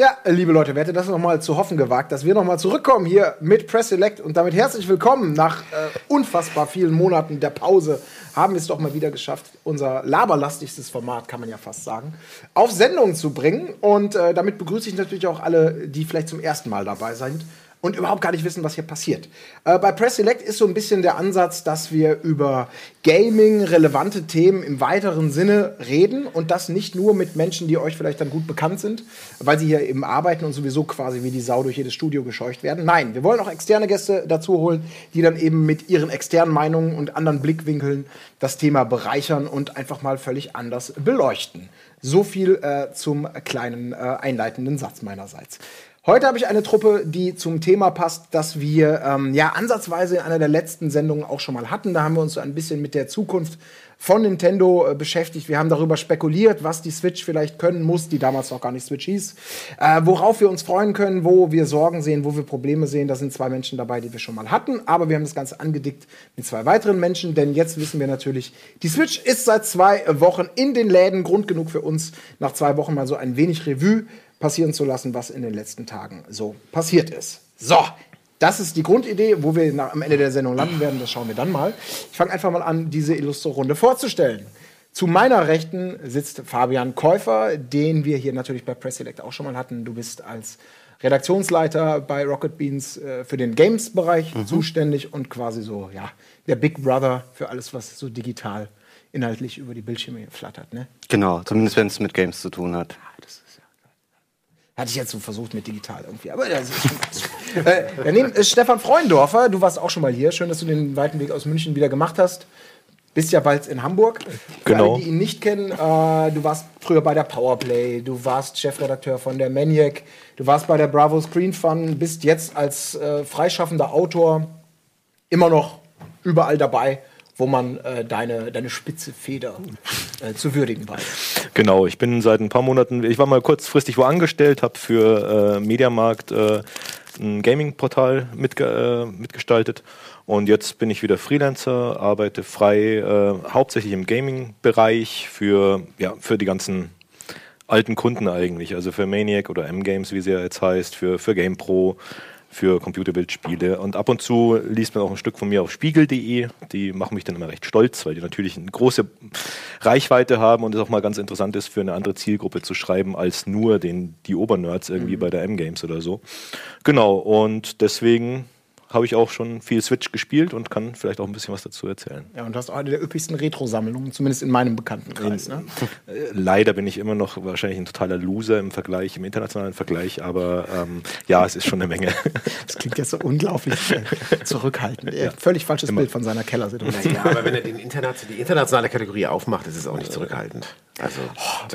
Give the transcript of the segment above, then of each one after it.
Tja, liebe Leute, wer hätte das noch mal zu hoffen gewagt, dass wir noch mal zurückkommen hier mit Press Select? Und damit herzlich willkommen nach äh, unfassbar vielen Monaten der Pause. Haben wir es doch mal wieder geschafft, unser laberlastigstes Format, kann man ja fast sagen, auf Sendung zu bringen. Und äh, damit begrüße ich natürlich auch alle, die vielleicht zum ersten Mal dabei sind und überhaupt gar nicht wissen, was hier passiert. Äh, bei Press Select ist so ein bisschen der Ansatz, dass wir über Gaming relevante Themen im weiteren Sinne reden und das nicht nur mit Menschen, die euch vielleicht dann gut bekannt sind, weil sie hier eben arbeiten und sowieso quasi wie die Sau durch jedes Studio gescheucht werden. Nein, wir wollen auch externe Gäste dazu holen, die dann eben mit ihren externen Meinungen und anderen Blickwinkeln das Thema bereichern und einfach mal völlig anders beleuchten. So viel äh, zum kleinen äh, einleitenden Satz meinerseits. Heute habe ich eine Truppe, die zum Thema passt, das wir ähm, ja ansatzweise in einer der letzten Sendungen auch schon mal hatten. Da haben wir uns so ein bisschen mit der Zukunft von Nintendo äh, beschäftigt. Wir haben darüber spekuliert, was die Switch vielleicht können muss, die damals noch gar nicht Switch hieß, äh, worauf wir uns freuen können, wo wir Sorgen sehen, wo wir Probleme sehen. Da sind zwei Menschen dabei, die wir schon mal hatten, aber wir haben das Ganze angedickt mit zwei weiteren Menschen, denn jetzt wissen wir natürlich, die Switch ist seit zwei Wochen in den Läden. Grund genug für uns, nach zwei Wochen mal so ein wenig Revue passieren zu lassen, was in den letzten Tagen so passiert ist. So, das ist die Grundidee, wo wir nach, am Ende der Sendung landen werden. Das schauen wir dann mal. Ich fange einfach mal an, diese illustre Runde vorzustellen. Zu meiner Rechten sitzt Fabian Käufer, den wir hier natürlich bei Press Select auch schon mal hatten. Du bist als Redaktionsleiter bei Rocket Beans äh, für den Games-Bereich mhm. zuständig und quasi so, ja, der Big Brother für alles, was so digital inhaltlich über die Bildschirme flattert, ne? Genau, zumindest wenn es mit Games zu tun hat. Ah, das hatte ich jetzt so versucht mit digital irgendwie. Aber das ist schon äh, daneben ist Stefan Freundorfer. Du warst auch schon mal hier. Schön, dass du den weiten Weg aus München wieder gemacht hast. Bist ja bald in Hamburg. Für genau. alle, die ihn nicht kennen, äh, du warst früher bei der Powerplay, du warst Chefredakteur von der Maniac, du warst bei der Bravo Screen Fun, bist jetzt als äh, freischaffender Autor immer noch überall dabei wo man äh, deine, deine spitze Feder äh, zu würdigen weiß. Genau, ich bin seit ein paar Monaten, ich war mal kurzfristig wo angestellt, habe für äh, Mediamarkt äh, ein Gaming-Portal mitge äh, mitgestaltet und jetzt bin ich wieder Freelancer, arbeite frei, äh, hauptsächlich im Gaming-Bereich für, ja, für die ganzen alten Kunden eigentlich, also für Maniac oder M-Games, wie sie ja jetzt heißt, für, für GamePro, für Computerbildspiele. Und ab und zu liest man auch ein Stück von mir auf spiegel.de. Die machen mich dann immer recht stolz, weil die natürlich eine große Reichweite haben und es auch mal ganz interessant ist, für eine andere Zielgruppe zu schreiben, als nur den, die Obernerds irgendwie mhm. bei der M-Games oder so. Genau, und deswegen habe ich auch schon viel Switch gespielt und kann vielleicht auch ein bisschen was dazu erzählen. Ja, und du hast auch eine der üppigsten Retro-Sammlungen, zumindest in meinem Bekanntenkreis. Ne? Äh, leider bin ich immer noch wahrscheinlich ein totaler Loser im Vergleich, im internationalen Vergleich, aber ähm, ja, es ist schon eine Menge. Das klingt jetzt so unglaublich äh, zurückhaltend. Ja. Völlig falsches immer. Bild von seiner Kellersituation. Ja, aber wenn er den Interna die internationale Kategorie aufmacht, ist es auch nicht zurückhaltend. Also,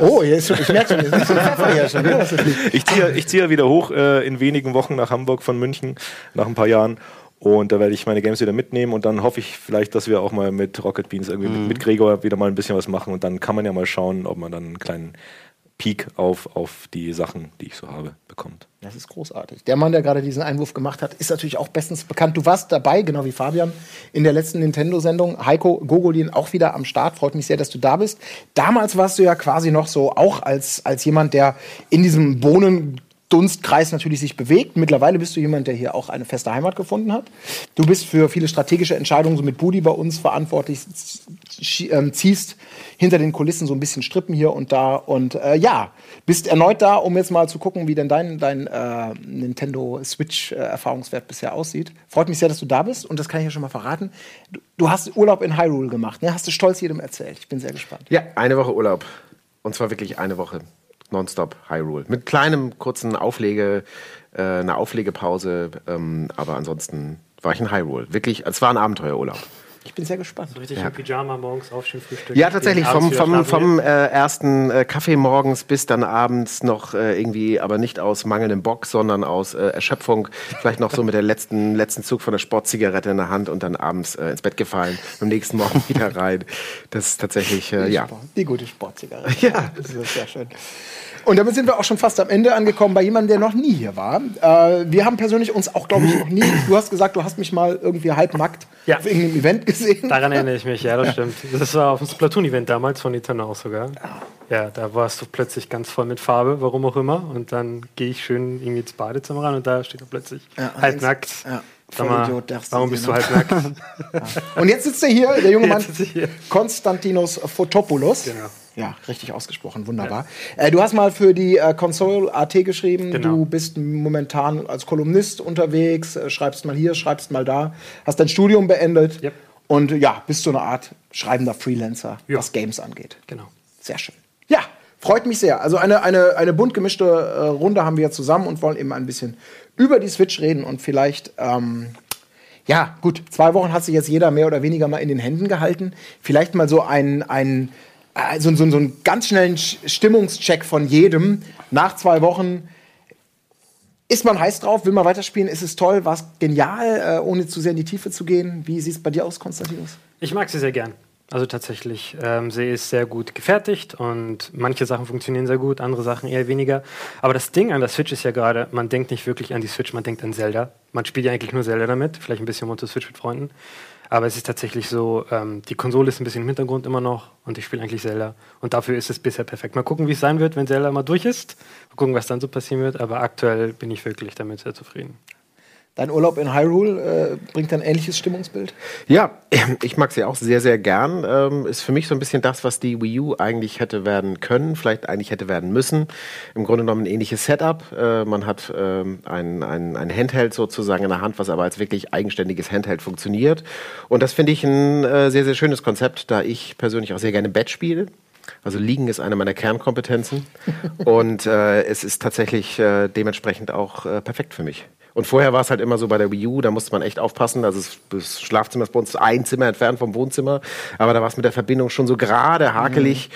oh, jetzt, ich merke schon, jetzt ist Pfeffer hier schon. Ne? Ich ziehe ich zieh ja wieder hoch äh, in wenigen Wochen nach Hamburg von München, nach ein paar Jahren. Und da werde ich meine Games wieder mitnehmen und dann hoffe ich vielleicht, dass wir auch mal mit Rocket Beans irgendwie mhm. mit, mit, Gregor wieder mal ein bisschen was machen und dann kann man ja mal schauen, ob man dann einen kleinen Peak auf, auf die Sachen, die ich so habe, bekommt. Das ist großartig. Der Mann, der gerade diesen Einwurf gemacht hat, ist natürlich auch bestens bekannt. Du warst dabei, genau wie Fabian, in der letzten Nintendo-Sendung. Heiko Gogolin auch wieder am Start. Freut mich sehr, dass du da bist. Damals warst du ja quasi noch so auch als, als jemand, der in diesem Bohnen Dunstkreis natürlich sich bewegt. Mittlerweile bist du jemand, der hier auch eine feste Heimat gefunden hat. Du bist für viele strategische Entscheidungen so mit Budi bei uns verantwortlich, ähm, ziehst hinter den Kulissen so ein bisschen Strippen hier und da und äh, ja, bist erneut da, um jetzt mal zu gucken, wie denn dein, dein äh, Nintendo Switch-Erfahrungswert äh, bisher aussieht. Freut mich sehr, dass du da bist und das kann ich ja schon mal verraten. Du, du hast Urlaub in Hyrule gemacht, ne? Hast du stolz jedem erzählt. Ich bin sehr gespannt. Ja, eine Woche Urlaub. Und zwar wirklich eine Woche. Nonstop Hyrule. Mit kleinem, kurzen Auflege, äh, einer Auflegepause, ähm, aber ansonsten war ich in Hyrule. Wirklich, es war ein Abenteuerurlaub. Ich bin sehr gespannt. So richtig ja. im Pyjama morgens aufstehen, Frühstück. Ja, tatsächlich. Vom, vom, vom äh, ersten äh, Kaffee morgens bis dann abends noch äh, irgendwie, aber nicht aus mangelndem Bock, sondern aus äh, Erschöpfung. Vielleicht noch so mit der letzten, letzten Zug von der Sportzigarette in der Hand und dann abends äh, ins Bett gefallen. Am nächsten Morgen wieder rein. Das ist tatsächlich, äh, die ja. Sport, die gute Sportzigarette. Ja. Das ist sehr schön. Und damit sind wir auch schon fast am Ende angekommen bei jemandem, der noch nie hier war. Äh, wir haben persönlich uns auch, glaube ich, noch nie. Du hast gesagt, du hast mich mal irgendwie halbnackt Ja. auf irgendeinem Event gesehen. Daran erinnere ich mich, ja, das stimmt. Das war auf dem Splatoon-Event damals von Nintendo auch sogar. Ja, da warst du plötzlich ganz voll mit Farbe, warum auch immer. Und dann gehe ich schön irgendwie ins Badezimmer ran und da steht er plötzlich Ja, halbnackt. Ja, mal, dachtest warum bist du ne? halbnackt? Und jetzt sitzt er hier, der junge Mann. Konstantinos Fotopoulos. Genau. Ja, richtig ausgesprochen, wunderbar. Äh, du hast mal für die äh, Console AT geschrieben. Genau. Du bist momentan als Kolumnist unterwegs, äh, schreibst mal hier, schreibst mal da, hast dein Studium beendet Yep. und ja, bist so eine Art schreibender Freelancer, Ja. was Games angeht. Genau. Sehr schön. Ja, freut mich sehr. Also eine, eine, eine bunt gemischte äh, Runde haben wir zusammen und wollen eben ein bisschen über die Switch reden und vielleicht, ähm, ja, gut, zwei Wochen hat sich jetzt jeder mehr oder weniger mal in den Händen gehalten. Vielleicht mal so ein, ein äh, so, so, einen ganz schnellen Sch- Stimmungscheck von jedem. Nach zwei Wochen ist man heiß drauf, will man weiterspielen, ist es toll, war es genial, äh, ohne zu sehr in die Tiefe zu gehen. Wie sieht es bei dir aus, Konstantinos? Ich mag sie sehr gern. Also tatsächlich, ähm, sie ist sehr gut gefertigt und manche Sachen funktionieren sehr gut, andere Sachen eher weniger. Aber das Ding an der Switch ist ja gerade, man denkt nicht wirklich an die Switch, man denkt an Zelda. Man spielt ja eigentlich nur Zelda damit, vielleicht ein bisschen Moto Switch mit Freunden. Aber es ist tatsächlich so, ähm, die Konsole ist ein bisschen im Hintergrund immer noch und ich spiele eigentlich Zelda. Und dafür ist es bisher perfekt. Mal gucken, wie es sein wird, wenn Zelda mal durch ist. Mal gucken, was dann so passieren wird. Aber aktuell bin ich wirklich damit sehr zufrieden. Dein Urlaub in Hyrule äh, bringt ein ähnliches Stimmungsbild? Ja, ich mag sie auch sehr, sehr gern. Ähm, ist für mich so ein bisschen das, was die Wii U eigentlich hätte werden können, vielleicht eigentlich hätte werden müssen. Im Grunde genommen ein ähnliches Setup. Äh, man hat ähm, ein, ein, ein Handheld sozusagen in der Hand, was aber als wirklich eigenständiges Handheld funktioniert. Und das finde ich ein äh, sehr, sehr schönes Konzept, da ich persönlich auch sehr gerne Bett spiele. Also Liegen ist eine meiner Kernkompetenzen. Und äh, es ist tatsächlich äh, dementsprechend auch äh, perfekt für mich. Und vorher war es halt immer so bei der Wii U, da musste man echt aufpassen. Also es- das Schlafzimmer ist bei uns ein Zimmer entfernt vom Wohnzimmer. Aber da war es mit der Verbindung schon so gerade hakelig.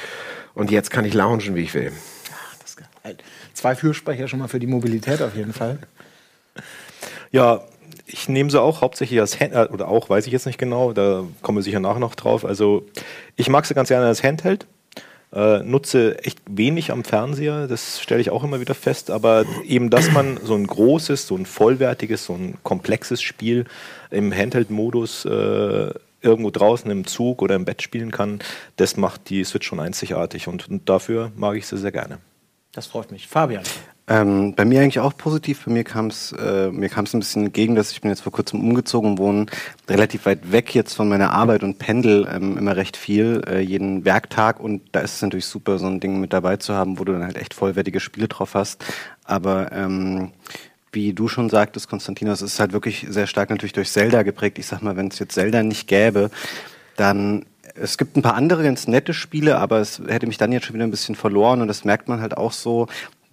Und jetzt kann ich loungen, wie ich will. Das ist geil. Zwei Fürsprecher schon mal für die Mobilität auf jeden Fall. Ja, ich nehme sie auch hauptsächlich als Hand, äh, oder auch, weiß ich jetzt nicht genau, da kommen wir sicher nachher noch drauf. Also ich mag sie ganz gerne als Handheld. Äh, nutze echt wenig am Fernseher, das stelle ich auch immer wieder fest, aber eben, dass man so ein großes, so ein vollwertiges, so ein komplexes Spiel im Handheld-Modus äh, irgendwo draußen im Zug oder im Bett spielen kann, das macht die Switch schon einzigartig und, und dafür mag ich sie sehr gerne. Das freut mich. Fabian. Ähm, bei mir eigentlich auch positiv. Bei mir kam es äh, mir kam es ein bisschen entgegen, dass ich bin jetzt vor kurzem umgezogen wohne relativ weit weg jetzt von meiner Arbeit und pendel ähm, immer recht viel äh, jeden Werktag und da ist es natürlich super, so ein Ding mit dabei zu haben, wo du dann halt echt vollwertige Spiele drauf hast. Aber ähm, wie du schon sagtest, Konstantinos, ist halt wirklich sehr stark natürlich durch Zelda geprägt. Ich sag mal, wenn es jetzt Zelda nicht gäbe, dann es gibt ein paar andere ganz nette Spiele, aber es hätte mich dann jetzt schon wieder ein bisschen verloren und das merkt man halt auch so,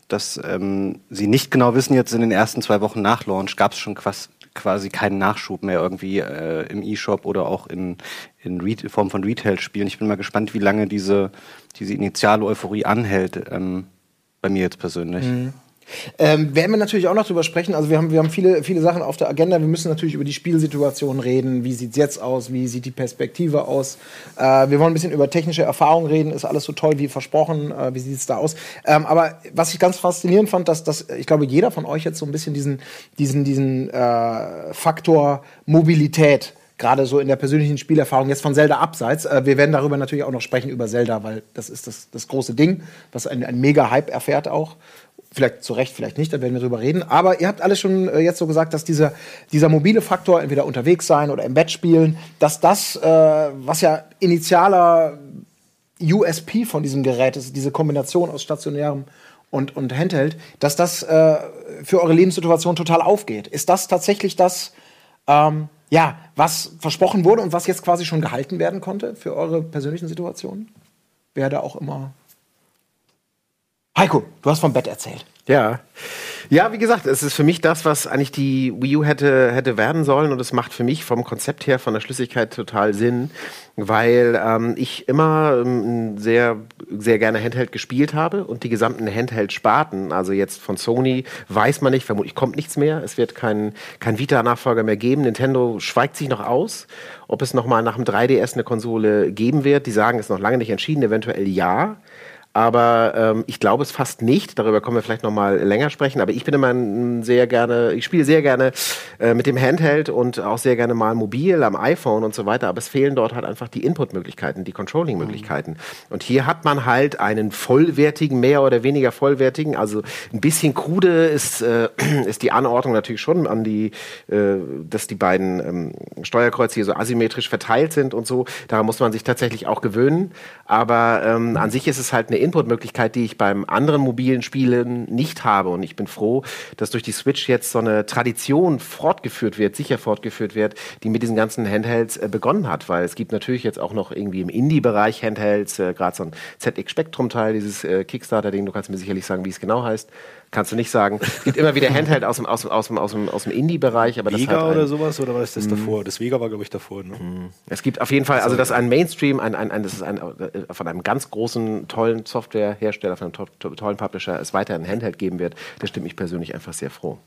dass ähm, sie nicht genau wissen, jetzt in den ersten zwei Wochen nach Launch gab es schon quas, quasi keinen Nachschub mehr irgendwie äh, im E-Shop oder auch in, in Re Form von Retail-Spielen. Ich bin mal gespannt, wie lange diese, diese initiale Euphorie anhält, ähm, bei mir jetzt persönlich. Ähm, werden wir natürlich auch noch drüber sprechen. Also wir haben, wir haben viele, viele Sachen auf der Agenda. Wir müssen natürlich über die Spielsituation reden. Wie sieht es jetzt aus? Wie sieht die Perspektive aus? Äh, wir wollen ein bisschen über technische Erfahrungen reden. Ist alles so toll wie versprochen? Äh, wie sieht es da aus? Ähm, aber was ich ganz faszinierend fand, dass, dass ich glaube, jeder von euch jetzt so ein bisschen diesen, diesen, diesen äh, Faktor Mobilität gerade so in der persönlichen Spielerfahrung jetzt von Zelda abseits. Äh, wir werden darüber natürlich auch noch sprechen über Zelda, weil das ist das, das große Ding, was ein, ein Mega-Hype erfährt auch. Vielleicht zu Recht, vielleicht nicht, da werden wir drüber reden. Aber ihr habt alles schon äh, jetzt so gesagt, dass dieser, dieser mobile Faktor, entweder unterwegs sein oder im Bett spielen, dass das, äh, was ja initialer USP von diesem Gerät ist, diese Kombination aus stationärem und, und Handheld, dass das äh, für eure Lebenssituation total aufgeht. Ist das tatsächlich das, ähm, ja, was versprochen wurde und was jetzt quasi schon gehalten werden konnte für eure persönlichen Situationen? Wer da auch immer. Heiko, du hast vom Bett erzählt. Ja. Ja, wie gesagt, es ist für mich das, was eigentlich die Wii U hätte, hätte werden sollen. Und es macht für mich vom Konzept her, von der Schlüssigkeit total Sinn, weil ähm, ich immer ähm, sehr, sehr gerne Handheld gespielt habe und die gesamten Handheld-Sparten, also jetzt von Sony, weiß man nicht, vermutlich kommt nichts mehr, es wird kein, kein Vita-Nachfolger mehr geben, Nintendo schweigt sich noch aus, ob es nochmal nach dem 3DS eine Konsole geben wird, die sagen, es ist noch lange nicht entschieden, eventuell ja, aber ähm, ich glaube es fast nicht. Darüber können wir vielleicht noch mal länger sprechen. Aber ich bin immer ein sehr gerne, ich spiele sehr gerne äh, mit dem Handheld und auch sehr gerne mal mobil am iPhone und so weiter. Aber es fehlen dort halt einfach die Input-Möglichkeiten, die Controlling-Möglichkeiten. Mhm. Und hier hat man halt einen vollwertigen, mehr oder weniger vollwertigen. Also ein bisschen krude ist, äh, ist die Anordnung natürlich schon an die, äh, dass die beiden ähm, Steuerkreuze hier so asymmetrisch verteilt sind und so. Daran muss man sich tatsächlich auch gewöhnen. Aber ähm, an sich ist es halt eine Input-Möglichkeit, die ich beim anderen mobilen Spielen nicht habe. Und ich bin froh, dass durch die Switch jetzt so eine Tradition fortgeführt wird, sicher fortgeführt wird, die mit diesen ganzen Handhelds äh, begonnen hat. Weil es gibt natürlich jetzt auch noch irgendwie im Indie-Bereich Handhelds, äh, gerade so ein ZX Spectrum-Teil, dieses äh, Kickstarter-Ding, du kannst mir sicherlich sagen, wie es genau heißt. Kannst du nicht sagen. Es gibt immer wieder Handheld aus dem, aus dem, aus dem, aus dem, aus dem Indie-Bereich. aber Vega das oder sowas, oder war das das mhm. davor? Das Vega war, glaube ich, davor. Ne? Mhm. Es gibt auf jeden Fall, also das ist ein Mainstream, ein, ein, ein, das ist ein, äh, von einem ganz großen, tollen Softwarehersteller, von einem to tollen Publisher, es weiter ein Handheld geben wird. Das stimmt mich persönlich einfach sehr froh.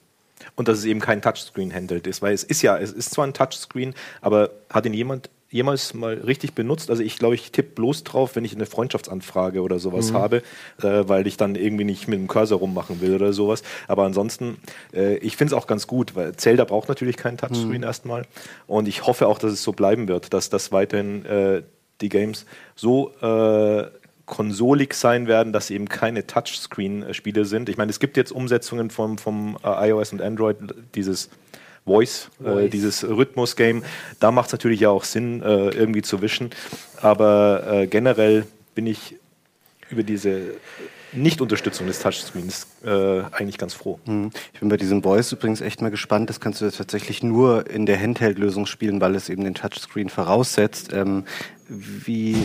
Und dass es eben kein Touchscreen-Handheld ist, weil es ist ja, es ist zwar ein Touchscreen, aber hat ihn jemand jemals mal richtig benutzt. Also ich glaube, ich tippe bloß drauf, wenn ich eine Freundschaftsanfrage oder sowas mhm. habe, äh, weil ich dann irgendwie nicht mit dem Cursor rummachen will oder sowas. Aber ansonsten, äh, ich finde es auch ganz gut, weil Zelda braucht natürlich keinen Touchscreen mhm. erstmal. Und ich hoffe auch, dass es so bleiben wird, dass das weiterhin äh, die Games so äh, konsolig sein werden, dass sie eben keine Touchscreen-Spiele sind. Ich meine, es gibt jetzt Umsetzungen vom, vom äh, iOS und Android, dieses Voice, Voice. Äh, dieses Rhythmus-Game. Da macht es natürlich ja auch Sinn, äh, irgendwie zu wischen. Aber äh, generell bin ich über diese Nicht-Unterstützung des Touchscreens äh, eigentlich ganz froh. Hm. Ich bin bei diesem Voice übrigens echt mal gespannt. Das kannst du tatsächlich nur in der Handheld-Lösung spielen, weil es eben den Touchscreen voraussetzt. Ähm, wie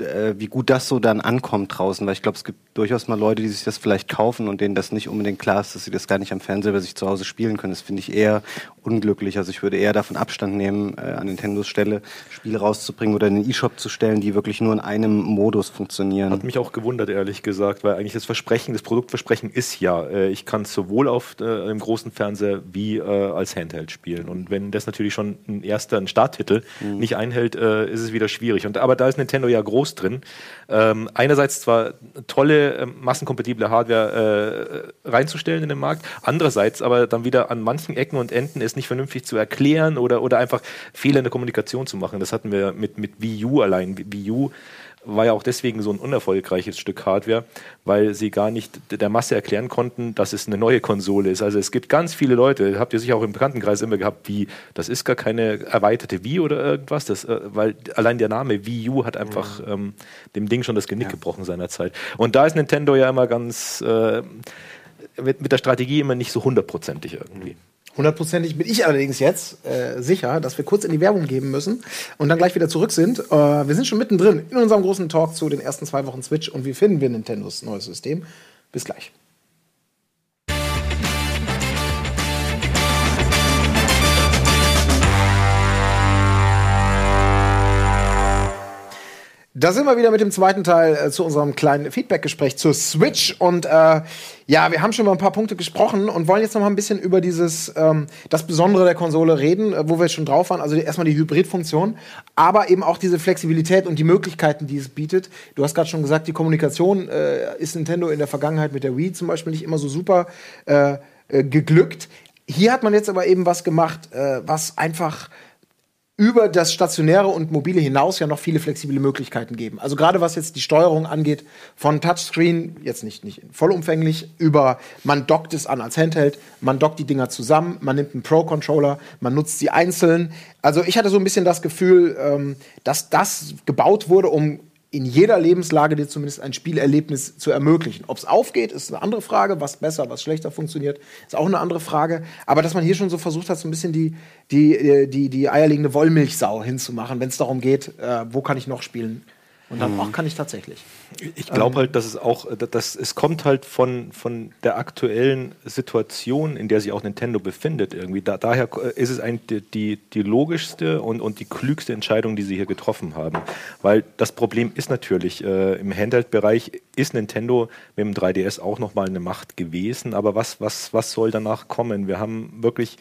äh, wie gut das so dann ankommt draußen, weil ich glaube, es gibt durchaus mal Leute, die sich das vielleicht kaufen und denen das nicht unbedingt klar ist, dass sie das gar nicht am Fernseher bei sich zu Hause spielen können. Das finde ich eher unglücklich. Also ich würde eher davon Abstand nehmen, äh, an Nintendos Stelle Spiele rauszubringen oder in den E-Shop zu stellen, die wirklich nur in einem Modus funktionieren. Hat mich auch gewundert, ehrlich gesagt, weil eigentlich das Versprechen, das Produktversprechen ist ja, äh, ich kann es sowohl auf äh, dem großen Fernseher wie äh, als Handheld spielen. Und wenn das natürlich schon ein erster, ein Starttitel mhm. nicht einhält, ist es wieder schwierig. Und, aber da ist Nintendo ja groß drin. Ähm, einerseits zwar tolle äh, massenkompatible Hardware äh, reinzustellen in den Markt, andererseits aber dann wieder an manchen Ecken und Enden ist nicht vernünftig zu erklären oder, oder einfach Fehler in der Kommunikation zu machen. Das hatten wir mit, mit Wii U allein. Wii U war ja auch deswegen so ein unerfolgreiches Stück Hardware, weil sie gar nicht der Masse erklären konnten, dass es eine neue Konsole ist. Also es gibt ganz viele Leute, habt ihr sicher auch im Bekanntenkreis immer gehabt, wie, das ist gar keine erweiterte Wii oder irgendwas, das, äh, weil allein der Name Wii U hat einfach mhm. ähm, dem Ding schon das Genick ja. gebrochen seinerzeit. Und da ist Nintendo ja immer ganz äh, mit, mit der Strategie immer nicht so hundertprozentig irgendwie. Hundertprozentig bin ich allerdings jetzt äh, sicher, dass wir kurz in die Werbung geben müssen und dann gleich wieder zurück sind. Äh, wir sind schon mittendrin in unserem großen Talk zu den ersten zwei Wochen Switch und wie finden wir Nintendos neues System. Bis gleich. Da sind wir wieder mit dem zweiten Teil äh, zu unserem kleinen Feedback-Gespräch zur Switch. Und äh, ja, wir haben schon mal ein paar Punkte gesprochen und wollen jetzt noch mal ein bisschen über dieses ähm, das Besondere der Konsole reden, äh, wo wir schon drauf waren. Also erstmal die Hybrid-Funktion, aber eben auch diese Flexibilität und die Möglichkeiten, die es bietet. Du hast gerade schon gesagt, die Kommunikation äh, ist Nintendo in der Vergangenheit mit der Wii zum Beispiel nicht immer so super äh, äh geglückt. Hier hat man jetzt aber eben was gemacht, was einfach über das Stationäre und Mobile hinaus ja noch viele flexible Möglichkeiten geben. Also gerade was jetzt die Steuerung angeht, von Touchscreen, jetzt nicht, nicht vollumfänglich, über man dockt es an als Handheld, man dockt die Dinger zusammen, man nimmt einen Pro-Controller, man nutzt sie einzeln. Also ich hatte so ein bisschen das Gefühl, ähm, dass das gebaut wurde, um in jeder Lebenslage dir zumindest ein Spielerlebnis zu ermöglichen. Ob es aufgeht, ist eine andere Frage. Was besser, was schlechter funktioniert, ist auch eine andere Frage. Aber dass man hier schon so versucht hat, so ein bisschen die, die, äh, die, die eierlegende Wollmilchsau hinzumachen, wenn es darum geht, äh, wo kann ich noch spielen und dann, auch kann ich tatsächlich. Ich glaube ähm, halt, dass es auch, dass es kommt halt von, von der aktuellen Situation, in der sich auch Nintendo befindet, irgendwie. Da, daher ist es eigentlich die, die logischste und, und die klügste Entscheidung, die sie hier getroffen haben. Weil das Problem ist natürlich, äh, im Handheld-Bereich ist Nintendo mit dem 3DS auch nochmal eine Macht gewesen, aber was, was, was soll danach kommen? Wir haben wirklich äh,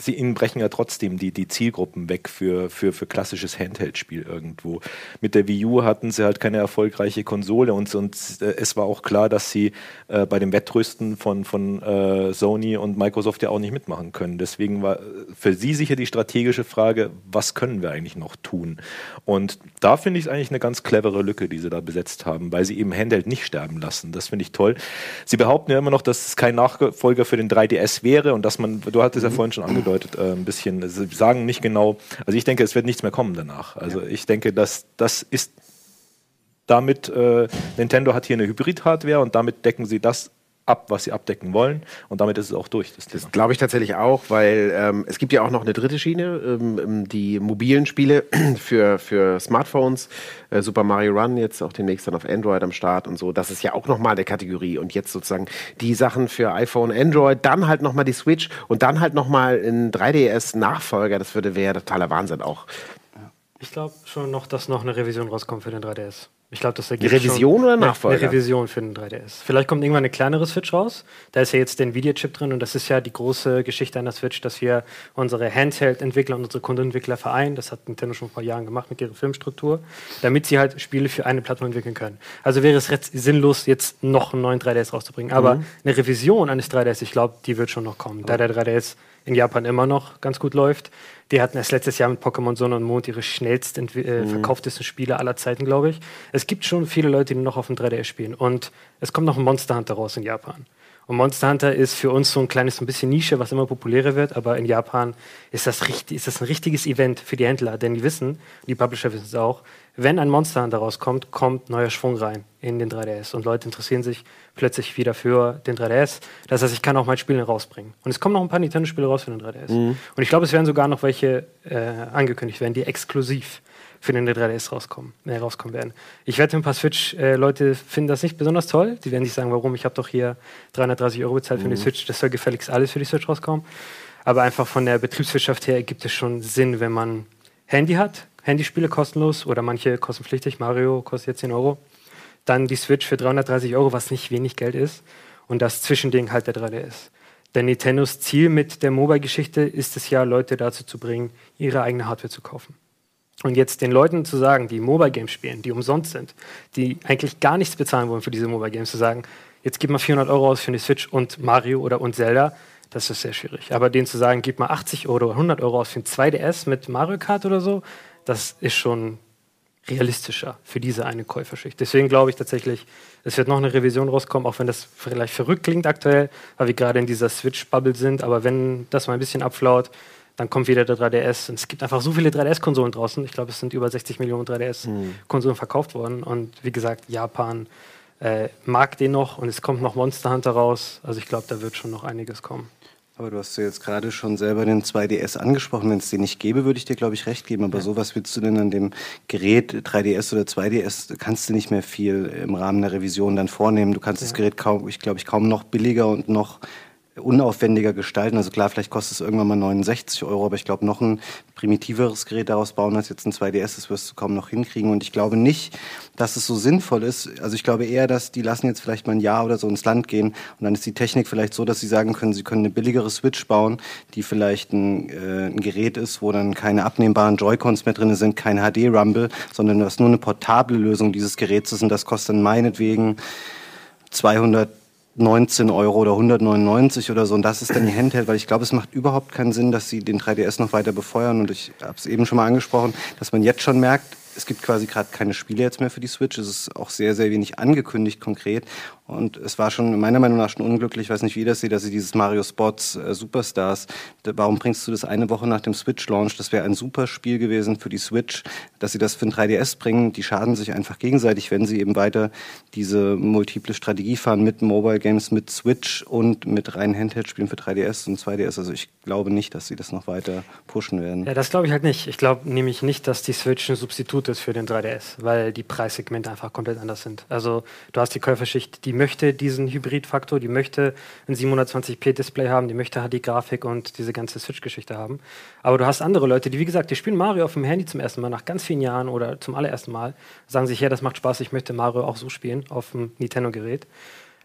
sie ihnen brechen ja trotzdem die, die Zielgruppen weg für, für, für klassisches Handheld-Spiel irgendwo. Mit der Wii U hatten sie halt keine erfolgreiche Konsole und, und äh, es war auch klar, dass sie äh, bei dem Wettrüsten von, von äh, Sony und Microsoft ja auch nicht mitmachen können. Deswegen war für sie sicher die strategische Frage, was können wir eigentlich noch tun? Und da finde ich es eigentlich eine ganz clevere Lücke, die sie da besetzt haben, weil sie eben Handheld nicht sterben lassen. Das finde ich toll. Sie behaupten ja immer noch, dass es kein Nachfolger für den 3DS wäre und dass man, du hattest ja mhm. vorhin schon angedeutet, äh, ein bisschen, sie sagen nicht genau, also ich denke, es wird nichts mehr kommen danach. Also ja. ich denke, dass das ist damit, äh, Nintendo hat hier eine Hybrid-Hardware und damit decken sie das ab, was sie abdecken wollen. Und damit ist es auch durch. Das, das glaube ich tatsächlich auch, weil ähm, es gibt ja auch noch eine dritte Schiene, ähm, ähm die mobilen Spiele für, für Smartphones. Äh, Super Mario Run jetzt auch demnächst dann auf Android am Start und so. Das ist ja auch nochmal eine Kategorie. Und jetzt sozusagen die Sachen für iPhone, Android, dann halt nochmal die Switch und dann halt nochmal ein 3DS-Nachfolger. Das würde wäre totaler Wahnsinn auch. Ich glaube schon noch, dass noch eine Revision rauskommt für den 3DS. Ich glaube, das ergibt Revision oder Nachfolger? Eine Revision für den 3DS. Vielleicht kommt irgendwann eine kleinere Switch raus. Da ist ja jetzt der Nvidia-Chip drin und das ist ja die große Geschichte an der Switch, dass wir unsere Handheld-Entwickler und unsere Kundenentwickler vereinen. Das hat Nintendo schon vor Jahren gemacht mit ihrer Filmstruktur, damit sie halt Spiele für eine Plattform entwickeln können. Also wäre es sinnlos, jetzt noch einen neuen 3DS rauszubringen. Aber mhm. eine Revision eines 3DS, ich glaube, die wird schon noch kommen. Da der 3DS in Japan immer noch ganz gut läuft. Die hatten erst letztes Jahr mit Pokémon Sonne und Mond ihre schnellst äh, mhm. verkauftesten Spiele aller Zeiten, glaube ich. Es gibt schon viele Leute, die noch auf dem 3DS spielen. Und es kommt noch ein Monster Hunter raus in Japan. Und Monster Hunter ist für uns so ein kleines, so ein bisschen Nische, was immer populärer wird, aber in Japan ist das, richtig, ist das ein richtiges Event für die Händler, denn die wissen, die Publisher wissen es auch, wenn ein Monster Hunter rauskommt, kommt neuer Schwung rein in den 3DS und Leute interessieren sich plötzlich wieder für den 3DS. Das heißt, ich kann auch mein Spiel rausbringen. Und es kommen noch ein paar Nintendo-Spiele raus für den 3DS. Mhm. Und ich glaube, es werden sogar noch welche äh, angekündigt werden, die exklusiv für den 3DS rauskommen, äh, rauskommen werden. Ich wette, ein paar Switch-Leute äh, finden das nicht besonders toll. Die werden sich sagen, warum? Ich habe doch hier 330 Euro bezahlt für mhm. die Switch. Das soll gefälligst alles für die Switch rauskommen. Aber einfach von der Betriebswirtschaft her gibt es schon Sinn, wenn man Handy hat, Handyspiele kostenlos oder manche kostenpflichtig. Mario kostet jetzt 10 Euro. Dann die Switch für 330 Euro, was nicht wenig Geld ist. Und das Zwischending halt der 3DS. Denn Nintendos Ziel mit der Mobile-Geschichte ist es ja, Leute dazu zu bringen, ihre eigene Hardware zu kaufen. Und jetzt den Leuten zu sagen, die Mobile Games spielen, die umsonst sind, die eigentlich gar nichts bezahlen wollen für diese Mobile Games, zu sagen, jetzt gib mal 400 Euro aus für eine Switch und Mario oder und Zelda, das ist sehr schwierig. Aber denen zu sagen, gib mal 80 Euro oder 100 Euro aus für ein 2DS mit Mario Kart oder so, das ist schon realistischer für diese eine Käuferschicht. Deswegen glaube ich tatsächlich, es wird noch eine Revision rauskommen, auch wenn das vielleicht verrückt klingt aktuell, weil wir gerade in dieser Switch-Bubble sind. Aber wenn das mal ein bisschen abflaut, dann kommt wieder der 3DS. Und es gibt einfach so viele 3DS-Konsolen draußen. Ich glaube, es sind über 60 Millionen 3DS-Konsolen mhm. verkauft worden. Und wie gesagt, Japan äh, mag den noch und es kommt noch Monster Hunter raus. Also ich glaube, da wird schon noch einiges kommen. Aber du hast ja jetzt gerade schon selber den 2DS angesprochen. Wenn es den nicht gäbe, würde ich dir, glaube ich, recht geben. Aber ja. so was willst du denn an dem Gerät 3DS oder 2DS, kannst du nicht mehr viel im Rahmen der Revision dann vornehmen. Du kannst ja. das Gerät kaum, ich glaube, ich kaum noch billiger und noch unaufwendiger gestalten. Also klar, vielleicht kostet es irgendwann mal 69 Euro, aber ich glaube, noch ein primitiveres Gerät daraus bauen als jetzt ein 2DS, das wirst du kaum noch hinkriegen. Und ich glaube nicht, dass es so sinnvoll ist. Also ich glaube eher, dass die lassen jetzt vielleicht mal ein Jahr oder so ins Land gehen und dann ist die Technik vielleicht so, dass sie sagen können, sie können eine billigere Switch bauen, die vielleicht ein, äh, ein Gerät ist, wo dann keine abnehmbaren Joy-Cons mehr drin sind, kein HD-Rumble, sondern was nur eine portable Lösung dieses Geräts ist und das kostet dann meinetwegen 200 19 Euro oder 199 oder so. Und das ist dann die Handheld, weil ich glaube, es macht überhaupt keinen Sinn, dass sie den 3DS noch weiter befeuern. Und ich habe es eben schon mal angesprochen, dass man jetzt schon merkt, es gibt quasi gerade keine Spiele jetzt mehr für die Switch. Es ist auch sehr, sehr wenig angekündigt konkret. Und es war schon meiner Meinung nach schon unglücklich, ich weiß nicht, wie ihr das seht, dass sie dieses Mario Sports äh, Superstars, warum bringst du das eine Woche nach dem Switch-Launch? Das wäre ein super Spiel gewesen für die Switch, dass sie das für ein 3DS bringen. Die schaden sich einfach gegenseitig, wenn sie eben weiter diese multiple Strategie fahren mit Mobile Games, mit Switch und mit reinen Handheld-Spielen für 3DS und 2DS. Also ich glaube nicht, dass sie das noch weiter pushen werden. Ja, das glaube ich halt nicht. Ich glaube nämlich nicht, dass die Switch ein Substitut ist für den 3DS, weil die Preissegmente einfach komplett anders sind. Also du hast die Käuferschicht, die möchte diesen Hybridfaktor, die möchte ein 720p-Display haben, die möchte HD-Grafik und diese ganze Switch-Geschichte haben. Aber du hast andere Leute, die, wie gesagt, die spielen Mario auf dem Handy zum ersten Mal nach ganz vielen Jahren oder zum allerersten Mal, sagen sich, ja, das macht Spaß, ich möchte Mario auch so spielen auf dem Nintendo-Gerät.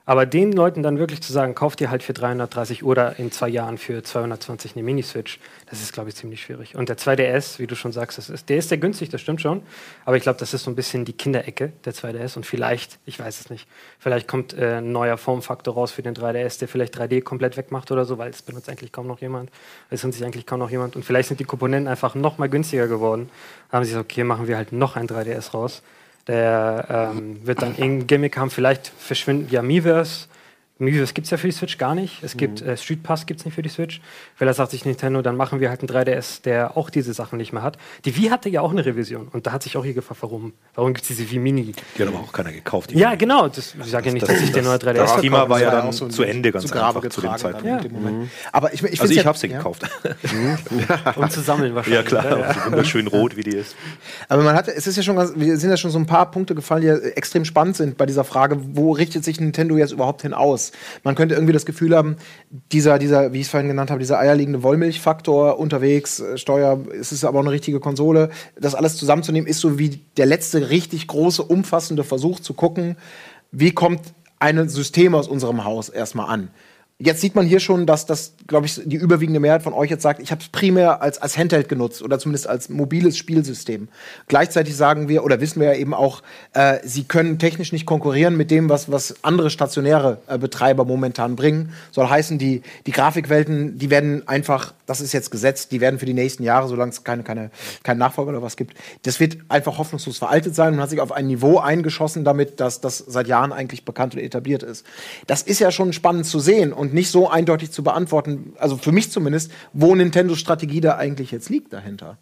Aber den Leuten dann wirklich zu sagen, kauft ihr halt für 330 oder in zwei Jahren für 220 eine Mini-Switch, das ist, glaube ich, ziemlich schwierig. Und der 2DS, wie du schon sagst, das ist, der ist sehr günstig, das stimmt schon. Aber ich glaube, das ist so ein bisschen die Kinderecke, der 2DS. Und vielleicht, ich weiß es nicht, vielleicht kommt äh, ein neuer Formfaktor raus für den 3DS, der vielleicht 3D komplett wegmacht oder so, weil es benutzt eigentlich kaum noch jemand. Es nutzt sich eigentlich kaum noch jemand. Und vielleicht sind die Komponenten einfach noch mal günstiger geworden. Da haben sie gesagt, okay, machen wir halt noch ein 3DS raus. Der ähm, wird dann irgendein Gimmick haben, vielleicht verschwinden ja Miiverse. Miiverse gibt es ja für die Switch gar nicht. Es gibt äh, Street Pass gibt es nicht für die Switch. Vielleicht sagt sich Nintendo, dann machen wir halt einen 3DS, der auch diese Sachen nicht mehr hat. Die Wii hatte ja auch eine Revision und da hat sich auch hier gefragt, warum, warum gibt es diese Wii Mini? Die hat aber auch keiner gekauft. die Ja, genau. Das, ich sage ja nicht, Das- dass ich den neuen 3DS das. Thema war ja Das dann auch so zu Ende ganz zu Grabe einfach zu dem Zeitpunkt. Ja. Moment. Aber ich, ich Also ich ja- habe sie ja. gekauft. um zu sammeln Ja wahrscheinlich. klar, wunderschön rot, wie die ist. Aber man hat, es ist ja schon ganz, wir sind ja schon so ein paar Punkte gefallen, die ja extrem spannend sind bei dieser Frage, wo richtet sich Nintendo jetzt überhaupt hin aus? Man könnte irgendwie das Gefühl haben, dieser, dieser, wie ich es vorhin genannt habe, dieser eierlegende Wollmilchfaktor unterwegs, äh, Steuer, es ist aber auch eine richtige Konsole, das alles zusammenzunehmen, ist so wie der letzte richtig große, umfassende Versuch zu gucken, wie kommt ein System aus unserem Haus erstmal an. Jetzt sieht man hier schon, dass das, glaube ich, die überwiegende Mehrheit von euch jetzt sagt, ich habe es primär als, als Handheld genutzt oder zumindest als mobiles Spielsystem. Gleichzeitig sagen wir oder wissen wir ja eben auch, äh, sie können technisch nicht konkurrieren mit dem, was, was andere stationäre äh, Betreiber momentan bringen. Soll heißen, die, die Grafikwelten, die werden einfach, das ist jetzt gesetzt, die werden für die nächsten Jahre, solange es keine, keine, keinen Nachfolger oder was gibt, das wird einfach hoffnungslos veraltet sein und hat sich auf ein Niveau eingeschossen damit, dass das seit Jahren eigentlich bekannt und etabliert ist. Das ist ja schon spannend zu sehen und nicht so eindeutig zu beantworten, also für mich zumindest, wo Nintendos Strategie da eigentlich jetzt liegt dahinter.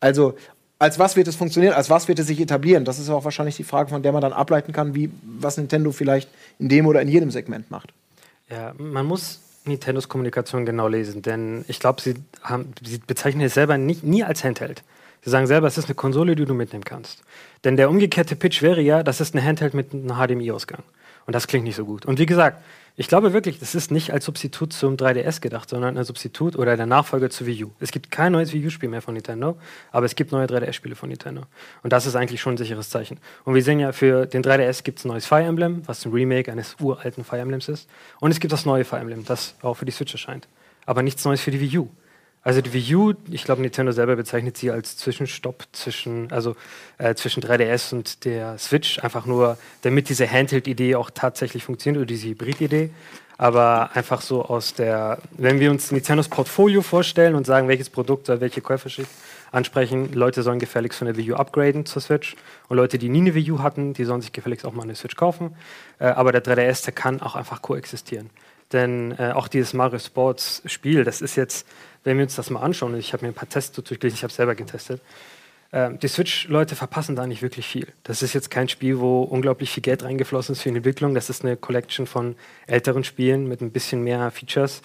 Also, als was wird es funktionieren, als was wird es sich etablieren? Das ist auch wahrscheinlich die Frage, von der man dann ableiten kann, wie, was Nintendo vielleicht in dem oder in jedem Segment macht. Ja, man muss Nintendos Kommunikation genau lesen, denn ich glaube, sie, sie bezeichnen es selber nicht, nie als Handheld. Sie sagen selber, es ist eine Konsole, die du mitnehmen kannst. Denn der umgekehrte Pitch wäre ja, das ist eine Handheld mit einem HDMI-Ausgang. Und das klingt nicht so gut. Und wie gesagt, ich glaube wirklich, das ist nicht als Substitut zum 3DS gedacht, sondern als Substitut oder der Nachfolger zu Wii U. Es gibt kein neues Wii U-Spiel mehr von Nintendo, aber es gibt neue 3DS-Spiele von Nintendo. Und das ist eigentlich schon ein sicheres Zeichen. Und wir sehen ja, für den 3DS gibt es ein neues Fire Emblem, was ein Remake eines uralten Fire Emblems ist. Und es gibt das neue Fire Emblem, das auch für die Switch erscheint. Aber nichts Neues für die Wii U. Also die Wii U, ich glaube, Nintendo selber bezeichnet sie als Zwischenstopp zwischen, also äh, zwischen 3DS und der Switch, einfach nur, damit diese Handheld-Idee auch tatsächlich funktioniert oder diese Hybrid-Idee. Aber einfach so aus der, wenn wir uns Nintendos Portfolio vorstellen und sagen, welches Produkt oder welche Käuferschicht ansprechen, Leute sollen gefälligst von der Wii U upgraden zur Switch und Leute, die nie eine Wii U hatten, die sollen sich gefälligst auch mal eine Switch kaufen. Äh, aber der 3DS, der kann auch einfach koexistieren. Denn äh, auch dieses Mario Sports Spiel, das ist jetzt, wenn wir uns das mal anschauen, ich habe mir ein paar Tests durchgelesen, ich habe selber getestet, ähm, die Switch-Leute verpassen da nicht wirklich viel. Das ist jetzt kein Spiel, wo unglaublich viel Geld reingeflossen ist für die Entwicklung. Das ist eine Collection von älteren Spielen mit ein bisschen mehr Features,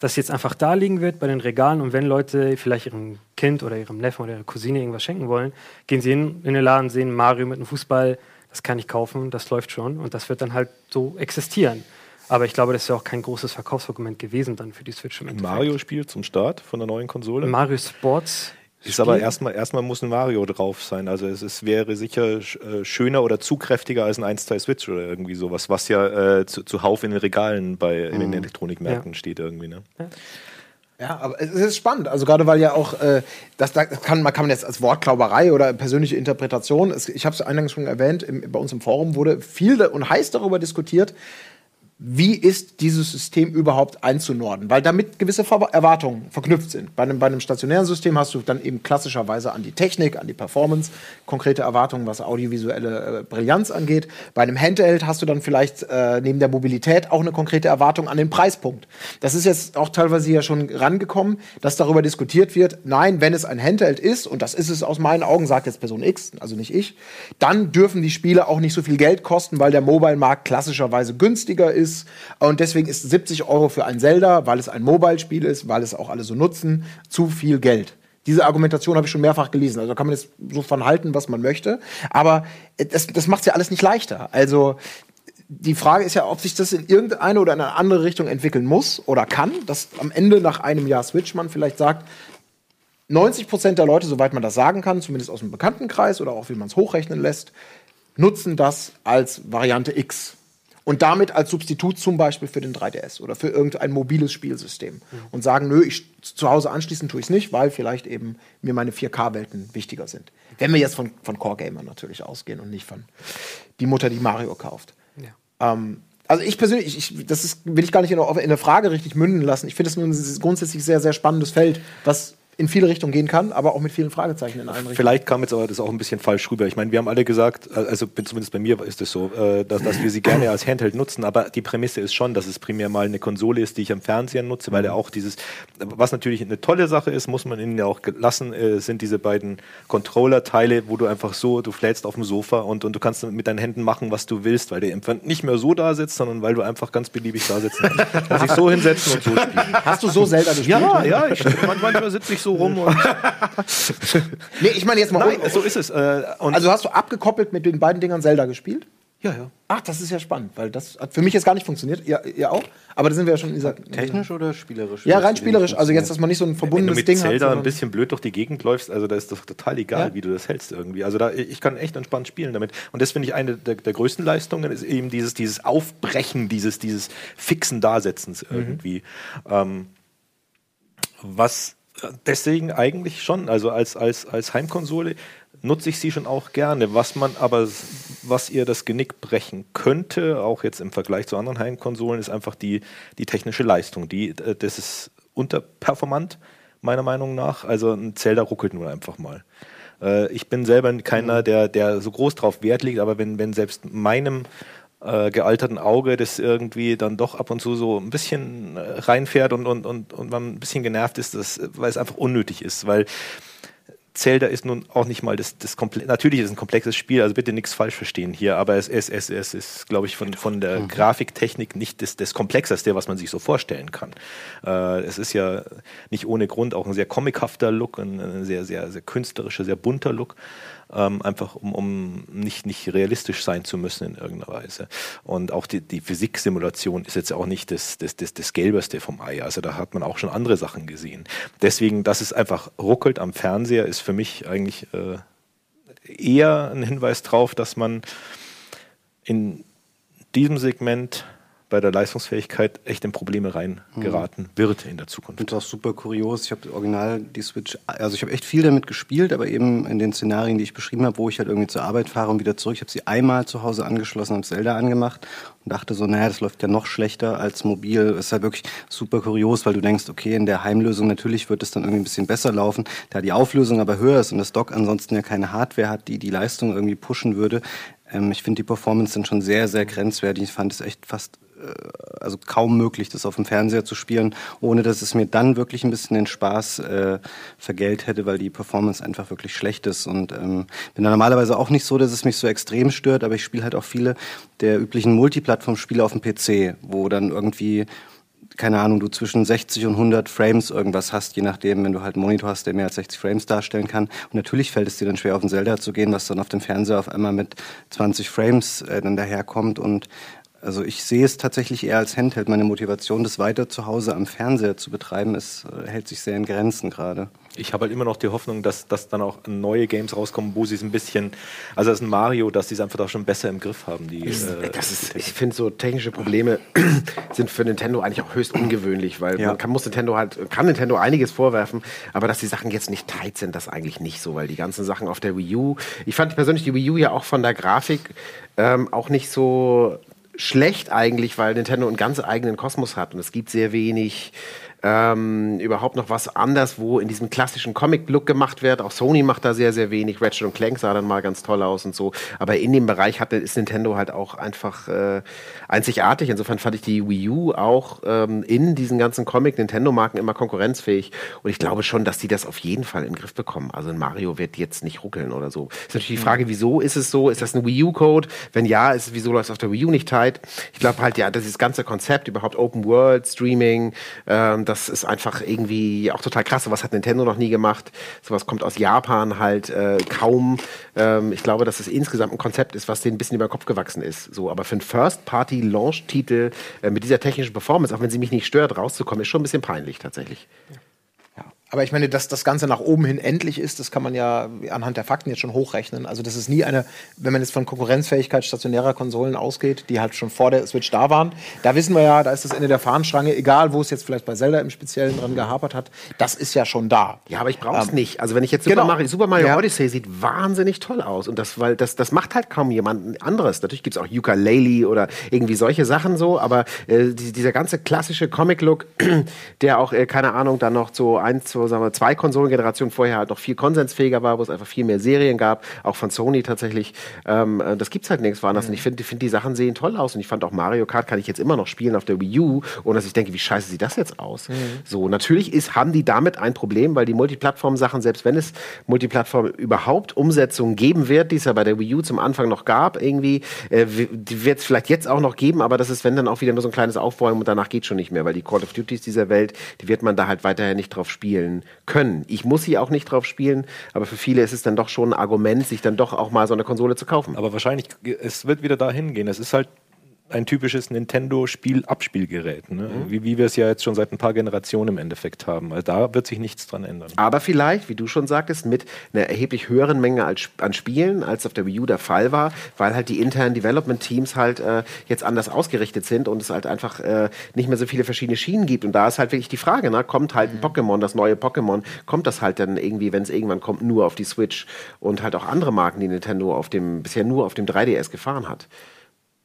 das jetzt einfach da liegen wird bei den Regalen. Und wenn Leute vielleicht ihrem Kind oder ihrem Neffen oder ihrer Cousine irgendwas schenken wollen, gehen sie in, in den Laden, sehen Mario mit einem Fußball, das kann ich kaufen, das läuft schon. Und das wird dann halt so existieren. Aber ich glaube, das ist ja auch kein großes Verkaufsargument gewesen dann für die Switch im Endeffekt. Mario-Spiel zum Start von der neuen Konsole. Mario Sports. Ist aber erstmal erstmal muss ein Mario drauf sein. Also es ist, wäre sicher sch- äh, schöner oder zugkräftiger als ein 1-2 Switch oder irgendwie sowas, was ja äh, zu, zuhauf in den Regalen bei in den Elektronikmärkten steht irgendwie. Ne? Ja, aber es ist spannend. Also gerade weil ja auch, äh, das, da kann, man kann man jetzt als Wortklauberei oder persönliche Interpretation, es, ich habe es eingangs schon erwähnt, im, bei uns im Forum wurde viel und heiß darüber diskutiert, wie ist dieses System überhaupt einzunorden? Weil damit gewisse Ver Erwartungen verknüpft sind. Bei einem, bei einem stationären System hast du dann eben klassischerweise an die Technik, an die Performance, konkrete Erwartungen, was audiovisuelle äh, Brillanz angeht. Bei einem Handheld hast du dann vielleicht äh, neben der Mobilität auch eine konkrete Erwartung an den Preispunkt. Das ist jetzt auch teilweise ja schon rangekommen, dass darüber diskutiert wird, nein, wenn es ein Handheld ist, und das ist es aus meinen Augen, sagt jetzt Person X, also nicht ich, dann dürfen die Spiele auch nicht so viel Geld kosten, weil der Mobile-Markt klassischerweise günstiger ist. Und deswegen ist 70 Euro für ein Zelda, weil es ein Mobile-Spiel ist, weil es auch alle so nutzen, zu viel Geld. Diese Argumentation habe ich schon mehrfach gelesen. Also kann man jetzt so von halten, was man möchte. Aber äh, das, das macht es ja alles nicht leichter. Also die Frage ist ja, ob sich das in irgendeine oder in eine andere Richtung entwickeln muss oder kann, dass am Ende nach einem Jahr Switch man vielleicht sagt, 90 Prozent der Leute, soweit man das sagen kann, zumindest aus dem Bekanntenkreis oder auch wie man es hochrechnen lässt, nutzen das als Variante X. Und damit als Substitut zum Beispiel für den 3DS oder für irgendein mobiles Spielsystem. Und sagen, nö, ich zu Hause anschließen tue ich es nicht, weil vielleicht eben mir meine 4K-Welten wichtiger sind. Wenn wir jetzt von, von Core-Gamern natürlich ausgehen und nicht von die Mutter, die Mario kauft. Ähm, also ich persönlich, ich, das ist, will ich gar nicht in eine, in eine Frage richtig münden lassen. Ich finde es ein grundsätzlich sehr, sehr spannendes Feld, was in viele Richtungen gehen kann, aber auch mit vielen Fragezeichen in allen Richtungen. Vielleicht kam jetzt aber das auch ein bisschen falsch rüber. Ich meine, wir haben alle gesagt, also zumindest bei mir ist es so, äh, dass, dass wir sie gerne als Handheld nutzen, aber die Prämisse ist schon, dass es primär mal eine Konsole ist, die ich am Fernseher nutze, weil er auch dieses, was natürlich eine tolle Sache ist, muss man ihnen ja auch lassen, äh, sind diese beiden Controller-Teile, wo du einfach so, du flätst auf dem Sofa und, und du kannst mit deinen Händen machen, was du willst, weil der Empfang nicht mehr so da sitzt, sondern weil du einfach ganz beliebig da sitzen kannst. Dich so hinsetzen und so spielen. Hast du so Zelda gespielt? Ja, ja, ich, manchmal sitze ich so rum und Nee, ich meine jetzt mal. Nein, so ist es. Äh, und also hast du abgekoppelt mit den beiden Dingern Zelda gespielt? ja, ja. Ach, das ist ja spannend, weil das hat für mich jetzt gar nicht funktioniert. Ihr, ihr auch? Aber da sind wir ja schon in dieser. Technisch oder spielerisch? Ja, rein spielerisch. Also jetzt, dass man nicht so ein Wenn du verbundenes mit Ding Zelda hat. ein bisschen blöd durch die Gegend läufst, also da ist doch total egal, Ja. wie du das hältst irgendwie. Also da, ich kann echt entspannt spielen damit. Und das finde ich eine der, der größten Leistungen, ist eben dieses, dieses Aufbrechen, dieses, dieses fixen Dasetzens Mhm. irgendwie. Ähm, was deswegen eigentlich schon, also als, als, als Heimkonsole nutze ich sie schon auch gerne. Was man aber, was ihr das Genick brechen könnte, auch jetzt im Vergleich zu anderen Heimkonsolen, ist einfach die, die technische Leistung. Die, äh, das ist unterperformant, meiner Meinung nach. Also ein Zelda ruckelt nur einfach mal. Äh, ich bin selber keiner, der, der so groß drauf Wert legt, aber wenn, wenn selbst meinem äh, gealterten Auge das irgendwie dann doch ab und zu so ein bisschen äh, reinfährt und, und, und, und man ein bisschen genervt ist, das, weil es einfach unnötig ist, weil Zelda ist nun auch nicht mal das, das komplett. Natürlich ist es ein komplexes Spiel, also bitte nichts falsch verstehen hier, aber es, es, es, es ist, glaube ich, von, von der Grafiktechnik nicht das, das Komplexeste, was man sich so vorstellen kann. Äh, es ist ja nicht ohne Grund auch ein sehr comichafter Look, ein, ein sehr, sehr, sehr künstlerischer, sehr bunter Look. Ähm, einfach um, um nicht, nicht realistisch sein zu müssen in irgendeiner Weise. Und auch die, die Physiksimulation ist jetzt auch nicht das, das, das, das Gelberste vom Ei. Also da hat man auch schon andere Sachen gesehen. Deswegen, dass es einfach ruckelt am Fernseher, ist für mich eigentlich äh, eher ein Hinweis darauf, dass man in diesem Segment bei der Leistungsfähigkeit echt in Probleme reingeraten wird in der Zukunft. Und auch super kurios. Ich habe original die Switch, also ich habe echt viel damit gespielt, aber eben in den Szenarien, die ich beschrieben habe, wo ich halt irgendwie zur Arbeit fahre und wieder zurück. Ich habe sie einmal zu Hause angeschlossen, habe Zelda angemacht und dachte so, naja, das läuft ja noch schlechter als mobil. Das ist halt wirklich super kurios, weil du denkst, okay, in der Heimlösung natürlich wird es dann irgendwie ein bisschen besser laufen, da die Auflösung aber höher ist und das Dock ansonsten ja keine Hardware hat, die die Leistung irgendwie pushen würde. Ähm, ich finde die Performance dann schon sehr, sehr grenzwertig. Ich fand es echt fast also kaum möglich, das auf dem Fernseher zu spielen, ohne dass es mir dann wirklich ein bisschen den Spaß äh, vergällt hätte, weil die Performance einfach wirklich schlecht ist. Und ähm, bin da normalerweise auch nicht so, dass es mich so extrem stört, aber ich spiele halt auch viele der üblichen Multiplattform-Spiele auf dem PC, wo dann irgendwie keine Ahnung, du zwischen 60 und 100 Frames irgendwas hast, je nachdem, wenn du halt einen Monitor hast, der mehr als 60 Frames darstellen kann. Und natürlich fällt es dir dann schwer, auf den Zelda zu gehen, was dann auf dem Fernseher auf einmal mit 20 Frames äh, dann daherkommt. Und also ich sehe es tatsächlich eher als Handheld. Meine Motivation, das weiter zu Hause am Fernseher zu betreiben, ist, äh, hält sich sehr in Grenzen gerade. Ich habe halt immer noch die Hoffnung, dass, dass dann auch neue Games rauskommen, wo sie es ein bisschen, also das ist ein Mario, dass sie es einfach da schon besser im Griff haben. Die, äh, Das ist, ich finde, so technische Probleme sind für Nintendo eigentlich auch höchst ungewöhnlich, weil Ja. man kann, muss Nintendo halt, kann Nintendo einiges vorwerfen, aber dass die Sachen jetzt nicht tight sind, das eigentlich nicht so, weil die ganzen Sachen auf der Wii U, ich fand persönlich die Wii U ja auch von der Grafik ähm, auch nicht so schlecht eigentlich, weil Nintendo einen ganz eigenen Kosmos hat und es gibt sehr wenig ähm, überhaupt noch was anders, wo in diesem klassischen Comic-Look gemacht wird. Auch Sony macht da sehr, sehr wenig. Ratchet und Clank sah dann mal ganz toll aus und so. Aber in dem Bereich hatte, ist Nintendo halt auch einfach äh, einzigartig. Insofern fand ich die Wii U auch ähm, in diesen ganzen Comic-Nintendo-Marken immer konkurrenzfähig. Und ich glaube schon, dass die das auf jeden Fall in den Griff bekommen. Also ein Mario wird jetzt nicht ruckeln oder so. Ist natürlich die Frage, wieso ist es so? Ist das ein Wii U-Code? Wenn ja, ist, wieso läuft es auf der Wii U nicht tight? Ich glaube halt, ja, das ist das ganze Konzept, überhaupt Open World, Streaming, ähm, das ist einfach irgendwie auch total krass. Sowas hat Nintendo noch nie gemacht. Sowas kommt aus Japan halt äh, kaum. Ähm, ich glaube, dass es insgesamt ein Konzept ist, was denen ein bisschen über den Kopf gewachsen ist. So, aber für einen First-Party-Launch-Titel äh, mit dieser technischen Performance, auch wenn sie mich nicht stört, rauszukommen, ist schon ein bisschen peinlich tatsächlich. Aber ich meine, dass das Ganze nach oben hin endlich ist, das kann man ja anhand der Fakten jetzt schon hochrechnen. Also das ist nie eine, wenn man jetzt von Konkurrenzfähigkeit stationärer Konsolen ausgeht, die halt schon vor der Switch da waren. Da wissen wir ja, da ist das Ende der Fahnenschrange, egal wo es jetzt vielleicht bei Zelda im Speziellen dran gehapert hat, das ist ja schon da. Ja, aber ich brauche es Ähm, nicht. Also wenn ich jetzt Super genau. Mario, Super Mario Ja. Odyssey sieht wahnsinnig toll aus. Und das, weil das, das macht halt kaum jemand anderes. Natürlich gibt's auch Ukulele oder irgendwie solche Sachen so, aber äh, die, dieser ganze klassische Comic-Look, der auch, äh, keine Ahnung, dann noch so eins, zwei, sagen wir, zwei Konsolengenerationen vorher halt noch viel konsensfähiger war, wo es einfach viel mehr Serien gab, auch von Sony tatsächlich. Ähm, äh, das gibt's halt nirgends woanders. Und ich finde, find, die Sachen sehen toll aus. Und ich fand auch Mario Kart kann ich jetzt immer noch spielen auf der Wii U, ohne dass ich denke, wie scheiße sieht das jetzt aus? So, natürlich ist, haben die damit ein Problem, weil die Multiplattform-Sachen, selbst wenn es Multiplattform überhaupt Umsetzungen geben wird, die es ja bei der Wii U zum Anfang noch gab, irgendwie, äh, die wird es vielleicht jetzt auch noch geben, aber das ist, wenn dann auch wieder nur so ein kleines Aufbäumen und danach geht schon nicht mehr, weil die Call of Duties dieser Welt, die wird man da halt weiterhin nicht drauf spielen können. Ich muss sie auch nicht drauf spielen, aber für viele ist es dann doch schon ein Argument, sich dann doch auch mal so eine Konsole zu kaufen. Aber wahrscheinlich, es wird wieder dahin gehen. Es ist halt ein typisches Nintendo-Spiel-Abspielgerät, ne? wie, wie wir es ja jetzt schon seit ein paar Generationen im Endeffekt haben. Also da wird sich nichts dran ändern. Aber vielleicht, wie du schon sagtest, mit einer erheblich höheren Menge als, an Spielen, als auf der Wii U der Fall war, weil halt die internen Development-Teams halt äh, jetzt anders ausgerichtet sind und es halt einfach äh, nicht mehr so viele verschiedene Schienen gibt. Und da ist halt wirklich die Frage, ne, kommt halt ein Pokémon, das neue Pokémon, kommt das halt dann irgendwie, wenn es irgendwann kommt, nur auf die Switch und halt auch andere Marken, die Nintendo auf dem, bisher nur auf dem 3DS gefahren hat.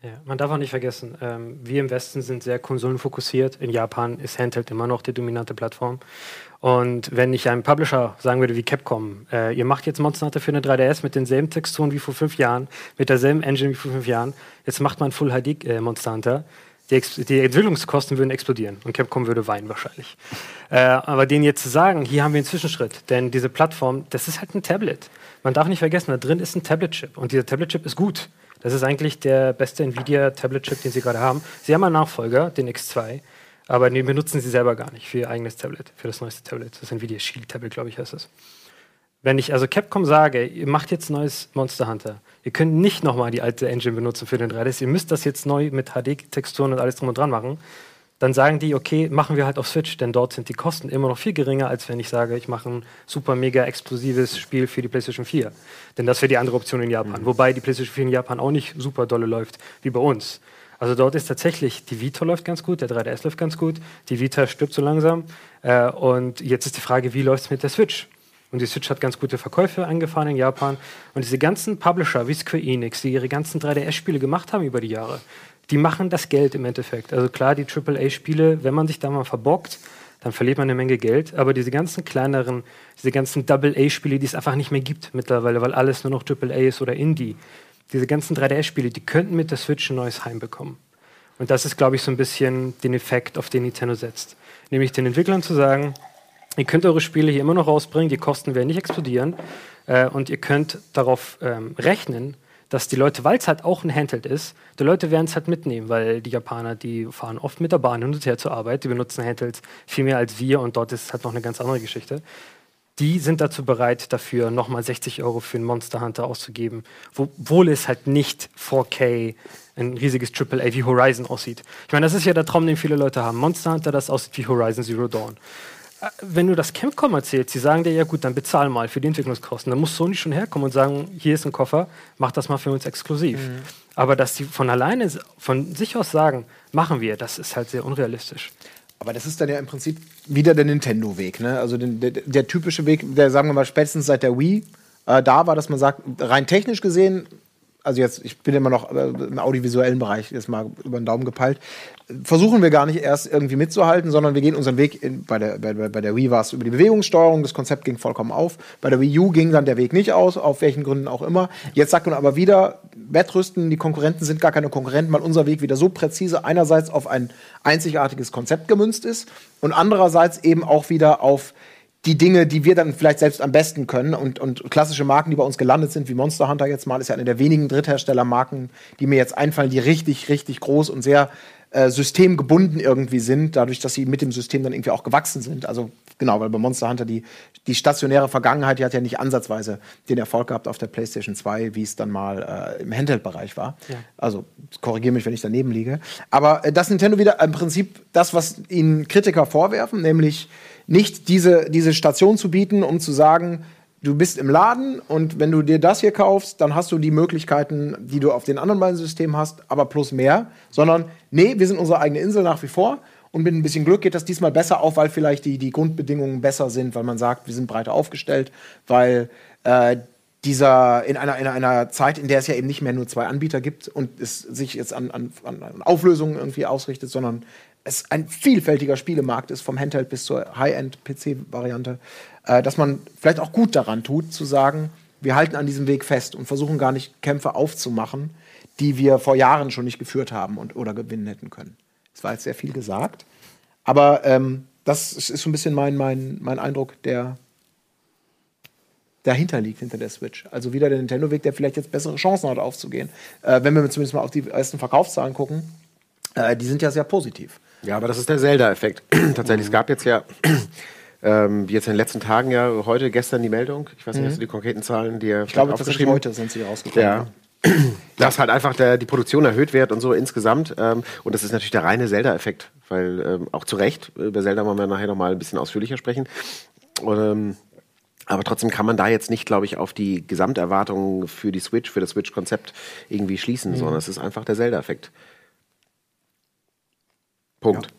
Ja, man darf auch nicht vergessen, ähm, wir im Westen sind sehr konsolenfokussiert. In Japan ist Handheld immer noch die dominante Plattform. Und wenn ich einem Publisher sagen würde wie Capcom, äh, ihr macht jetzt Monster Hunter für eine 3DS mit denselben Texturen wie vor fünf Jahren, mit derselben Engine wie vor fünf Jahren, jetzt macht man Full HD äh, Monster Hunter, die, die Entwicklungskosten würden explodieren und Capcom würde weinen wahrscheinlich. Äh, aber denen jetzt zu sagen, hier haben wir einen Zwischenschritt, denn diese Plattform, das ist halt ein Tablet. Man darf nicht vergessen, da drin ist ein Tablet-Chip und dieser Tablet-Chip ist gut. Das ist eigentlich der beste Nvidia-Tablet-Chip, den sie gerade haben. Sie haben einen Nachfolger, den X2, aber den benutzen sie selber gar nicht für ihr eigenes Tablet, für das neueste Tablet. Das Nvidia Shield Tablet, glaube ich, heißt es. Wenn ich also Capcom sage, ihr macht jetzt neues Monster Hunter, ihr könnt nicht nochmal die alte Engine benutzen für den 3DS, ihr müsst das jetzt neu mit HD-Texturen und alles drum und dran machen, dann sagen die, okay, machen wir halt auf Switch, denn dort sind die Kosten immer noch viel geringer, als wenn ich sage, ich mache ein super mega explosives Spiel für die PlayStation 4. Denn das wäre die andere Option in Japan. Wobei die PlayStation 4 in Japan auch nicht super dolle läuft, wie bei uns. Also dort ist tatsächlich, die Vita läuft ganz gut, der 3DS läuft ganz gut, die Vita stirbt so langsam. Äh, und jetzt ist die Frage, wie läuft es mit der Switch? Und die Switch hat ganz gute Verkäufe angefahren in Japan. Und diese ganzen Publisher wie Square Enix, die ihre ganzen 3DS-Spiele gemacht haben über die Jahre, die machen das Geld im Endeffekt. Also klar, die AAA-Spiele, wenn man sich da mal verbockt, dann verliert man eine Menge Geld. Aber diese ganzen kleineren, diese ganzen Double-A-Spiele, die es einfach nicht mehr gibt mittlerweile, weil alles nur noch AAA ist oder Indie, diese ganzen 3DS-Spiele, die könnten mit der Switch ein neues Heim bekommen. Und das ist, glaube ich, so ein bisschen den Effekt, auf den Nintendo setzt. Nämlich den Entwicklern zu sagen, ihr könnt eure Spiele hier immer noch rausbringen, die Kosten werden nicht explodieren äh, und ihr könnt darauf ähm, rechnen, dass die Leute, weil es halt auch ein Handheld ist, die Leute werden es halt mitnehmen, weil die Japaner, die fahren oft mit der Bahn hin und her zur Arbeit, die benutzen Handhelds viel mehr als wir und dort ist es halt noch eine ganz andere Geschichte. Die sind dazu bereit, dafür nochmal 60 Euro für einen Monster Hunter auszugeben, wo- obwohl es halt nicht 4K ein riesiges AAA wie Horizon aussieht. Ich meine, das ist ja der Traum, den viele Leute haben. Monster Hunter, das aussieht wie Horizon Zero Dawn. Wenn du das Capcom erzählst, sie sagen dir, ja gut, dann bezahl mal für die Entwicklungskosten. Dann muss Sony schon herkommen und sagen, hier ist ein Koffer, mach das mal für uns exklusiv. Aber dass sie von alleine, von sich aus sagen, machen wir, das ist halt sehr unrealistisch. Aber das ist dann ja im Prinzip wieder der Nintendo-Weg. Ne? Also den, der, der typische Weg, der sagen wir mal spätestens seit der Wii äh, da war, dass man sagt, rein technisch gesehen, also jetzt, ich bin immer noch äh, im audiovisuellen Bereich, jetzt mal über den Daumen gepeilt, versuchen wir gar nicht erst irgendwie mitzuhalten, sondern wir gehen unseren Weg, in, bei, der, bei, bei der Wii war es über die Bewegungssteuerung, das Konzept ging vollkommen auf. Bei der Wii U ging dann der Weg nicht aus, auf welchen Gründen auch immer. Jetzt sagt man aber wieder, Wettrüsten, die Konkurrenten sind gar keine Konkurrenten, weil unser Weg wieder so präzise einerseits auf ein einzigartiges Konzept gemünzt ist und andererseits eben auch wieder auf die Dinge, die wir dann vielleicht selbst am besten können und, und klassische Marken, die bei uns gelandet sind, wie Monster Hunter jetzt mal, ist ja eine der wenigen Drittherstellermarken, die mir jetzt einfallen, die richtig, richtig groß und sehr äh, systemgebunden irgendwie sind, dadurch, dass sie mit dem System dann irgendwie auch gewachsen sind. Also genau, weil bei Monster Hunter die, die stationäre Vergangenheit, die hat ja nicht ansatzweise den Erfolg gehabt auf der PlayStation 2, wie es dann mal äh, im Handheld-Bereich war. Also korrigiere mich, wenn ich daneben liege. Aber äh, dass Nintendo wieder im Prinzip das, was ihnen Kritiker vorwerfen, nämlich nicht diese, diese Station zu bieten, um zu sagen, du bist im Laden und wenn du dir das hier kaufst, dann hast du die Möglichkeiten, die du auf den anderen beiden Systemen hast, aber plus mehr, sondern nee, wir sind unsere eigene Insel nach wie vor und mit ein bisschen Glück geht das diesmal besser auf, weil vielleicht die, die Grundbedingungen besser sind, weil man sagt, wir sind breiter aufgestellt, weil äh, dieser in einer, in einer Zeit, in der es ja eben nicht mehr nur zwei Anbieter gibt und es sich jetzt an, an, an Auflösungen irgendwie ausrichtet, sondern es ein vielfältiger Spielemarkt ist, vom Handheld bis zur High-End-PC-Variante, äh, dass man vielleicht auch gut daran tut, zu sagen, wir halten an diesem Weg fest und versuchen gar nicht Kämpfe aufzumachen, die wir vor Jahren schon nicht geführt haben und, oder gewinnen hätten können. Das war jetzt sehr viel gesagt. Aber ähm, das ist so ein bisschen mein, mein, mein Eindruck, der dahinter liegt, hinter der Switch. Also wieder der Nintendo-Weg, der vielleicht jetzt bessere Chancen hat aufzugehen. Äh, wenn wir zumindest mal auf die ersten Verkaufszahlen gucken, äh, die sind ja sehr positiv. Ja, aber das ist der Zelda-Effekt. Tatsächlich, es gab jetzt ja ähm, jetzt in den letzten Tagen ja, heute, gestern die Meldung. Ich weiß nicht, mhm. hast du die konkreten Zahlen, die ihr Ich glaube, aufgeschrieben heute sind sie rausgekommen. Ja. Dass halt einfach der, die Produktion erhöht wird und so insgesamt. Ähm, und das ist natürlich der reine Zelda-Effekt, weil ähm, auch zu Recht, über Zelda wollen wir nachher nochmal ein bisschen ausführlicher sprechen. Und, ähm, aber trotzdem kann man da jetzt nicht, glaube ich, auf die Gesamterwartungen für die Switch, für das Switch-Konzept irgendwie schließen, mhm. sondern es ist einfach der Zelda-Effekt. Punkt. Ja.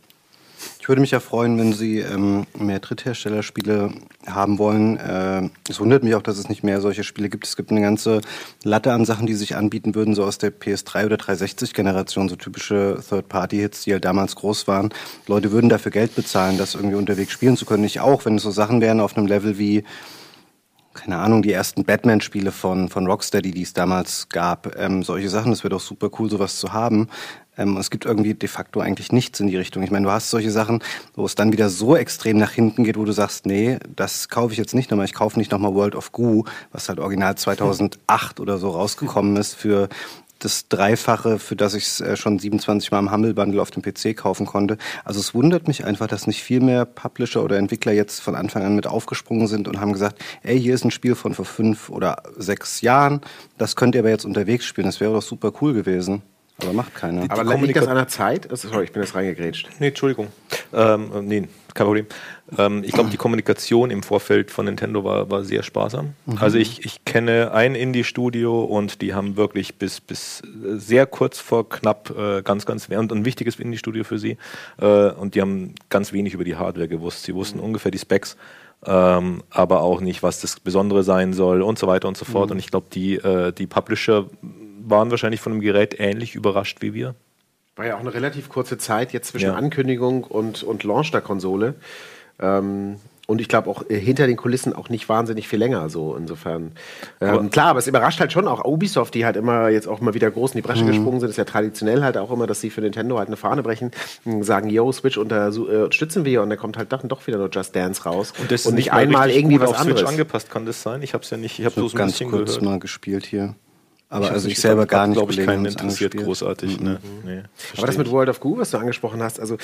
Ich würde mich ja freuen, wenn Sie ähm, mehr Drittherstellerspiele haben wollen. Äh, es wundert mich auch, dass es nicht mehr solche Spiele gibt. Es gibt eine ganze Latte an Sachen, die sich anbieten würden, so aus der PS3 oder 360-Generation, so typische Third-Party-Hits, die halt damals groß waren. Leute würden dafür Geld bezahlen, das irgendwie unterwegs spielen zu können. Ich auch, wenn es so Sachen wären auf einem Level wie keine Ahnung, die ersten Batman-Spiele von, von Rocksteady, die es damals gab. Ähm, solche Sachen, das wäre doch super cool, sowas zu haben. Ähm, es gibt irgendwie de facto eigentlich nichts in die Richtung. Ich meine, du hast solche Sachen, wo es dann wieder so extrem nach hinten geht, wo du sagst, nee, das kaufe ich jetzt nicht nochmal. Ich kaufe nicht nochmal World of Goo, was halt original 2008 oder so rausgekommen ist für das Dreifache, für das ich es äh, schon 27 Mal im Humble Bundle auf dem PC kaufen konnte. Also es wundert mich einfach, dass nicht viel mehr Publisher oder Entwickler jetzt von Anfang an mit aufgesprungen sind und haben gesagt, ey, hier ist ein Spiel von vor fünf oder sechs Jahren, das könnt ihr aber jetzt unterwegs spielen. Das wäre doch super cool gewesen. Aber macht keiner. Die, aber liegt das an der Zeit? Sorry, ich bin jetzt reingegrätscht. Nee, Entschuldigung. Ähm, nee, kein Problem. Ähm, ich glaube, die Kommunikation im Vorfeld von Nintendo war, war sehr sparsam. Mhm. Also ich, ich kenne ein Indie-Studio und die haben wirklich bis, bis sehr kurz vor knapp äh, ganz, ganz und ein wichtiges Indie-Studio für sie. Äh, und die haben ganz wenig über die Hardware gewusst. Sie wussten mhm. ungefähr die Specs. Ähm, aber auch nicht, was das Besondere sein soll und so weiter und so fort. Mhm. Und ich glaube, die, äh, die Publisher waren wahrscheinlich von dem Gerät ähnlich überrascht wie wir. War ja auch eine relativ kurze Zeit jetzt zwischen ja. Ankündigung und, und Launch der Konsole. Ähm, und ich glaube auch äh, hinter den Kulissen auch nicht wahnsinnig viel länger. So insofern. Ähm, aber klar, aber es überrascht halt schon auch Ubisoft, die halt immer jetzt auch mal wieder groß in die Bresche mhm. gesprungen sind. Das ist ja traditionell halt auch immer, dass sie für Nintendo halt eine Fahne brechen, sagen, yo, Switch unterstützen wir und dann kommt halt doch, doch wieder nur Just Dance raus. Und das und nicht einmal irgendwie was auf anderes. Switch angepasst, kann das sein? Ich habe es ja nicht, ich habe so, so ganz kurz gehört. mal gespielt hier. Aber ich also ich selber gar nicht. glaube ich, keinen interessiert großartig. Mhm. Ne? Nee, Aber das mit World of Goo, was du angesprochen hast, also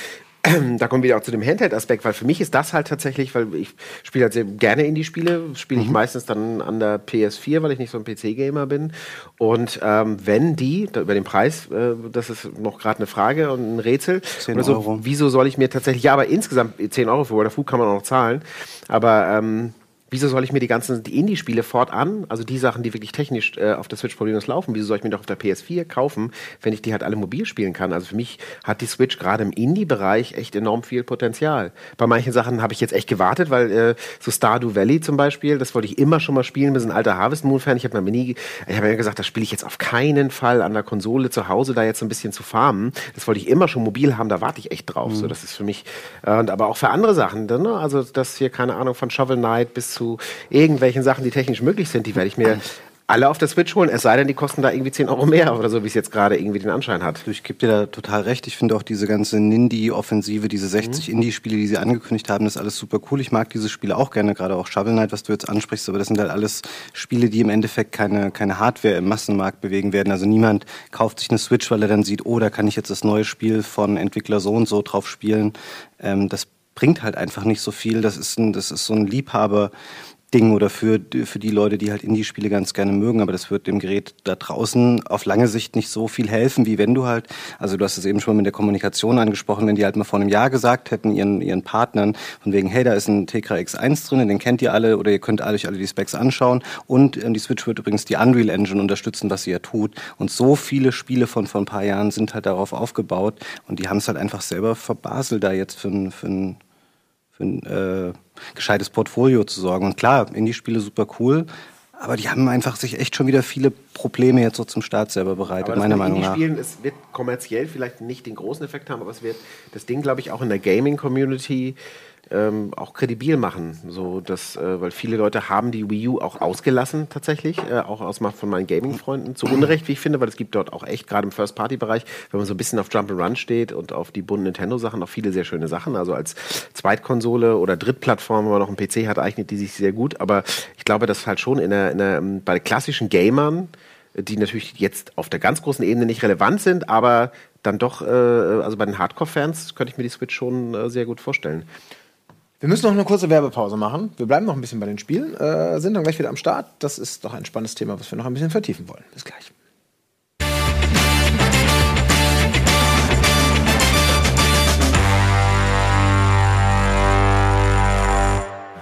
da kommen wir wieder auch zu dem Handheld-Aspekt, weil für mich ist das halt tatsächlich, weil ich spiele halt sehr gerne Indie-Spiele, spiele ich mhm. meistens dann an der PS4, weil ich nicht so ein PC-Gamer bin. Und ähm, wenn die, da, über den Preis, äh, das ist noch gerade eine Frage und ein Rätsel. 10 Euro. So, wieso soll ich mir tatsächlich, ja, aber insgesamt 10 Euro für World of Goo kann man auch noch zahlen. Aber ähm, wieso soll ich mir die ganzen die Indie-Spiele fortan, also die Sachen, die wirklich technisch äh, auf der Switch problemlos laufen, wieso soll ich mir doch auf der PS4 kaufen, wenn ich die halt alle mobil spielen kann? Also für mich hat die Switch gerade im Indie-Bereich echt enorm viel Potenzial. Bei manchen Sachen habe ich jetzt echt gewartet, weil äh, so Stardew Valley zum Beispiel, das wollte ich immer schon mal spielen, wir sind ein alter Harvest Moon-Fan, ich habe mir nie, ich habe mir gesagt, das spiele ich jetzt auf keinen Fall an der Konsole zu Hause, da jetzt so ein bisschen zu farmen. Das wollte ich immer schon mobil haben, da warte ich echt drauf. Mhm. So, das ist für mich, äh, aber auch für andere Sachen, ne? also das hier, keine Ahnung, von Shovel Knight bis zu irgendwelchen Sachen, die technisch möglich sind, die werde ich mir alle auf der Switch holen, es sei denn, die kosten da irgendwie 10 Euro mehr oder so, wie es jetzt gerade irgendwie den Anschein hat. Ich gebe dir da total recht. Ich finde auch diese ganze Nindie-Offensive, diese 60 mhm. Indie-Spiele, die sie angekündigt haben, das ist alles super cool. Ich mag diese Spiele auch gerne, gerade auch Shovel Knight, was du jetzt ansprichst, aber das sind halt alles Spiele, die im Endeffekt keine, keine Hardware im Massenmarkt bewegen werden. Also niemand kauft sich eine Switch, weil er dann sieht, oh, da kann ich jetzt das neue Spiel von Entwickler so und so drauf spielen. Ähm, das bringt halt einfach nicht so viel. Das ist, ein, das ist so ein Liebhaber- Ding oder für, für die Leute, die halt Indie-Spiele ganz gerne mögen, aber das wird dem Gerät da draußen auf lange Sicht nicht so viel helfen, wie wenn du halt, also du hast es eben schon mit der Kommunikation angesprochen, wenn die halt mal vor einem Jahr gesagt hätten, ihren, ihren Partnern, von wegen, hey, da ist ein Tegra X1 drin, den kennt ihr alle oder ihr könnt euch alle die Specs anschauen. Und ähm, die Switch wird übrigens die Unreal Engine unterstützen, was sie ja tut. Und so viele Spiele von vor ein paar Jahren sind halt darauf aufgebaut. Und die haben es halt einfach selber verbaselt, da jetzt für ein, für ein für ein äh, gescheites Portfolio zu sorgen. Und klar, Indie-Spiele super cool, aber die haben einfach sich echt schon wieder viele Probleme jetzt so zum Start selber bereitet, meiner Meinung nach. Spielen, es wird kommerziell vielleicht nicht den großen Effekt haben, aber es wird das Ding, glaube ich, auch in der Gaming-Community ähm, auch kredibil machen. So, dass, äh, weil viele Leute haben die Wii U auch ausgelassen tatsächlich, äh, auch aus von meinen Gaming-Freunden. Zu Unrecht, wie ich finde, weil es gibt dort auch echt, gerade im First-Party-Bereich, wenn man so ein bisschen auf Jump'n'Run steht und auf die bunten Nintendo-Sachen, auch viele sehr schöne Sachen. Also als Zweitkonsole oder Drittplattform, wenn man noch einen PC hat, eignet die sich sehr gut. Aber ich glaube, dass halt schon in der, in der, bei klassischen Gamern, die natürlich jetzt auf der ganz großen Ebene nicht relevant sind, aber dann doch, äh, also bei den Hardcore-Fans könnte ich mir die Switch schon äh, sehr gut vorstellen. Wir müssen noch eine kurze Werbepause machen. Wir bleiben noch ein bisschen bei den Spielen, äh, sind dann gleich wieder am Start. Das ist doch ein spannendes Thema, was wir noch ein bisschen vertiefen wollen. Bis gleich.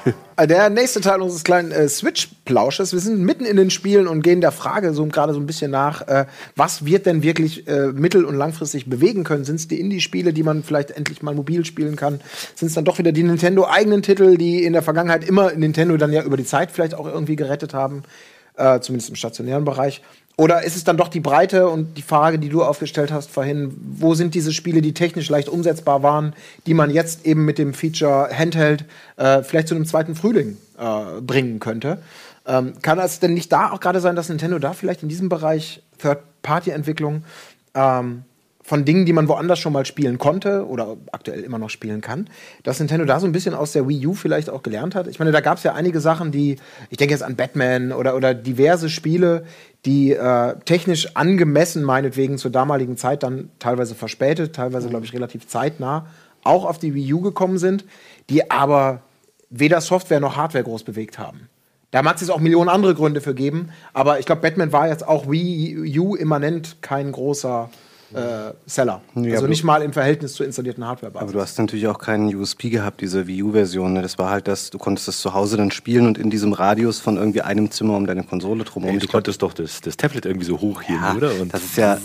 Der nächste Teil unseres kleinen äh, Switch-Plausches. Wir sind mitten in den Spielen und gehen der Frage so gerade so ein bisschen nach, äh, was wird denn wirklich äh, mittel- und langfristig bewegen können? Sind es die Indie-Spiele, die man vielleicht endlich mal mobil spielen kann? Sind es dann doch wieder die Nintendo-eigenen Titel, die in der Vergangenheit immer Nintendo dann ja über die Zeit vielleicht auch irgendwie gerettet haben? Äh, zumindest im stationären Bereich. Oder ist es dann doch die Breite und die Frage, die du aufgestellt hast vorhin, wo sind diese Spiele, die technisch leicht umsetzbar waren, die man jetzt eben mit dem Feature Handheld äh, vielleicht zu einem zweiten Frühling äh, bringen könnte? Ähm, kann es denn nicht da auch gerade sein, dass Nintendo da vielleicht in diesem Bereich Third-Party-Entwicklung ähm, von Dingen, die man woanders schon mal spielen konnte oder aktuell immer noch spielen kann, dass Nintendo da so ein bisschen aus der Wii U vielleicht auch gelernt hat. Ich meine, da gab es ja einige Sachen, die, ich denke jetzt an Batman oder, oder diverse Spiele, die äh, technisch angemessen meinetwegen zur damaligen Zeit dann teilweise verspätet, teilweise, glaube ich, relativ zeitnah auch auf die Wii U gekommen sind, die aber weder Software noch Hardware groß bewegt haben. Da mag es auch Millionen andere Gründe für geben, aber ich glaube, Batman war jetzt auch Wii U immanent kein großer äh, Seller. Ja, also nicht mal im Verhältnis zur installierten Hardware. Aber du hast natürlich auch keinen USP gehabt, diese Wii U-Version. Ne? Das war halt das, du konntest das zu Hause dann spielen und in diesem Radius von irgendwie einem Zimmer um deine Konsole drumherum. du konntest doch das, das Tablet irgendwie so hochheben, ja, oder? Und das ist ja,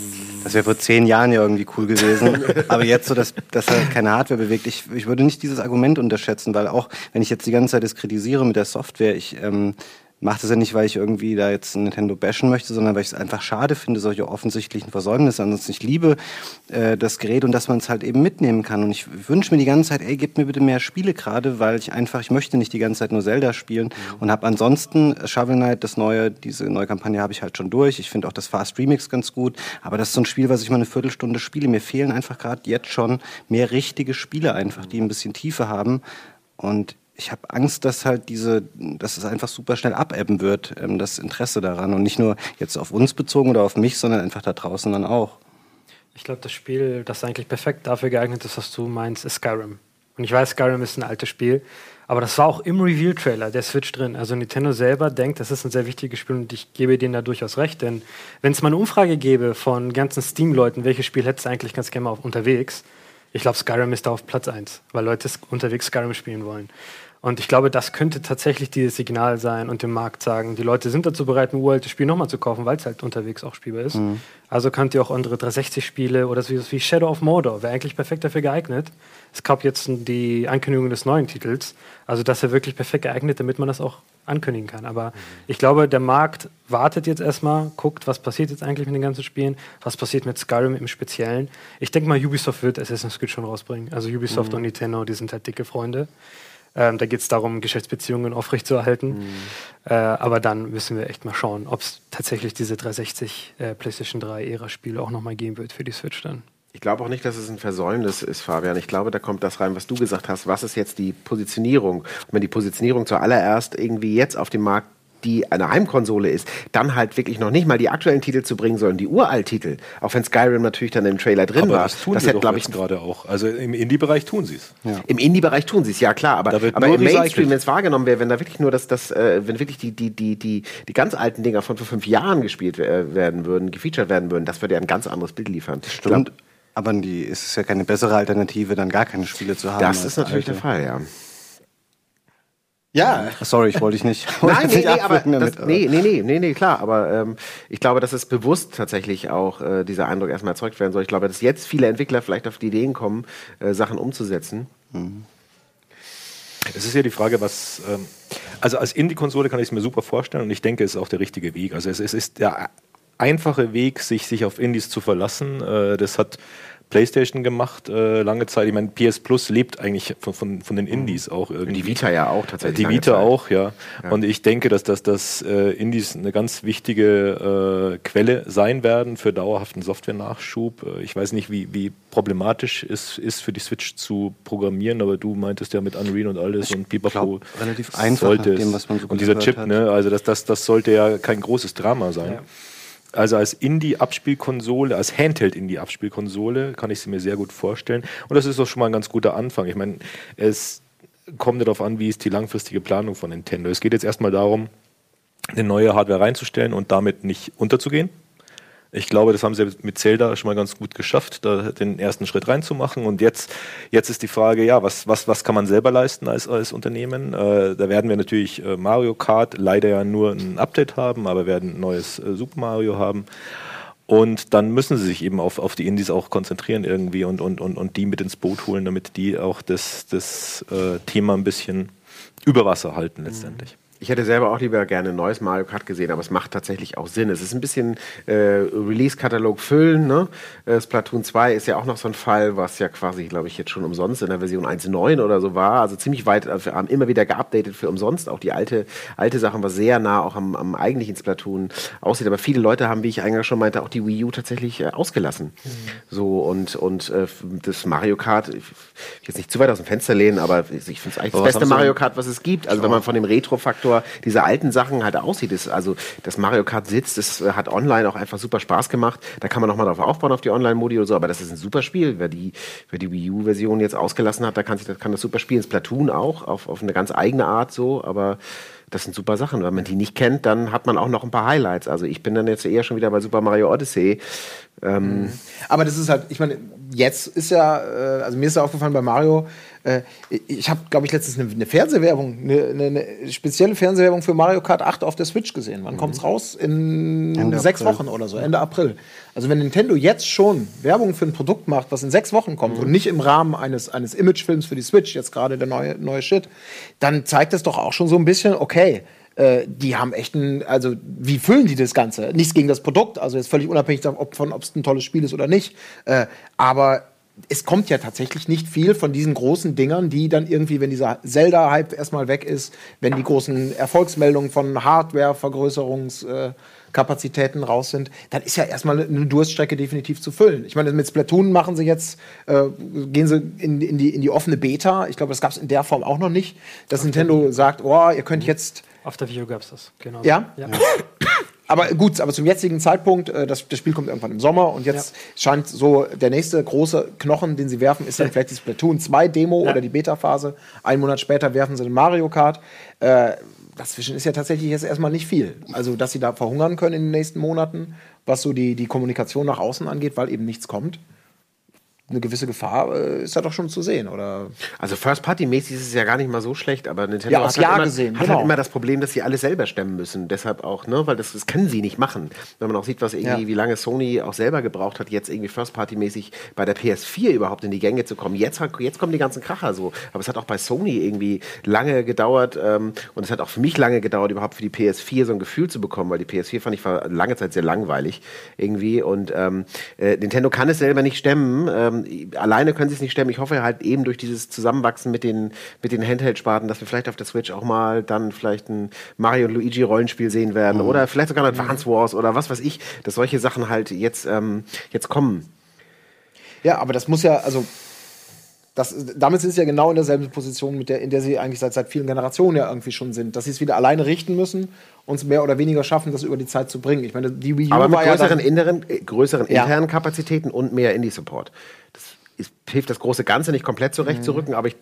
das wäre vor zehn Jahren ja irgendwie cool gewesen. Aber jetzt so, dass, dass er keine Hardware bewegt. Ich, ich würde nicht dieses Argument unterschätzen, weil auch, wenn ich jetzt die ganze Zeit das kritisiere mit der Software, ich, ähm, mache das ja nicht, weil ich irgendwie da jetzt Nintendo bashen möchte, sondern weil ich es einfach schade finde, solche offensichtlichen Versäumnisse. Ansonsten ich liebe äh, das Gerät und dass man es halt eben mitnehmen kann. Und ich wünsche mir die ganze Zeit, ey, gib mir bitte mehr Spiele gerade, weil ich einfach, ich möchte nicht die ganze Zeit nur Zelda spielen mhm. und habe ansonsten Shovel Knight, das neue, diese neue Kampagne habe ich halt schon durch. Ich finde auch das Fast Remix ganz gut, aber das ist so ein Spiel, was ich mal eine Viertelstunde spiele. Mir fehlen einfach gerade jetzt schon mehr richtige Spiele einfach, die ein bisschen Tiefe haben. Und ich habe Angst, dass halt diese, dass es einfach super schnell abebben wird, ähm, das Interesse daran. Und nicht nur jetzt auf uns bezogen oder auf mich, sondern einfach da draußen dann auch. Ich glaube, das Spiel, das eigentlich perfekt dafür geeignet ist, was du meinst, ist Skyrim. Und ich weiß, Skyrim ist ein altes Spiel, aber das war auch im Reveal-Trailer der Switch drin. Also Nintendo selber denkt, das ist ein sehr wichtiges Spiel und ich gebe denen da durchaus recht. Denn wenn es mal eine Umfrage gäbe von ganzen Steam-Leuten, welches Spiel hättest du eigentlich ganz gerne mal unterwegs, ich glaube, Skyrim ist da auf Platz 1, weil Leute unterwegs Skyrim spielen wollen. Und ich glaube, das könnte tatsächlich dieses Signal sein und dem Markt sagen, die Leute sind dazu bereit, ein uraltes Spiel nochmal zu kaufen, weil es halt unterwegs auch spielbar ist. Mhm. Also könnt ihr auch andere 360-Spiele oder so wie Shadow of Mordor, wäre eigentlich perfekt dafür geeignet. Es gab jetzt die Ankündigung des neuen Titels. Also das wäre wirklich perfekt geeignet, damit man das auch ankündigen kann. Aber mhm. ich glaube, der Markt wartet jetzt erstmal, guckt, was passiert jetzt eigentlich mit den ganzen Spielen, was passiert mit Skyrim im Speziellen. Ich denke mal, Ubisoft wird Assassin's Creed schon rausbringen. Also Ubisoft mhm. und Nintendo, die sind halt dicke Freunde. Ähm, da geht es darum, Geschäftsbeziehungen aufrechtzuerhalten. Mhm. Äh, aber dann müssen wir echt mal schauen, ob es tatsächlich diese 360 äh, PlayStation 3 Ära-Spiele auch nochmal geben wird für die Switch dann. Ich glaube auch nicht, dass es ein Versäumnis ist, Fabian. Ich glaube, da kommt das rein, was du gesagt hast. Was ist jetzt die Positionierung? Und wenn die Positionierung zuallererst irgendwie jetzt auf dem Markt die eine Heimkonsole ist, dann halt wirklich noch nicht mal die aktuellen Titel zu bringen, sondern die Uralt-Titel. Auch wenn Skyrim natürlich dann im Trailer drin Aber war. das tun das sie glaube ich, gerade auch. Also im Indie-Bereich tun sie es. im Indie-Bereich tun sie es, ja klar, aber, aber im Mainstream, wenn es wahrgenommen wäre, wenn da wirklich nur das, das äh, wenn wirklich die, die, die, die, die ganz alten Dinger von vor fünf Jahren gespielt äh, werden würden, gefeatured werden würden, das würde ja ein ganz anderes Bild liefern. Ich glaub, Stimmt. Aber die, es ist ja keine bessere Alternative, dann gar keine Spiele zu haben. Das ist natürlich alte. der Fall, ja. Ja, Sorry, ich wollte dich nicht. Nein, nee, nicht nee, aber abwürgen das, damit, nee, nee, nee, nee, nee, klar, aber ähm, ich glaube, dass es bewusst tatsächlich auch äh, dieser Eindruck erstmal erzeugt werden soll. Ich glaube, dass jetzt viele Entwickler vielleicht auf die Ideen kommen, äh, Sachen umzusetzen. Es ist ja die Frage, was. Ähm, also als Indie-Konsole kann ich es mir super vorstellen und ich denke, es ist auch der richtige Weg. Also es, es ist der einfache Weg, sich, sich auf Indies zu verlassen. Äh, das hat PlayStation gemacht äh, lange Zeit. Ich meine, PS Plus lebt eigentlich von, von, von den Indies auch irgendwie. Und die Vita ja auch tatsächlich. Die Vita Zeit. auch, ja. Und ich denke, dass, dass, dass äh, Indies eine ganz wichtige äh, Quelle sein werden für dauerhaften Softwarenachschub. Äh, ich weiß nicht, wie, wie problematisch es ist, für die Switch zu programmieren, aber du meintest ja mit Unreal und alles und Pipapo. relativ einfach sollte dem, es. was man so Und dieser Chip, hat. ne, also das, das, das sollte ja kein großes Drama sein. Ja. Also als Indie-Abspielkonsole, als Handheld-Indie-Abspielkonsole kann ich sie mir sehr gut vorstellen. Und das ist doch schon mal ein ganz guter Anfang. Ich meine, es kommt darauf an, wie ist die langfristige Planung von Nintendo. Es geht jetzt erstmal darum, eine neue Hardware reinzustellen und damit nicht unterzugehen. Ich glaube, das haben sie mit Zelda schon mal ganz gut geschafft, da den ersten Schritt reinzumachen. Und jetzt, jetzt ist die Frage, ja, was, was, was kann man selber leisten als, als Unternehmen? Äh, da werden wir natürlich äh, Mario Kart leider ja nur ein Update haben, aber werden ein neues äh, Super Mario haben. Und dann müssen sie sich eben auf, auf die Indies auch konzentrieren irgendwie und, und, und, und die mit ins Boot holen, damit die auch das, das äh, Thema ein bisschen über Wasser halten letztendlich. Ich hätte selber auch lieber gerne ein neues Mario Kart gesehen, aber es macht tatsächlich auch Sinn. Es ist ein bisschen äh, Release-Katalog füllen. Ne? Äh, Splatoon 2 ist ja auch noch so ein Fall, was ja quasi, glaube ich, jetzt schon umsonst in der Version 1.9 oder so war. Also ziemlich weit, also wir haben immer wieder geupdatet für umsonst. Auch die alte, alte Sachen war sehr nah auch am, am eigentlichen Splatoon aussieht. Aber viele Leute haben, wie ich eingangs schon meinte, auch die Wii U tatsächlich äh, ausgelassen. So und, und äh, das Mario Kart, ich will jetzt nicht zu weit aus dem Fenster lehnen, aber ich finde es eigentlich Aber das beste Mario Kart, was es gibt. Also wenn man von dem Retro-Faktor dieser alten Sachen halt aussieht, ist also das Mario Kart sitzt, das äh, hat online auch einfach super Spaß gemacht. Da kann man noch mal drauf aufbauen auf die Online-Modi oder so, aber das ist ein super Spiel. Wer die, wer die Wii U-Version jetzt ausgelassen hat, da kann, sich, das, kann das super spielen. Splatoon auch, auf, auf eine ganz eigene Art so, aber das sind super Sachen. Wenn man die nicht kennt, dann hat man auch noch ein paar Highlights. Also ich bin dann jetzt eher schon wieder bei Super Mario Odyssey. Ähm, Aber das ist halt, ich meine, jetzt ist ja, äh, also mir ist ja aufgefallen bei Mario, äh, ich habe, glaube ich, letztens eine, eine Fernsehwerbung, eine, eine, eine spezielle Fernsehwerbung für Mario Kart 8 auf der Switch gesehen. Wann kommt's raus? In Ende sechs April. Wochen oder so, Ende April. Also wenn Nintendo jetzt schon Werbung für ein Produkt macht, was in sechs Wochen kommt und nicht im Rahmen eines, eines Imagefilms für die Switch, jetzt gerade der neue, neue Shit, dann zeigt das doch auch schon so ein bisschen, okay, äh, die haben echt ein, also wie füllen die das Ganze? Nichts gegen das Produkt, also jetzt völlig unabhängig davon, ob es ein tolles Spiel ist oder nicht. Äh, aber es kommt ja tatsächlich nicht viel von diesen großen Dingern, die dann irgendwie, wenn dieser Zelda-Hype erstmal weg ist, wenn die großen Erfolgsmeldungen von Hardware-Vergrößerungskapazitäten raus sind, dann ist ja erstmal eine Durststrecke definitiv zu füllen. Ich meine, mit Splatoon machen sie jetzt, äh, gehen sie in, in, die, in die offene Beta. Ich glaube, das gab es in der Form auch noch nicht, dass Nintendo sagt, oh, ihr könnt jetzt Auf der Video gab es das, genau. Ja? ja. aber gut, aber zum jetzigen Zeitpunkt, äh, das, das Spiel kommt irgendwann im Sommer und jetzt scheint so der nächste große Knochen, den sie werfen, ist dann vielleicht die Splatoon 2 Demo Ja. oder die Beta-Phase. Einen Monat später werfen sie den Mario Kart. Äh, dazwischen ist ja tatsächlich jetzt erstmal nicht viel. Also, dass sie da verhungern können in den nächsten Monaten, was so die, die Kommunikation nach außen angeht, weil eben nichts kommt. Eine gewisse Gefahr äh, ist da doch schon zu sehen, oder? Also First-Party-mäßig ist es ja gar nicht mal so schlecht, aber Nintendo Ja, hat, halt immer, gesehen, hat genau. halt immer das Problem, dass sie alles selber stemmen müssen. Deshalb auch, ne, weil das, das können sie nicht machen. Wenn man auch sieht, was irgendwie, Ja. wie lange Sony auch selber gebraucht hat, jetzt irgendwie First-Party-mäßig bei der PS4 überhaupt in die Gänge zu kommen. Jetzt, jetzt kommen die ganzen Kracher so. Aber es hat auch bei Sony irgendwie lange gedauert ähm, und es hat auch für mich lange gedauert, überhaupt für die PS4 so ein Gefühl zu bekommen, weil die PS4 fand ich war lange Zeit sehr langweilig irgendwie und ähm, äh, Nintendo kann es selber nicht stemmen. Ähm, alleine können sie es nicht stemmen. Ich hoffe halt eben durch dieses Zusammenwachsen mit den, mit den Handheld-Sparten, dass wir vielleicht auf der Switch auch mal dann vielleicht ein Mario und Luigi Rollenspiel sehen werden oder vielleicht sogar ein Advance Wars oder was weiß ich, dass solche Sachen halt jetzt, ähm, jetzt kommen. Ja, aber das muss ja, also das, damit sind sie ja genau in derselben Position, mit der, in der sie eigentlich seit, seit vielen Generationen ja irgendwie schon sind. Dass sie es wieder alleine richten müssen und es mehr oder weniger schaffen, das über die Zeit zu bringen. Ich meine, die Wii U Aber mit ja größeren, dann, inneren, äh, größeren Ja. internen Kapazitäten und mehr Indie-Support. Das ist, hilft das große Ganze nicht komplett Mhm. zurechtzurücken, aber ich,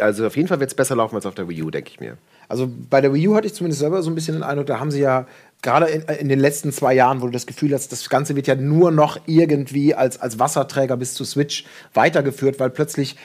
also auf jeden Fall wird es besser laufen als auf der Wii U, denke ich mir. Also bei der Wii U hatte ich zumindest selber so ein bisschen den Eindruck, da haben sie ja gerade in, in den letzten zwei Jahren, wo du das Gefühl hast, das Ganze wird ja nur noch irgendwie als, als Wasserträger bis zu Switch weitergeführt, weil plötzlich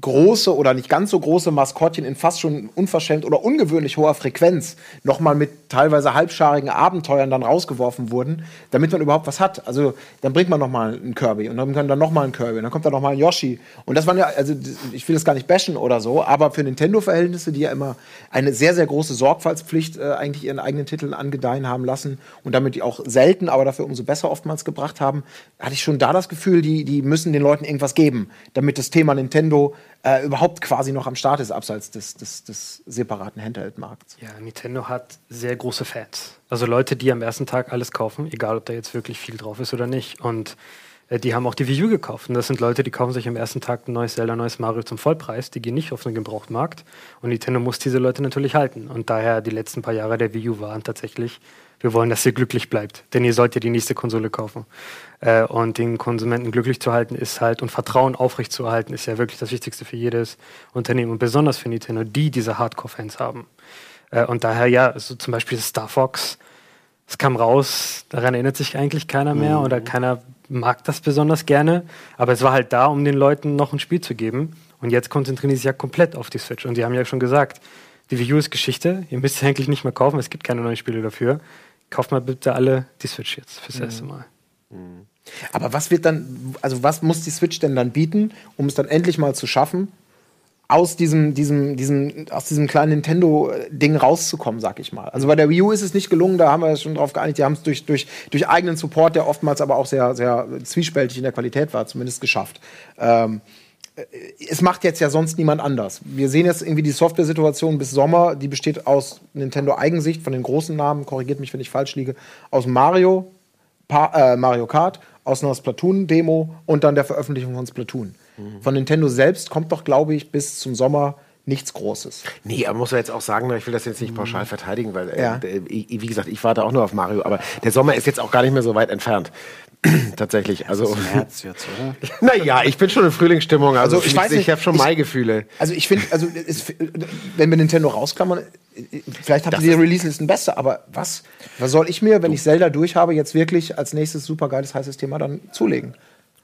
große oder nicht ganz so große Maskottchen in fast schon unverschämt oder ungewöhnlich hoher Frequenz nochmal mit teilweise halbscharigen Abenteuern dann rausgeworfen wurden, damit man überhaupt was hat. Also dann bringt man nochmal einen Kirby und dann kommt dann nochmal ein Kirby und dann kommt da nochmal ein Yoshi. Und das waren ja, also ich will das gar nicht bashen oder so, aber für Nintendo-Verhältnisse, die ja immer eine sehr, sehr große Sorgfaltspflicht äh, eigentlich ihren eigenen Titeln angedeihen haben lassen und damit die auch selten, aber dafür umso besser oftmals gebracht haben, hatte ich schon da das Gefühl, die, die müssen den Leuten irgendwas geben, damit das Thema Nintendo äh, überhaupt quasi noch am Start ist, abseits des, des, des separaten Handheld-Markts. Ja, Nintendo hat sehr große Fans. Also Leute, die am ersten Tag alles kaufen, egal ob da jetzt wirklich viel drauf ist oder nicht. Und äh, die haben auch die Wii U gekauft. Und das sind Leute, die kaufen sich am ersten Tag ein neues Zelda, ein neues Mario zum Vollpreis. Die gehen nicht auf den Gebrauchtmarkt. Und Nintendo muss diese Leute natürlich halten. Und daher die letzten paar Jahre der Wii U waren tatsächlich, wir wollen, dass ihr glücklich bleibt. Denn ihr sollt ja die nächste Konsole kaufen. Äh, und den Konsumenten glücklich zu halten ist halt und Vertrauen aufrecht zu erhalten, ist ja wirklich das Wichtigste für jedes Unternehmen. Und besonders für Nintendo, die diese Hardcore-Fans haben. Äh, und daher, ja, so zum Beispiel Star Fox, es kam raus, daran erinnert sich eigentlich keiner mehr oder keiner mag das besonders gerne. Aber es war halt da, um den Leuten noch ein Spiel zu geben. Und jetzt konzentrieren sie sich ja komplett auf die Switch. Und sie haben ja schon gesagt, die Wii U ist Geschichte. Ihr müsst sie eigentlich nicht mehr kaufen. Es gibt keine neuen Spiele dafür. Kauft mal bitte alle die Switch jetzt fürs erste Mal. Aber was wird dann, also was muss die Switch denn dann bieten, um es dann endlich mal zu schaffen, aus diesem, diesem, diesem, aus diesem kleinen Nintendo-Ding rauszukommen, sag ich mal. Also bei der Wii U ist es nicht gelungen, da haben wir uns schon drauf geeinigt, die haben es durch, durch, durch eigenen Support, der oftmals aber auch sehr, sehr zwiespältig in der Qualität war, zumindest geschafft. Ähm, es macht jetzt ja sonst niemand anders. Wir sehen jetzt irgendwie die Software-Situation bis Sommer, die besteht aus Nintendo-Eigensicht von den großen Namen, korrigiert mich, wenn ich falsch liege, aus Mario, pa äh, Mario Kart, aus einer Splatoon-Demo und dann der Veröffentlichung von Splatoon. Von Nintendo selbst kommt doch, glaube ich, bis zum Sommer nichts Großes. Nee, aber muss man jetzt auch sagen, ich will das jetzt nicht pauschal verteidigen, weil, Ja. äh, der- ich- wie gesagt, ich warte auch nur auf Mario, aber der Sommer ist jetzt auch gar nicht mehr so weit entfernt. Tatsächlich. Also, März jetzt, oder? naja, ich bin schon in Frühlingsstimmung. Also, Also, ich weiß ich nicht, habe schon ich- Mai-Gefühle. Also ich finde, also es, wenn wir Nintendo rausklammern, vielleicht habt ihr die Release-Listen besser, aber was, was soll ich mir, wenn ich Zelda durch habe, jetzt wirklich als nächstes supergeiles, heißes Thema dann zulegen?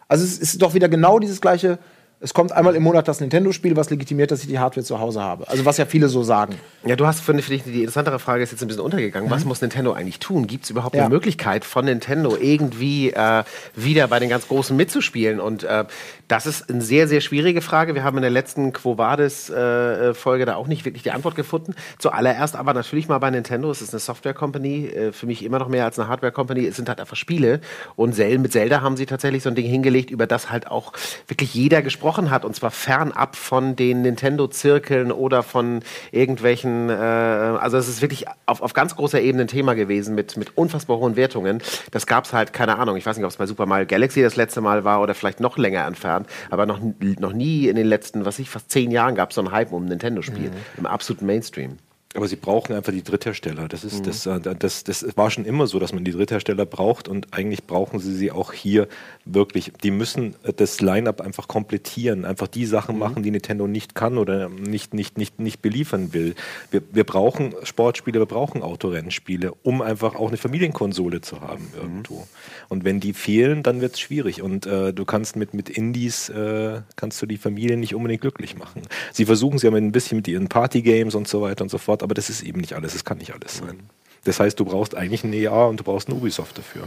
Also es ist doch wieder genau dieses gleiche, es kommt einmal im Monat das Nintendo-Spiel, was legitimiert, dass ich die Hardware zu Hause habe. Also was ja viele so sagen. Ja, du hast, finde ich, die interessantere Frage ist jetzt ein bisschen untergegangen. Was muss Nintendo eigentlich tun? Gibt es überhaupt Ja. eine Möglichkeit von Nintendo irgendwie äh, wieder bei den ganz Großen mitzuspielen? Und äh, das ist eine sehr, sehr schwierige Frage. Wir haben in der letzten Quo Vadis-Folge da auch nicht wirklich die Antwort gefunden. Zuallererst aber natürlich mal bei Nintendo. Es ist eine Software-Company, äh, für mich immer noch mehr als eine Hardware-Company. Es sind halt einfach Spiele. Und mit Zelda haben sie tatsächlich so ein Ding hingelegt, über das halt auch wirklich jeder gesprochen hat. Und zwar fernab von den Nintendo-Zirkeln oder von irgendwelchen, äh, also es ist wirklich auf, auf ganz großer Ebene ein Thema gewesen mit, mit unfassbar hohen Wertungen. Das gab es halt, keine Ahnung, ich weiß nicht, ob es bei Super Mario Galaxy das letzte Mal war oder vielleicht noch länger entfernt, aber noch, noch nie in den letzten, was ich, fast zehn Jahren gab es so einen Hype um ein Nintendo-Spiel im absoluten Mainstream. Aber sie brauchen einfach die Dritthersteller. Das, ist, das, äh, das, das war schon immer so, dass man die Dritthersteller braucht und eigentlich brauchen sie sie auch hier wirklich. Die müssen das Line-up einfach komplettieren, einfach die Sachen machen, die Nintendo nicht kann oder nicht, nicht, nicht, nicht beliefern will. Wir, wir brauchen Sportspiele, wir brauchen Autorennspiele, um einfach auch eine Familienkonsole zu haben irgendwo. Und wenn die fehlen, dann wird es schwierig. Und äh, du kannst mit, mit Indies, äh, kannst du die Familie nicht unbedingt glücklich machen. Sie versuchen ja mit ein bisschen mit ihren Partygames und so weiter und so fort, aber das ist eben nicht alles, es kann nicht alles sein. Das heißt, du brauchst eigentlich ein EA und du brauchst eine Ubisoft dafür.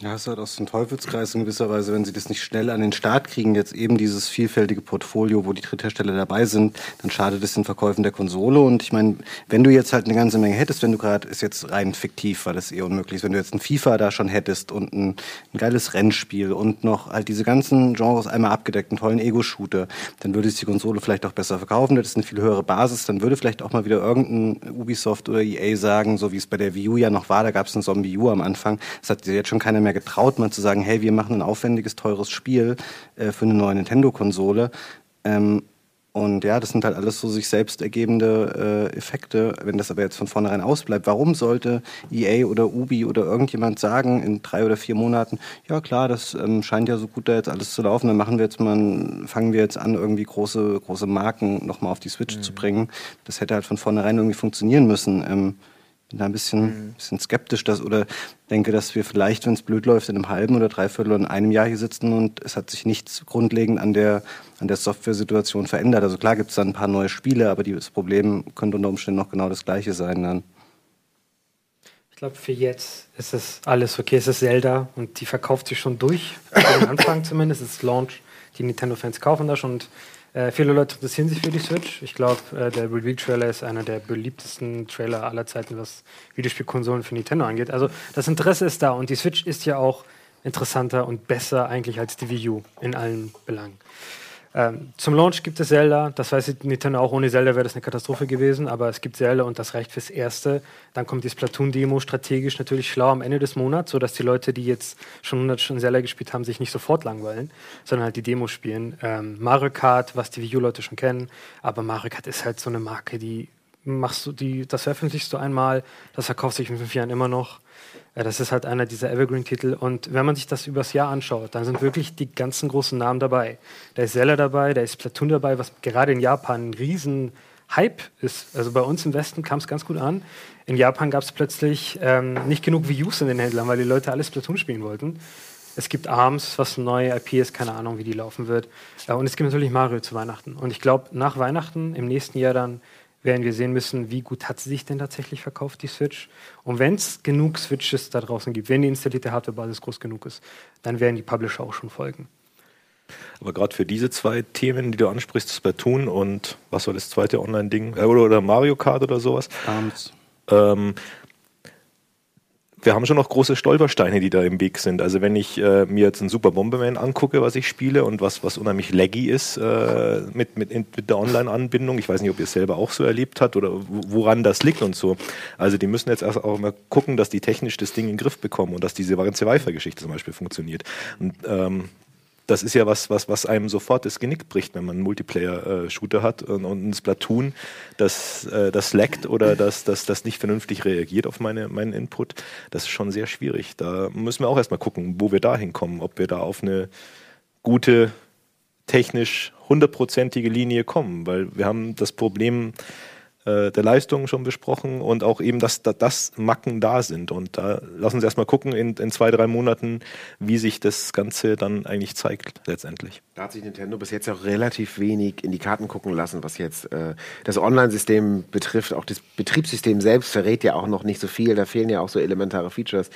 Ja, es ist halt aus dem Teufelskreis in gewisser Weise, wenn sie das nicht schnell an den Start kriegen, jetzt eben dieses vielfältige Portfolio, wo die Dritthersteller dabei sind, dann schadet es den Verkäufen der Konsole. Und ich meine, wenn du jetzt halt eine ganze Menge hättest, wenn du gerade, ist jetzt rein fiktiv, weil das eh unmöglich ist, wenn du jetzt ein FIFA da schon hättest und ein, ein geiles Rennspiel und noch halt diese ganzen Genres einmal abgedeckt, einen tollen Ego-Shooter, dann würde sich die Konsole vielleicht auch besser verkaufen, das ist eine viel höhere Basis, dann würde vielleicht auch mal wieder irgendein Ubisoft oder EA sagen, so wie es bei der Wii U ja noch war, da gab es einen Zombie U am Anfang, das hat jetzt schon keiner mehr getraut, mal zu sagen, hey, wir machen ein aufwendiges, teures Spiel äh, für eine neue Nintendo-Konsole. Ähm, und ja, das sind halt alles so sich selbst ergebende äh, Effekte. Wenn das aber jetzt von vornherein ausbleibt, warum sollte EA oder Ubi oder irgendjemand sagen in drei oder vier Monaten, ja klar, das ähm, scheint ja so gut da jetzt alles zu laufen, dann machen wir jetzt mal, fangen wir jetzt an, irgendwie große, große Marken nochmal auf die Switch mhm. zu bringen. Das hätte halt von vornherein irgendwie funktionieren müssen. Ähm, bin da ein bisschen, mhm. bisschen skeptisch dass, oder denke, dass wir vielleicht, wenn es blöd läuft, in einem halben oder dreiviertel oder in einem Jahr hier sitzen und es hat sich nichts grundlegend an der, an der Software-Situation verändert. Also klar gibt es dann ein paar neue Spiele, aber das Problem könnte unter Umständen noch genau das gleiche sein dann. Ich glaube, für jetzt ist es alles okay. Es ist Zelda und die verkauft sich schon durch. Für den Anfang zumindest. Es ist Launch. Die Nintendo-Fans kaufen das und äh, viele Leute interessieren sich für die Switch. Ich glaube, äh, der Reveal-Trailer ist einer der beliebtesten Trailer aller Zeiten, was Videospielkonsolen für Nintendo angeht. Also das Interesse ist da und die Switch ist ja auch interessanter und besser eigentlich als die Wii U in allen Belangen. Ähm, zum Launch gibt es Zelda. Das weiß Nintendo auch. Ohne Zelda wäre das eine Katastrophe gewesen. Aber es gibt Zelda und das reicht fürs Erste. Dann kommt die Splatoon-Demo strategisch natürlich schlau am Ende des Monats, sodass die Leute, die jetzt schon 100 Stunden Zelda gespielt haben, sich nicht sofort langweilen, sondern halt die Demo spielen. Ähm, Mario Kart, was die Wii U-Leute schon kennen. Aber Mario Kart ist halt so eine Marke, die machst du, die, das veröffentlichst du einmal, das verkauft sich in fünf Jahren immer noch. Ja, das ist halt einer dieser Evergreen-Titel. Und wenn man sich das übers Jahr anschaut, dann sind wirklich die ganzen großen Namen dabei. Da ist Zelda dabei, da ist Platoon dabei, was gerade in Japan ein riesen Hype ist. Also bei uns im Westen kam es ganz gut an. In Japan gab es plötzlich ähm, nicht genug U's in den Händlern, weil die Leute alles Platoon spielen wollten. Es gibt ARMS, was eine neue IP ist, keine Ahnung, wie die laufen wird. Äh, und es gibt natürlich Mario zu Weihnachten. Und ich glaube, nach Weihnachten, im nächsten Jahr dann, werden wir sehen müssen, wie gut hat sie sich denn tatsächlich verkauft, die Switch. Und wenn es genug Switches da draußen gibt, wenn die installierte Hardwarebasis groß genug ist, dann werden die Publisher auch schon folgen. Aber gerade für diese zwei Themen, die du ansprichst, Splatoon und was war das zweite Online-Ding? Äh, oder, Mario Kart oder sowas. Ähm, wir haben schon noch große Stolpersteine, die da im Weg sind. Also wenn ich äh, mir jetzt einen Super Bomberman angucke, was ich spiele und was, was unheimlich laggy ist äh, mit, mit, mit der Online-Anbindung, ich weiß nicht, ob ihr es selber auch so erlebt habt oder woran das liegt und so. Also die müssen jetzt erst auch mal gucken, dass die technisch das Ding in den Griff bekommen und dass diese ganze Wi-Fi-Geschichte zum Beispiel funktioniert. Und ähm, das ist ja was, was, was einem sofort das Genick bricht, wenn man einen Multiplayer-Shooter hat und, und ein Splatoon, das, äh, das laggt oder das, das, das nicht vernünftig reagiert auf meine, meinen Input. Das ist schon sehr schwierig. Da müssen wir auch erstmal gucken, wo wir da hinkommen, ob wir da auf eine gute, technisch hundertprozentige Linie kommen, weil wir haben das Problem, äh, der Leistung schon besprochen und auch eben, dass, dass, Macken da sind. Und da lassen Sie erstmal gucken in, in zwei, drei Monaten, wie sich das Ganze dann eigentlich zeigt letztendlich. Da hat sich Nintendo bis jetzt auch relativ wenig in die Karten gucken lassen, was jetzt äh, das Online-System betrifft. Auch das Betriebssystem selbst verrät ja auch noch nicht so viel. Da fehlen ja auch so elementare Features,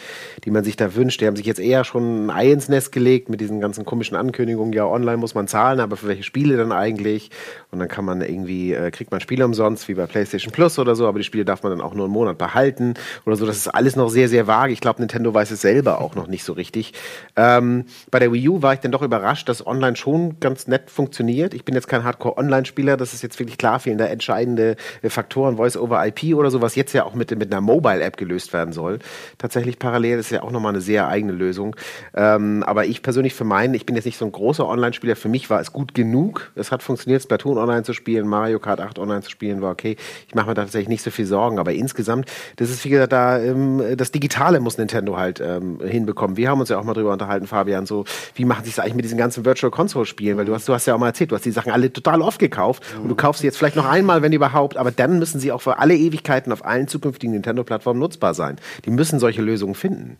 die man sich da wünscht. Die haben sich jetzt eher schon ein Ei ins Nest gelegt mit diesen ganzen komischen Ankündigungen. Ja, online muss man zahlen, aber für welche Spiele dann eigentlich? Und dann kann man irgendwie, äh, kriegt man Spiele umsonst, wie bei PlayStation PlayStation Plus oder so, aber die Spiele darf man dann auch nur einen Monat behalten oder so. Das ist alles noch sehr, sehr vage. Ich glaube, Nintendo weiß es selber auch noch nicht so richtig. Ähm, bei der Wii U war ich dann doch überrascht, dass online schon ganz nett funktioniert. Ich bin jetzt kein Hardcore-Online-Spieler, das ist jetzt wirklich klar, fehlen da entscheidende äh, Faktoren, Voice-over-IP oder so, was jetzt ja auch mit, mit einer Mobile-App gelöst werden soll. Tatsächlich parallel ist ja auch nochmal eine sehr eigene Lösung. Ähm, aber ich persönlich für meinen, ich bin jetzt nicht so ein großer Online-Spieler, für mich war es gut genug. Es hat funktioniert, Splatoon online zu spielen, Mario Kart 8 online zu spielen, war okay. Ich mache mir da tatsächlich nicht so viel Sorgen. Aber insgesamt, das ist wie gesagt, da, ähm, das Digitale muss Nintendo halt ähm, hinbekommen. Wir haben uns ja auch mal drüber unterhalten, Fabian, so, wie machen sie es eigentlich mit diesen ganzen Virtual Console Spielen? Weil du hast, du hast ja auch mal erzählt, du hast die Sachen alle total oft gekauft und du kaufst sie jetzt vielleicht noch einmal, wenn überhaupt, aber dann müssen sie auch für alle Ewigkeiten auf allen zukünftigen Nintendo-Plattformen nutzbar sein. Die müssen solche Lösungen finden.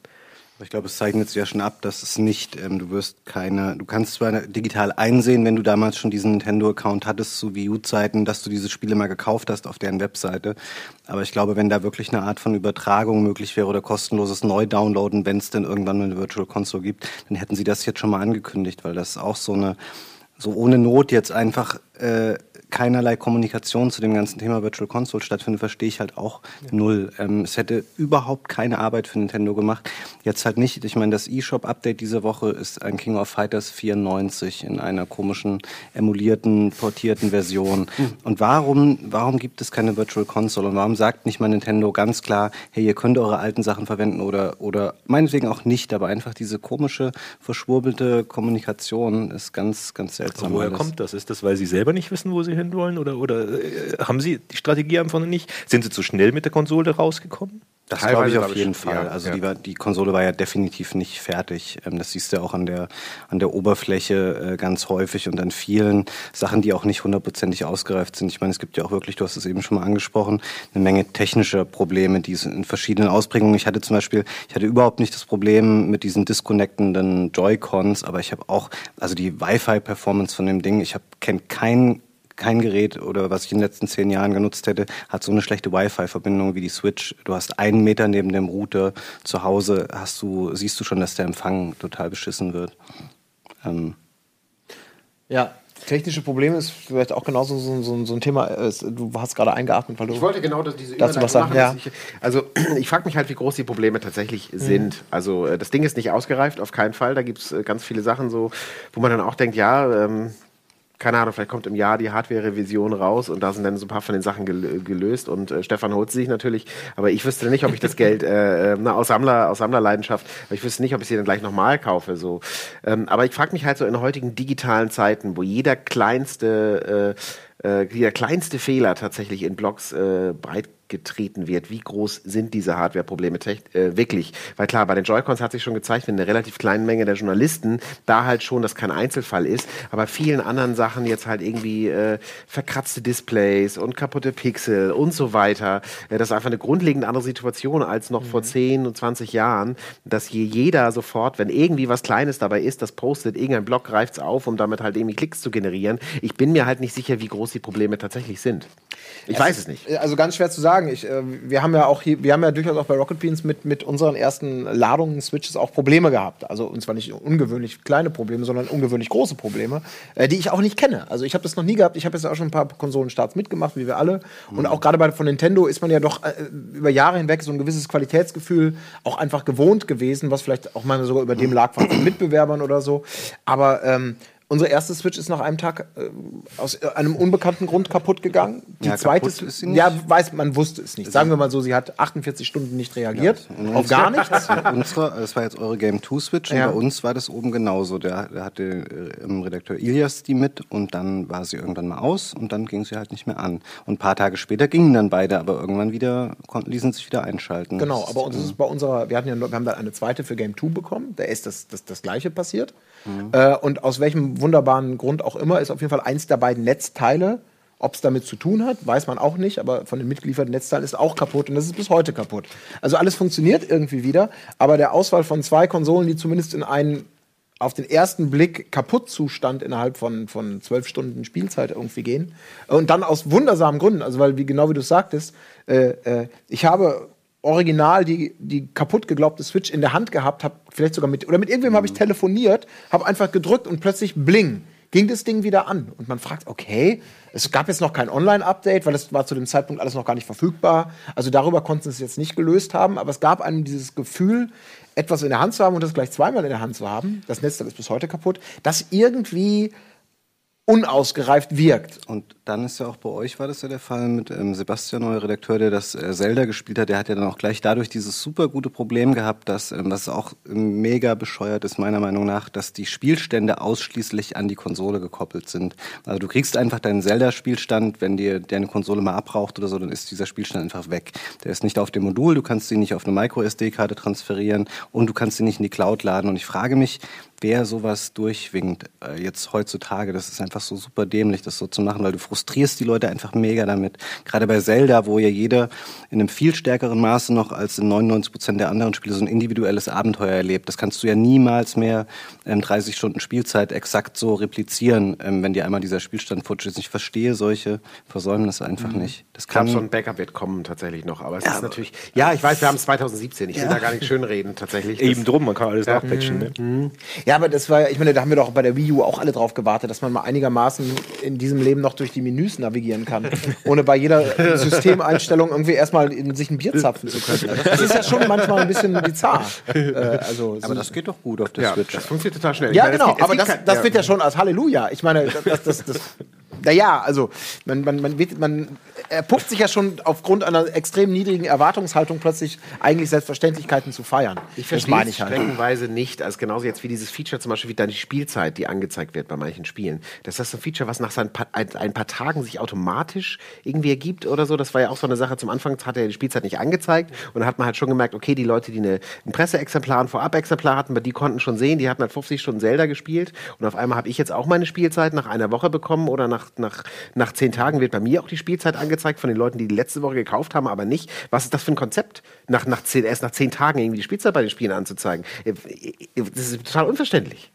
Ich glaube, es zeichnet sich ja schon ab, dass es nicht, ähm, du wirst keine, du kannst zwar digital einsehen, wenn du damals schon diesen Nintendo-Account hattest zu Wii U-Zeiten, dass du diese Spiele mal gekauft hast auf deren Webseite. Aber ich glaube, wenn da wirklich eine Art von Übertragung möglich wäre oder kostenloses Neu-Downloaden, wenn es denn irgendwann mal eine Virtual Console gibt, dann hätten sie das jetzt schon mal angekündigt, weil das auch so eine, so ohne Not jetzt einfach äh, keinerlei Kommunikation zu dem ganzen Thema Virtual Console stattfindet, verstehe ich halt auch null. Ähm, es hätte überhaupt keine Arbeit für Nintendo gemacht. Jetzt halt nicht. Ich meine, das eShop-Update diese Woche ist ein King of Fighters 94 in einer komischen, emulierten, portierten Version. Und warum, warum gibt es keine Virtual Console? Und warum sagt nicht mal Nintendo ganz klar, hey, ihr könnt eure alten Sachen verwenden oder, oder meinetwegen auch nicht, aber einfach diese komische, verschwurbelte Kommunikation ist ganz, ganz seltsam. Woher alles. kommt das? Ist das, weil Sie selber nicht wissen, wo Sie hin wollen? Oder, oder äh, haben Sie die Strategie einfach noch nicht? Sind Sie zu schnell mit der Konsole rausgekommen? Das glaube ich auf ich jeden schon, Fall. ja, also ja. Die, war, die Konsole war ja definitiv nicht fertig. Ähm, das siehst du ja auch an der, an der Oberfläche äh, ganz häufig und an vielen Sachen, die auch nicht hundertprozentig ausgereift sind. Ich meine, es gibt ja auch wirklich, du hast es eben schon mal angesprochen, eine Menge technischer Probleme, die es in verschiedenen Ausprägungen. Ich hatte zum Beispiel, ich hatte überhaupt nicht das Problem mit diesen disconnectenden Joy-Cons, aber ich habe auch, also die Wi-Fi-Performance von dem Ding, ich habe kenne kein kein Gerät oder was ich in den letzten zehn Jahren genutzt hätte, hat so eine schlechte Wi-Fi-Verbindung wie die Switch. Du hast einen Meter neben dem Router zu Hause, hast du, siehst du schon, dass der Empfang total beschissen wird. Ähm, Ja, technische Probleme ist vielleicht auch genauso so, so, so ein Thema. Du hast gerade eingeatmet, weil du. Ich wollte genau das, diese Dazu Überleitung was sagen, machen, ja. dass Ich, also ich frage mich halt, wie groß die Probleme tatsächlich sind. Also äh, das Ding ist nicht ausgereift, auf keinen Fall. Da gibt es äh, ganz viele Sachen so, wo man dann auch denkt, ja, ähm, keine Ahnung, vielleicht kommt im Jahr die Hardware-Revision raus und da sind dann so ein paar von den Sachen gel gelöst und äh, Stefan holt sie sich natürlich, aber ich wüsste nicht, ob ich das Geld äh, äh, aus, Sammler, aus Sammlerleidenschaft, aber ich wüsste nicht, ob ich sie dann gleich nochmal kaufe. So. Ähm, aber ich frage mich halt so in heutigen digitalen Zeiten, wo jeder kleinste äh, äh, der kleinste Fehler tatsächlich in Blogs äh, breit getreten wird. Wie groß sind diese Hardware-Probleme äh, wirklich? Weil klar, bei den Joy-Cons hat sich schon gezeigt, wenn eine relativ kleine Menge der Journalisten da halt schon das kein Einzelfall ist, aber vielen anderen Sachen jetzt halt irgendwie äh, verkratzte Displays und kaputte Pixel und so weiter. Äh, das ist einfach eine grundlegend andere Situation als noch vor 10 und 20 Jahren, dass hier jeder sofort, wenn irgendwie was Kleines dabei ist, das postet, irgendein Blog greift es auf, um damit halt irgendwie Klicks zu generieren. Ich bin mir halt nicht sicher, wie groß die Probleme tatsächlich sind. Ich weiß es nicht. Also ganz schwer zu sagen. Ich, äh, wir haben ja auch hier, wir haben ja durchaus auch bei Rocket Beans mit, mit unseren ersten Ladungen Switches auch Probleme gehabt. Also und zwar nicht ungewöhnlich kleine Probleme, sondern ungewöhnlich große Probleme, äh, die ich auch nicht kenne. Also ich habe das noch nie gehabt. Ich habe jetzt auch schon ein paar Konsolenstarts mitgemacht, wie wir alle. Und auch gerade bei von Nintendo ist man ja doch äh, über Jahre hinweg so ein gewisses Qualitätsgefühl auch einfach gewohnt gewesen, was vielleicht auch mal sogar über dem lag von von Mitbewerbern oder so. Aber ähm, Unsere erste Switch ist nach einem Tag äh, aus äh, einem unbekannten Grund kaputt gegangen. Die Ja, zweite ist sie nicht. ja, weiß man wusste es nicht. Sagen wir mal so, sie hat 48 Stunden nicht reagiert, auf gar nichts. unsere, das war jetzt eure Game 2 Switch Ja. und bei uns war das oben genauso. Der hatte äh, im Redakteur Ilias die mit und dann war sie irgendwann mal aus und dann ging sie halt nicht mehr an. Und ein paar Tage später gingen dann beide, aber irgendwann wieder konnten, ließen sich wieder einschalten. Genau, aber uns ist es bei unserer, wir hatten ja, wir haben dann eine zweite für Game 2 bekommen. Da ist das, das, das gleiche passiert. Äh, und aus welchem wunderbaren Grund auch immer ist auf jeden Fall eins der beiden Netzteile. Ob es damit zu tun hat, weiß man auch nicht, aber von den mitgelieferten Netzteilen ist auch kaputt und das ist bis heute kaputt. Also alles funktioniert irgendwie wieder, aber der Auswahl von zwei Konsolen, die zumindest in einen auf den ersten Blick Kaputtzustand innerhalb von, von zwölf Stunden Spielzeit irgendwie gehen. Und dann aus wundersamen Gründen, also weil, wie genau wie du sagtest, äh, äh, ich habe original die, die kaputt geglaubte Switch in der Hand gehabt, habe vielleicht sogar mit, oder mit irgendwem habe ich telefoniert, habe einfach gedrückt und plötzlich bling, ging das Ding wieder an. Und man fragt, okay, es gab jetzt noch kein Online-Update, weil das war zu dem Zeitpunkt alles noch gar nicht verfügbar. Also darüber konnten sie es jetzt nicht gelöst haben, aber es gab einem dieses Gefühl, etwas in der Hand zu haben und das gleich zweimal in der Hand zu haben. Das Netzteil ist bis heute kaputt, das irgendwie unausgereift wirkt. Und dann ist ja auch bei euch war das ja der Fall mit ähm, Sebastian, euer Redakteur, der das äh, Zelda gespielt hat. Der hat ja dann auch gleich dadurch dieses super gute Problem gehabt, dass, ähm, was auch mega bescheuert ist, meiner Meinung nach, dass die Spielstände ausschließlich an die Konsole gekoppelt sind. Also du kriegst einfach deinen Zelda-Spielstand, wenn dir deine Konsole mal abraucht oder so, dann ist dieser Spielstand einfach weg. Der ist nicht auf dem Modul, du kannst ihn nicht auf eine Micro-SD-Karte transferieren und du kannst ihn nicht in die Cloud laden. Und ich frage mich, wer sowas durchwinkt äh, jetzt heutzutage. Das ist einfach so super dämlich, das so zu machen, weil du frustrierst die Leute einfach mega damit. Gerade bei Zelda, wo ja jeder in einem viel stärkeren Maße noch als in 99 Prozent der anderen Spiele so ein individuelles Abenteuer erlebt. Das kannst du ja niemals mehr ähm, 30 Stunden Spielzeit exakt so replizieren, ähm, wenn dir einmal dieser Spielstand futsch ist. Ich verstehe solche Versäumnisse einfach nicht. Das kann so ein Backup wird kommen tatsächlich noch. Aber es ist natürlich. Ja, ich weiß, wir haben es 2017. Ich will da gar nicht schönreden, tatsächlich. Eben drum, man kann alles nachpatchen. Ne? Ja, Ja, aber das war, ich meine, da haben wir doch bei der Wii U auch alle drauf gewartet, dass man mal einigermaßen in diesem Leben noch durch die Menüs navigieren kann, ohne bei jeder Systemeinstellung irgendwie erstmal in sich ein Bier zapfen zu können. Das ist ja schon manchmal ein bisschen bizarr. Äh, also, Aber das geht doch gut auf der Ja, Switch. das funktioniert total schnell. ja, meine, es genau, gibt- es aber das, das ja. wird ja schon als Halleluja. Ich meine, das, das, das, naja, also man, man, man, wird, man erpuppt sich ja schon aufgrund einer extrem niedrigen Erwartungshaltung plötzlich eigentlich Selbstverständlichkeiten zu feiern. Ich das verstehe es halt. streckenweise nicht. Also genauso jetzt wie dieses Feature zum Beispiel wie dann die Spielzeit, die angezeigt wird bei manchen Spielen. Das ist ein Feature, was nach seinen paar, ein, ein paar Tagen sich automatisch irgendwie ergibt oder so. Das war ja auch so eine Sache. Zum Anfang hat er die Spielzeit nicht angezeigt und dann hat man halt schon gemerkt, okay, die Leute, die eine, ein Presseexemplar, ein Vorab-Exemplar hatten, die konnten schon sehen, die hatten halt 50 Stunden Zelda gespielt und auf einmal habe ich jetzt auch meine Spielzeit nach einer Woche bekommen oder nach, nach, nach zehn Tagen wird bei mir auch die Spielzeit angezeigt von den Leuten, die die letzte Woche gekauft haben, aber nicht. Was ist das für ein Konzept, nach, nach zehn, erst nach zehn Tagen irgendwie die Spielzeit bei den Spielen anzuzeigen? Äh, Das ist total unverständlich.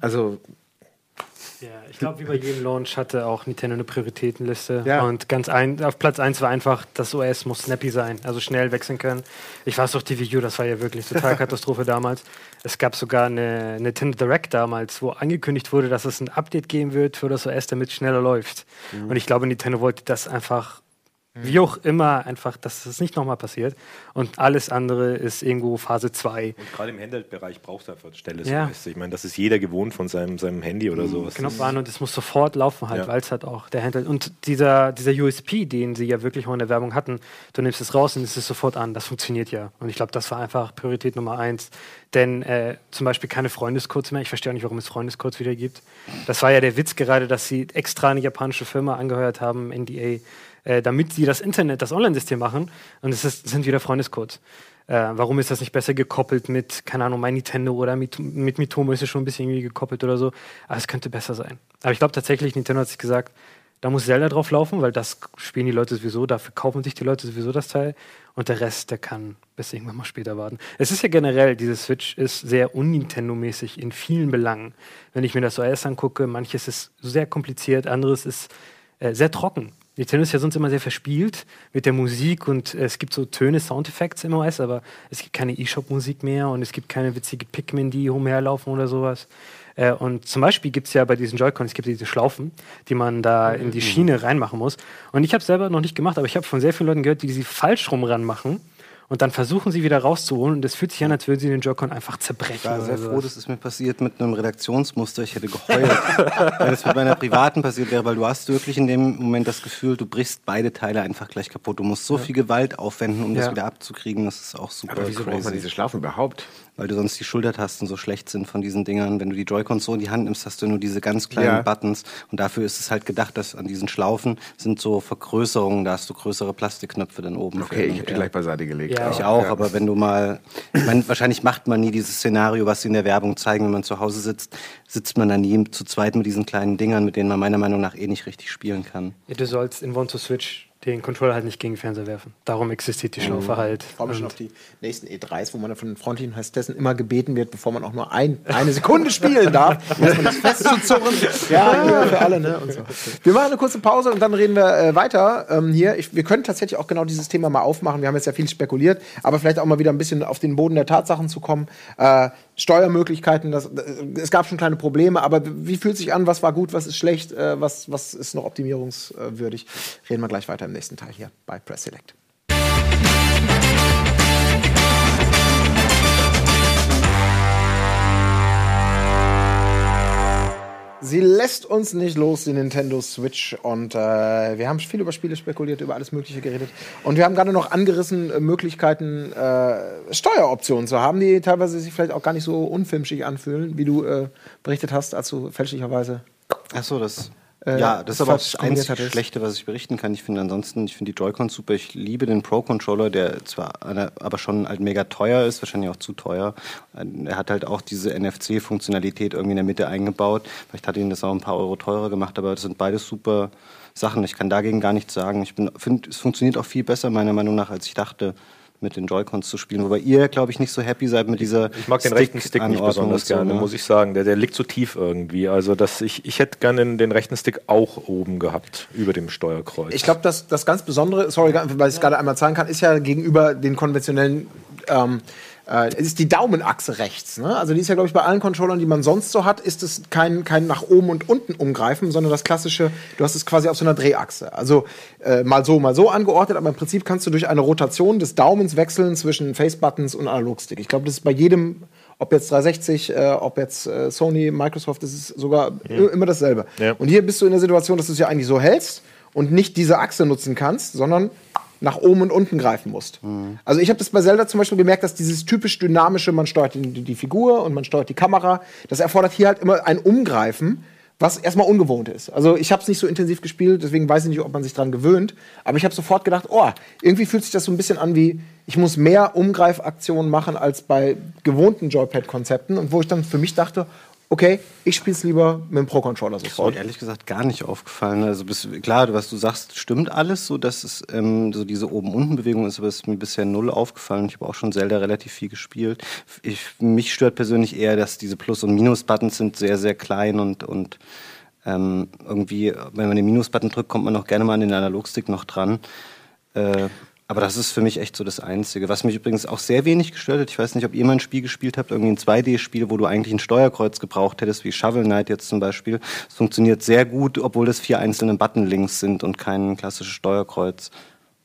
Also, Ja, ich glaube, wie bei jedem Launch hatte auch Nintendo eine Prioritätenliste. Ja. Und ganz ein, auf Platz 1 war einfach, das OS muss snappy sein, also schnell wechseln können. Ich weiß doch, die Wii U, das war ja wirklich total Katastrophe damals. Es gab sogar eine Nintendo Direct damals, wo angekündigt wurde, dass es ein Update geben wird für das OS, damit es schneller läuft. Und ich glaube, Nintendo wollte das einfach wie auch immer, einfach, dass das nicht nochmal passiert. Und alles andere ist irgendwo Phase 2. Gerade im Handheld-Bereich brauchst du einfach schnelles Ja. OS. Ich meine, das ist jeder gewohnt von seinem, seinem Handy oder sowas. Knopf an und es muss sofort laufen halt, Ja. weil es halt auch der Handheld und dieser, dieser USP, den sie ja wirklich auch in der Werbung hatten, du nimmst es raus und es ist sofort an, das funktioniert ja. Und ich glaube, das war einfach Priorität Nummer eins. Denn äh, zum Beispiel keine Freundescodes mehr. Ich verstehe auch nicht, warum es Freundescodes wieder gibt. Das war ja der Witz gerade, dass sie extra eine japanische Firma angeheuert haben, NDA, äh, damit sie das Internet, das Online-System machen. Und es sind wieder Freundescodes. Äh, warum ist das nicht besser gekoppelt mit, keine Ahnung, mein Nintendo oder mit, mit Mitomo ist es schon ein bisschen irgendwie gekoppelt oder so. Aber es könnte besser sein. Aber ich glaube tatsächlich, Nintendo hat sich gesagt, da muss Zelda drauf laufen, weil das spielen die Leute sowieso, dafür kaufen sich die Leute sowieso das Teil. Und der Rest, der kann bis irgendwann mal später warten. Es ist ja generell, diese Switch ist sehr un-Nintendo-mäßig in vielen Belangen. Wenn ich mir das OS angucke, manches ist sehr kompliziert, anderes ist äh, sehr trocken. Nintendo ist ja sonst immer sehr verspielt mit der Musik und es gibt so Töne, Soundeffekte im OS, aber es gibt keine E-Shop-Musik mehr und es gibt keine witzige Pikmin, die umherlaufen oder sowas. Äh, und zum Beispiel gibt es ja bei diesen Joy-Cons, es gibt diese Schlaufen, die man da in die Schiene reinmachen muss. Und ich habe es selber noch nicht gemacht, aber ich habe von sehr vielen Leuten gehört, die sie falsch rum ranmachen und dann versuchen sie wieder rauszuholen und es fühlt sich an, als würden sie den Joy-Con einfach zerbrechen. Ich war sehr froh, das ist mir passiert mit einem Redaktionsmuster. Ich hätte geheult, wenn es mit meiner privaten passiert wäre, weil du hast wirklich in dem Moment das Gefühl, du brichst beide Teile einfach gleich kaputt. Du musst so viel Gewalt aufwenden, um das Ja. wieder abzukriegen. Das ist auch super aber wieso braucht man crazy. diese Schlaufen überhaupt? Weil du sonst die Schultertasten so schlecht sind von diesen Dingern. Wenn du die Joy-Cons so in die Hand nimmst, hast du nur diese ganz kleinen Ja. Buttons. Und dafür ist es halt gedacht, dass an diesen Schlaufen sind so Vergrößerungen, da hast du größere Plastikknöpfe dann oben. Okay, ich habe die gleich beiseite gelegt. Ja. Ich auch, Ja. aber wenn du mal, ich meine, wahrscheinlich macht man nie dieses Szenario, was sie in der Werbung zeigen, wenn man zu Hause sitzt, sitzt man da nie zu zweit mit diesen kleinen Dingern, mit denen man meiner Meinung nach eh nicht richtig spielen kann. Ja, du sollst in One to Switch den Controller halt nicht gegen den Fernseher werfen. Darum existiert die Schlaufe halt. Ich freue mich schon auf die nächsten E3s, wo man von den freundlichen Hostessen immer gebeten wird, bevor man auch nur ein, eine Sekunde spielen darf, erstmal das festzuzurren. Ja, hier für alle, ne? So. Wir machen eine kurze Pause und dann reden wir äh, weiter ähm, hier. Ich, wir können tatsächlich auch genau dieses Thema mal aufmachen. Wir haben jetzt ja viel spekuliert, aber vielleicht auch mal wieder ein bisschen auf den Boden der Tatsachen zu kommen. Äh, Steuermöglichkeiten, das, äh, es gab schon kleine Probleme, aber wie fühlt sich an, was war gut, was ist schlecht, äh, was, was ist noch optimierungswürdig? Reden wir gleich weiter im nächsten Teil hier bei Press Select. Sie lässt uns nicht los, die Nintendo Switch. Und äh, wir haben viel über Spiele spekuliert, über alles Mögliche geredet. Und wir haben gerade noch angerissen, äh, Möglichkeiten, äh, Steueroptionen zu haben, die teilweise sich vielleicht auch gar nicht so unfilmschig anfühlen, wie du äh, berichtet hast, als du fälschlicherweise. Ach so, das. Äh, ja, das ist aber auch das einzige. Schlechte, was ich berichten kann. Ich finde ansonsten, ich finde die Joy-Cons super. Ich liebe den Pro-Controller, der zwar einer, aber schon halt mega teuer ist, wahrscheinlich auch zu teuer. Er hat halt auch diese NFC-Funktionalität irgendwie in der Mitte eingebaut. Vielleicht hat ihn das auch ein paar Euro teurer gemacht, aber das sind beides super Sachen. Ich kann dagegen gar nichts sagen. Ich finde, es funktioniert auch viel besser, meiner Meinung nach, als ich dachte mit den Joy-Cons zu spielen. Wobei ihr, glaube ich, nicht so happy seid mit dieser Ich mag den rechten Stick nicht besonders so, gerne, ne? muss ich sagen. Der, der liegt so tief irgendwie. Also das, ich, ich hätte gerne den, den rechten Stick auch oben gehabt, über dem Steuerkreuz. Ich glaube, das, das ganz Besondere, sorry, weil ich es gerade einmal zeigen kann, ist ja gegenüber den konventionellen ähm, äh, es ist die Daumenachse rechts. Ne? Also die ist ja, glaube ich, bei allen Controllern, die man sonst so hat, ist es kein, kein nach oben und unten umgreifen, sondern das klassische, du hast es quasi auf so einer Drehachse. Also äh, mal so, mal so angeordnet, aber im Prinzip kannst du durch eine Rotation des Daumens wechseln zwischen Face-Buttons und Analogstick. Ich glaube, das ist bei jedem ob jetzt 360, äh, ob jetzt äh, Sony, Microsoft, das ist sogar ja. immer dasselbe. Ja. Und hier bist du in der Situation, dass du es ja eigentlich so hältst und nicht diese Achse nutzen kannst, sondern nach oben und unten greifen musst. Mhm. Also ich habe das bei Zelda zum Beispiel gemerkt, dass dieses typisch dynamische, man steuert die, die, Figur und man steuert die Kamera, das erfordert hier halt immer ein Umgreifen, was erstmal ungewohnt ist. Also ich habe es nicht so intensiv gespielt, deswegen weiß ich nicht, ob man sich dran gewöhnt. Aber ich habe sofort gedacht, oh, irgendwie fühlt sich das so ein bisschen an wie, ich muss mehr Umgreifaktionen machen als bei gewohnten Joypad-Konzepten. Und wo ich dann für mich dachte, okay, ich spiele es lieber mit dem Pro-Controller sofort. Ist mir ehrlich gesagt gar nicht aufgefallen. Also bis, klar, was du sagst, stimmt alles, so dass es ähm, so diese Oben-Unten-Bewegung ist, aber es ist mir bisher null aufgefallen. Ich habe auch schon Zelda relativ viel gespielt. Ich, mich stört persönlich eher, dass diese Plus- und Minus-Buttons sind sehr, sehr klein und, und ähm, irgendwie, wenn man den Minus-Button drückt, kommt man noch gerne mal an den Analogstick noch dran. Äh, aber das ist für mich echt so das Einzige. Was mich übrigens auch sehr wenig gestört hat, ich weiß nicht, ob ihr mal ein Spiel gespielt habt, irgendwie ein 2D-Spiel, wo du eigentlich ein Steuerkreuz gebraucht hättest, wie Shovel Knight jetzt zum Beispiel. Es funktioniert sehr gut, obwohl das vier einzelne Button-Links sind und kein klassisches Steuerkreuz.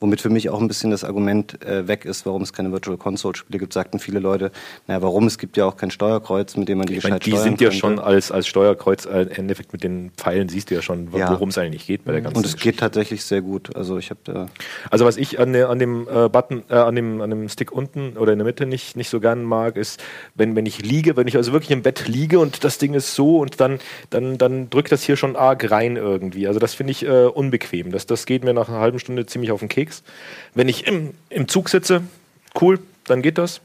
Womit für mich auch ein bisschen das Argument äh, weg ist, warum es keine Virtual Console Spiele gibt, sagten viele Leute, naja, warum? Es gibt ja auch kein Steuerkreuz, mit dem man die ich meine, Die sind ja schon als, als Steuerkreuz, äh, im Endeffekt mit den Pfeilen siehst du ja schon, worum es eigentlich geht bei der ganzen Und es geht tatsächlich sehr gut. Also ich habe da Also was ich an, der, an dem äh, Button, äh, an dem, an dem Stick unten oder in der Mitte nicht, nicht so gern mag, ist, wenn, wenn ich liege, wenn ich also wirklich im Bett liege und das Ding ist so und dann, dann, dann drückt das hier schon arg rein irgendwie. Also das finde ich äh, unbequem. Das, das geht mir nach einer halben Stunde ziemlich auf den Keks. Wenn ich im, im Zug sitze, cool, dann geht das.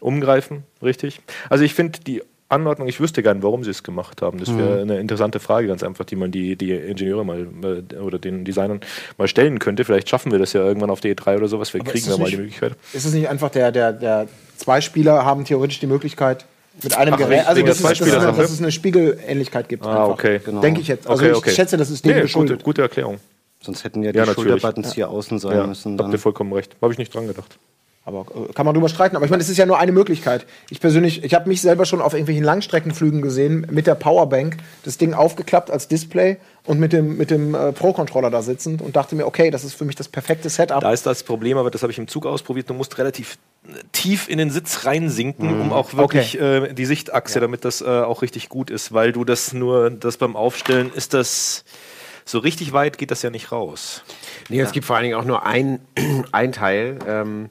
Umgreifen, richtig. Also ich finde die Anordnung, ich wüsste gar nicht, warum sie es gemacht haben. Das wäre mhm. eine interessante Frage, ganz einfach, die man die, die Ingenieure mal äh, oder den Designern mal stellen könnte. Vielleicht schaffen wir das ja irgendwann auf der E3 oder sowas. Wir Aber kriegen da mal die Möglichkeit. Ist es nicht einfach der, der, der zwei Spieler haben theoretisch die Möglichkeit, mit einem Ach, Gerät, also dass, das, das, das, dass es eine Spiegelähnlichkeit gibt. Ah, okay, genau. Denke ich jetzt. Also okay, okay. ich schätze, das ist dem nee, gute, gute Erklärung. Sonst hätten ja die ja, Schulterbuttons ja. hier außen sein ja, müssen. Habt ihr vollkommen recht. Habe ich nicht dran gedacht. Aber äh, kann man drüber streiten. Aber ich meine, es ist ja nur eine Möglichkeit. Ich persönlich, ich habe mich selber schon auf irgendwelchen Langstreckenflügen gesehen, mit der Powerbank, das Ding aufgeklappt als Display und mit dem, mit dem äh, Pro-Controller da sitzend und dachte mir, okay, das ist für mich das perfekte Setup. Da ist das Problem, aber das habe ich im Zug ausprobiert. Du musst relativ äh, tief in den Sitz reinsinken, mhm. um auch wirklich okay. äh, die Sichtachse, ja. damit das äh, auch richtig gut ist, weil du das nur, das beim Aufstellen ist das so richtig weit geht das ja nicht raus. Nee, ja. es gibt vor allen Dingen auch nur ein, ein Teil. Ähm,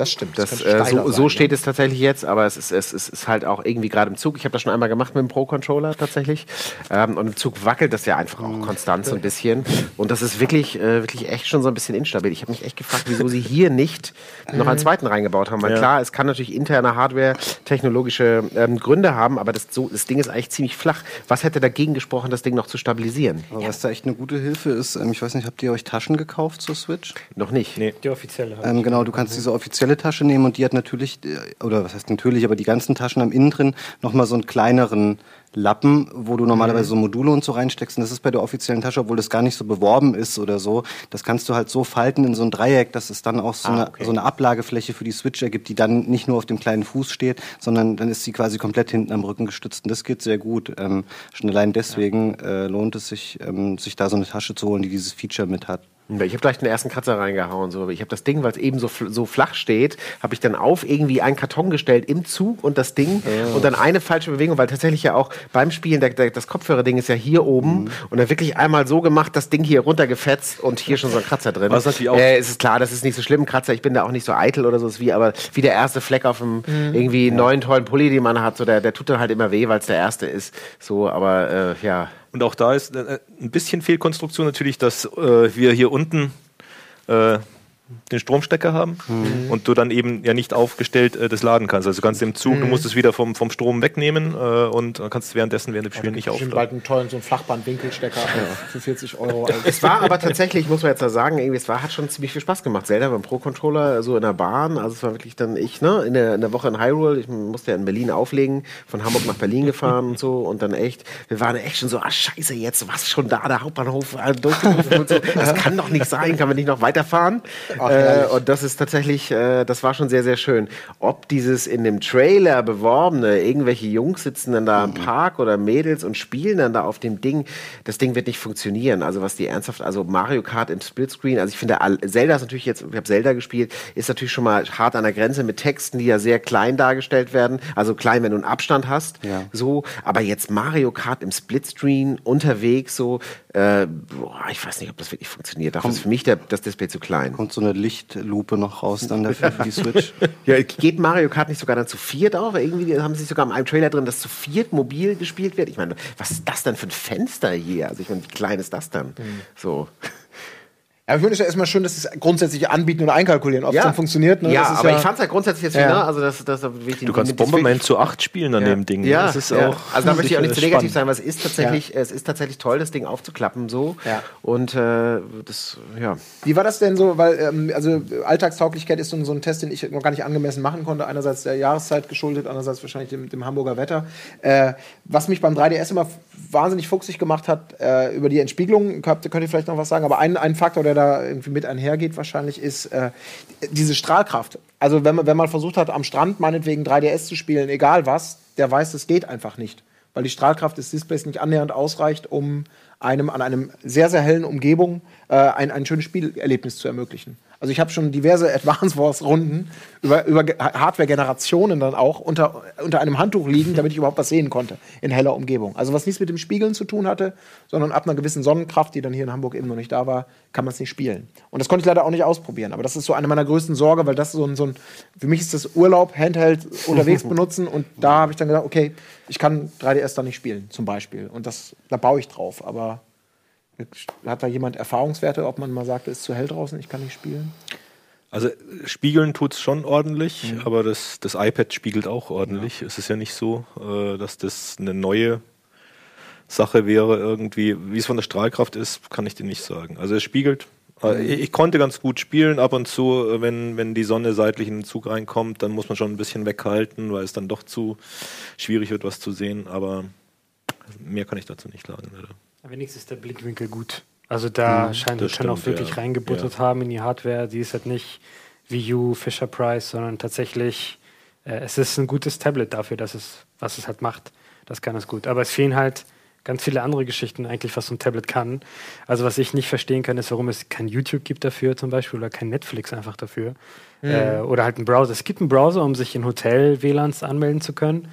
das stimmt. Das, das äh, so, so, steht es tatsächlich jetzt, aber es ist, es ist, ist halt auch irgendwie gerade im Zug. Ich habe das schon einmal gemacht mit dem Pro-Controller tatsächlich. Ähm, und im Zug wackelt das ja einfach auch mhm. konstant so ein bisschen. Und das ist wirklich, äh, wirklich echt schon so ein bisschen instabil. Ich habe mich echt gefragt, wieso sie hier nicht noch einen mhm. zweiten reingebaut haben. Weil ja. klar, es kann natürlich interne Hardware technologische ähm, Gründe haben, aber das, so, das Ding ist eigentlich ziemlich flach. Was hätte dagegen gesprochen, das Ding noch zu stabilisieren? Ja. was da echt eine gute Hilfe ist, ähm, ich weiß nicht, habt ihr euch Taschen gekauft zur Switch? Noch nicht. Nee, die offizielle. Ähm, genau, du kannst diese offizielle spezielle Tasche nehmen und die hat natürlich, äh, oder was heißt natürlich, aber die ganzen Taschen haben innen drin nochmal so einen kleineren Lappen, wo du normalerweise so Module und so reinsteckst. Und das ist bei der offiziellen Tasche, obwohl das gar nicht so beworben ist oder so. Das kannst du halt so falten in so ein Dreieck, dass es dann auch so, ah, eine, okay. so eine Ablagefläche für die Switch ergibt, die dann nicht nur auf dem kleinen Fuß steht, sondern dann ist sie quasi komplett hinten am Rücken gestützt. Und das geht sehr gut. Ähm, schon allein deswegen äh, lohnt es sich, ähm, sich da so eine Tasche zu holen, die dieses Feature mit hat. Ich habe gleich den ersten Kratzer reingehauen. So. Ich habe das Ding, weil es eben so, so flach steht, habe ich dann auf irgendwie einen Karton gestellt im Zug und das Ding oh. und dann eine falsche Bewegung, weil tatsächlich ja auch beim Spielen, der, der, das Kopfhörerding ist ja hier oben mhm. und dann wirklich einmal so gemacht, das Ding hier runtergefetzt und hier schon so ein Kratzer drin. Was natürlich auch äh, es ist klar, das ist nicht so schlimm, Kratzer. Ich bin da auch nicht so eitel oder so, ist wie, aber wie der erste Fleck auf dem mhm. irgendwie neuen tollen Pulli, den man hat, so der, der tut dann halt immer weh, weil es der erste ist. So, aber äh, ja. Und auch da ist äh, ein bisschen Fehlkonstruktion natürlich, dass äh, wir hier unten äh, den Stromstecker haben mhm. und du dann eben ja nicht aufgestellt äh, das laden kannst. Also du kannst im Zug, mhm. du musst es wieder vom, vom Strom wegnehmen äh, und kannst währenddessen während dem Spiel nicht aufladen. bald einen tollen so einen Flachbandwinkelstecker ja. für 40 Euro. Also es war aber tatsächlich, muss man jetzt mal sagen, irgendwie, es war, hat schon ziemlich viel Spaß gemacht. Zelda beim Pro-Controller, so in der Bahn, also es war wirklich dann ich, ne, in der, in der Woche in Hyrule, ich musste ja in Berlin auflegen, von Hamburg nach Berlin gefahren und so und dann echt, wir waren echt schon so, ah scheiße, jetzt was schon da, der Hauptbahnhof, äh, und so. das kann doch nicht sein, kann man nicht noch weiterfahren? Ach, äh, und das ist tatsächlich, äh, das war schon sehr, sehr schön. Ob dieses in dem Trailer beworbene, irgendwelche Jungs sitzen dann da im Park oder Mädels und spielen dann da auf dem Ding, das Ding wird nicht funktionieren. Also was die ernsthaft, also Mario Kart im Splitscreen, also ich finde, Zelda ist natürlich jetzt, ich habe Zelda gespielt, ist natürlich schon mal hart an der Grenze mit Texten, die ja sehr klein dargestellt werden. Also klein, wenn du einen Abstand hast. Ja. So, aber jetzt Mario Kart im Splitscreen unterwegs so, äh, boah, ich weiß nicht, ob das wirklich funktioniert. Dafür ist für mich der, das Display zu klein. Kommt so eine Lichtlupe noch raus dann dafür für die Switch. Ja, geht Mario Kart nicht sogar dann zu viert auch? Irgendwie haben sie sogar in einem Trailer drin, dass zu viert mobil gespielt wird. Ich meine, was ist das denn für ein Fenster hier? Also ich meine, wie klein ist das dann? So. Ja, ich finde es ja erstmal schön, dass sie es grundsätzlich anbieten und einkalkulieren, ob es dann funktioniert. Ne? ja, Das ist aber ich fand es halt grundsätzlich jetzt, Ja. ne, also das, das, das wirklich Du kannst Bomberman zu acht spielen an dem Ding. Ja, das ist ja. auch. also da möchte ich auch nicht zu negativ spannend. sein, weil es ist tatsächlich, es ist tatsächlich toll, das Ding aufzuklappen so. Ja. Und äh, das, ja. Wie war das denn so? Weil, ähm, also Alltagstauglichkeit ist so, ein- so ein Test, den ich noch gar nicht angemessen machen konnte. Einerseits der Jahreszeit geschuldet, andererseits wahrscheinlich dem, dem Hamburger Wetter. Äh, was mich beim 3DS immer wahnsinnig fuchsig gemacht hat, äh, über die Entspiegelung, könnt, könnt ihr vielleicht noch was sagen, aber ein, ein Faktor, der da irgendwie mit einhergeht wahrscheinlich, ist äh, diese Strahlkraft. Also wenn man, wenn man versucht hat, am Strand meinetwegen 3DS zu spielen, egal was, der weiß, das geht einfach nicht. Weil die Strahlkraft des Displays nicht annähernd ausreicht, um einem an einem sehr, sehr hellen Umgebung äh, ein, ein schönes Spielerlebnis zu ermöglichen. Also ich habe schon diverse Advance Wars Runden über, über Ge- Hardware-Generationen dann auch unter, unter einem Handtuch liegen, damit ich überhaupt was sehen konnte in heller Umgebung. Also was nichts mit dem Spiegeln zu tun hatte, sondern ab einer gewissen Sonnenkraft, die dann hier in Hamburg eben noch nicht da war, kann man es nicht spielen. Und das konnte ich leider auch nicht ausprobieren. Aber das ist so eine meiner größten Sorge, weil das so ein, so ein für mich ist das Urlaub, Handheld unterwegs benutzen und da habe ich dann gedacht, okay, ich kann 3DS da nicht spielen, zum Beispiel. Und das, da baue ich drauf. Aber hat da jemand Erfahrungswerte, ob man mal sagt, es ist zu hell draußen, ich kann nicht spielen? Also spiegeln tut's schon ordentlich, Mhm. aber das, das iPad spiegelt auch ordentlich. Es ist ja nicht so, äh, dass das eine neue Sache wäre irgendwie. Wie es von der Strahlkraft ist, kann ich dir nicht sagen. Also es spiegelt. Äh, Mhm. Ich, ich konnte ganz gut spielen. Ab und zu, äh, wenn, wenn die Sonne seitlich in den Zug reinkommt, dann muss man schon ein bisschen weghalten, weil es dann doch zu schwierig wird, was zu sehen. Aber mehr kann ich dazu nicht sagen. Leider. Wenigstens ist der Blickwinkel gut. Also da scheint das es schon auch wirklich ja. reingebuttert Ja. haben in die Hardware. Die ist halt nicht Wii U, Fisher Price, sondern tatsächlich, äh, es ist ein gutes Tablet dafür, dass es, was es halt macht. Das kann es gut. Aber es fehlen halt ganz viele andere Geschichten eigentlich, was so ein Tablet kann. Also was ich nicht verstehen kann, ist, warum es kein YouTube gibt dafür zum Beispiel oder kein Netflix einfach dafür. Äh, oder halt ein Browser. Es gibt einen Browser, um sich in Hotel-WLANs anmelden zu können.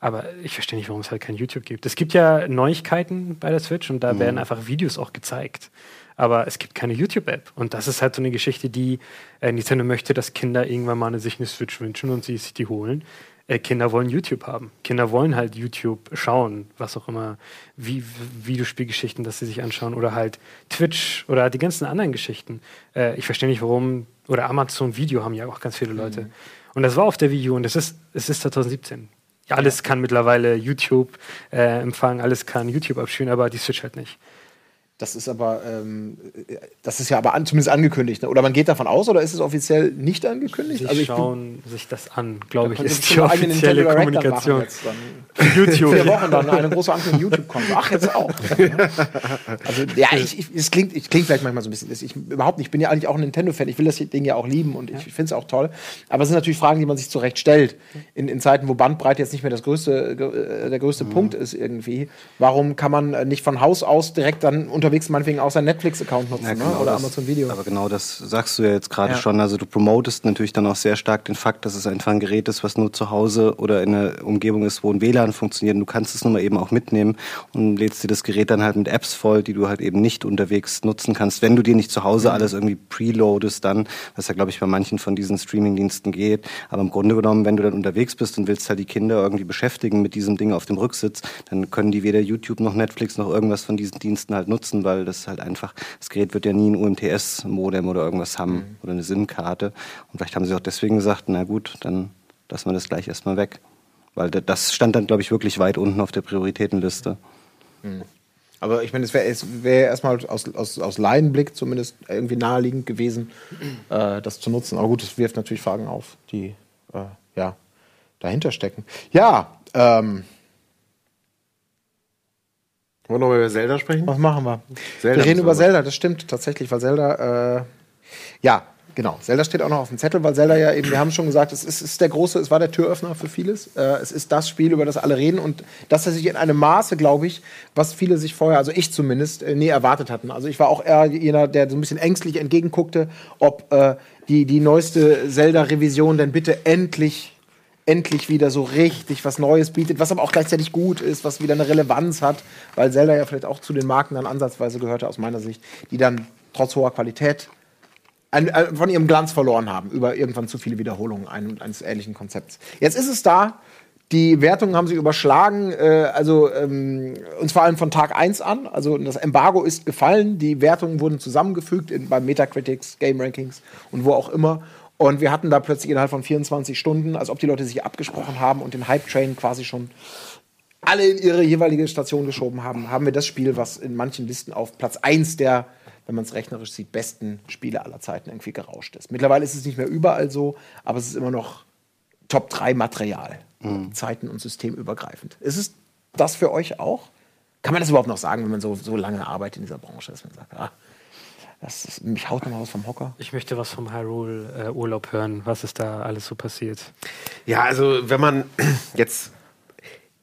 Aber ich verstehe nicht, warum es halt kein YouTube gibt. Es gibt ja Neuigkeiten bei der Switch und da werden einfach Videos auch gezeigt. Aber es gibt keine YouTube-App. Und das ist halt so eine Geschichte, die äh, Nintendo möchte, dass Kinder irgendwann mal eine, sich eine Switch wünschen und sie sich die holen. Äh, Kinder wollen YouTube haben. Kinder wollen halt YouTube schauen, was auch immer, wie Videospielgeschichten, dass sie sich anschauen oder halt Twitch oder die ganzen anderen Geschichten. Äh, ich verstehe nicht, warum, oder Amazon Video haben ja auch ganz viele Leute. Und das war auf der Wii U und es ist, es ist 2017. Alles kann mittlerweile YouTube äh, empfangen, alles kann YouTube abspielen, aber die Switch halt nicht. Das ist aber, ähm, das ist ja aber an, zumindest angekündigt. Ne? Oder man geht davon aus, oder ist es offiziell nicht angekündigt? Sie also ich bin, schauen sich das an, glaube ich, ist die offizielle Kommunikation. jetzt dann. YouTube. Vier Wochen dann eine große Ankündigung YouTube kommt. Ach, jetzt auch. also, ja, ich, ich, es, klingt, ich klingt vielleicht manchmal so ein bisschen. Ich, überhaupt nicht. Ich bin ja eigentlich auch ein Nintendo-Fan. Ich will das Ding ja auch lieben und ich finde es auch toll. Aber es sind natürlich Fragen, die man sich zurecht stellt. In, in Zeiten, wo Bandbreite jetzt nicht mehr das größte, äh, der größte Punkt ist irgendwie. Warum kann man nicht von Haus aus direkt dann unterwegs meinetwegen auch seinen Netflix-Account nutzen Ja, ne? genau oder das- Amazon Video? Aber genau das sagst du ja jetzt gerade Ja. schon. Also du promotest natürlich dann auch sehr stark den Fakt, dass es einfach ein Gerät ist, was nur zu Hause oder in einer Umgebung ist, wo ein WLAN funktioniert. Und du kannst es nun mal eben auch mitnehmen und lädst dir das Gerät dann halt mit Apps voll, die du halt eben nicht unterwegs nutzen kannst. Wenn du dir nicht zu Hause alles irgendwie preloadest, dann, was ja glaube ich bei manchen von diesen Streamingdiensten geht. Aber im Grunde genommen, wenn du dann unterwegs bist und willst halt die Kinder irgendwie beschäftigen mit diesem Ding auf dem Rücksitz, dann können die weder YouTube noch Netflix noch irgendwas von diesen Diensten halt nutzen, weil das halt einfach, das Gerät wird ja nie ein UMTS-Modem oder irgendwas haben oder eine SIM-Karte. Und vielleicht haben sie auch deswegen gesagt, na gut, dann lassen wir das gleich erstmal weg. Weil da- das stand dann, glaube ich, wirklich weit unten auf der Prioritätenliste. Aber ich meine, es wäre wär erstmal aus, aus, aus Laienblick zumindest irgendwie naheliegend gewesen, äh, das zu nutzen. Aber gut, es wirft natürlich Fragen auf, die äh, ja, dahinter stecken. Ja, ähm, Wollen wir noch mal über Zelda sprechen? was machen wir? Zelda wir reden über Zelda, das stimmt tatsächlich, weil Zelda, äh, ja, Genau, Zelda steht auch noch auf dem Zettel, weil Zelda ja eben, wir haben schon gesagt, es ist, ist der große, es war der Türöffner für vieles. Äh, es ist das Spiel, über das alle reden und dass er sich in einem Maße, glaube ich, was viele sich vorher, also ich zumindest, äh, nie erwartet hatten. Also ich war auch eher jener, der so ein bisschen ängstlich entgegenguckte, ob äh, die, die neueste Zelda-Revision denn bitte endlich endlich wieder so richtig was Neues bietet, was aber auch gleichzeitig gut ist, was wieder eine Relevanz hat, weil Zelda ja vielleicht auch zu den Marken dann ansatzweise gehörte aus meiner Sicht, die dann trotz hoher Qualität ein, ein, von ihrem Glanz verloren haben über irgendwann zu viele Wiederholungen ein, eines ähnlichen Konzepts. Jetzt ist es da. Die Wertungen haben sich überschlagen, äh, also ähm, und vor allem von Tag 1 an. Also das Embargo ist gefallen, die Wertungen wurden zusammengefügt in, bei Metacritics, Game Rankings und wo auch immer. Und wir hatten da plötzlich innerhalb von 24 Stunden, als ob die Leute sich abgesprochen haben und den Hype-Train quasi schon alle in ihre jeweilige Station geschoben haben, haben wir das Spiel, was in manchen Listen auf Platz 1 der wenn man es rechnerisch sieht, besten Spiele aller Zeiten irgendwie gerauscht ist. Mittlerweile ist es nicht mehr überall so, aber es ist immer noch Top 3 Material, mhm. Zeiten- und systemübergreifend. Ist es das für euch auch? Kann man das überhaupt noch sagen, wenn man so, so lange arbeitet in dieser Branche, dass man sagt, ah, das ist, mich haut nochmal was vom Hocker? Ich möchte was vom Hyrule-Urlaub äh, hören. Was ist da alles so passiert? Ja, also wenn man jetzt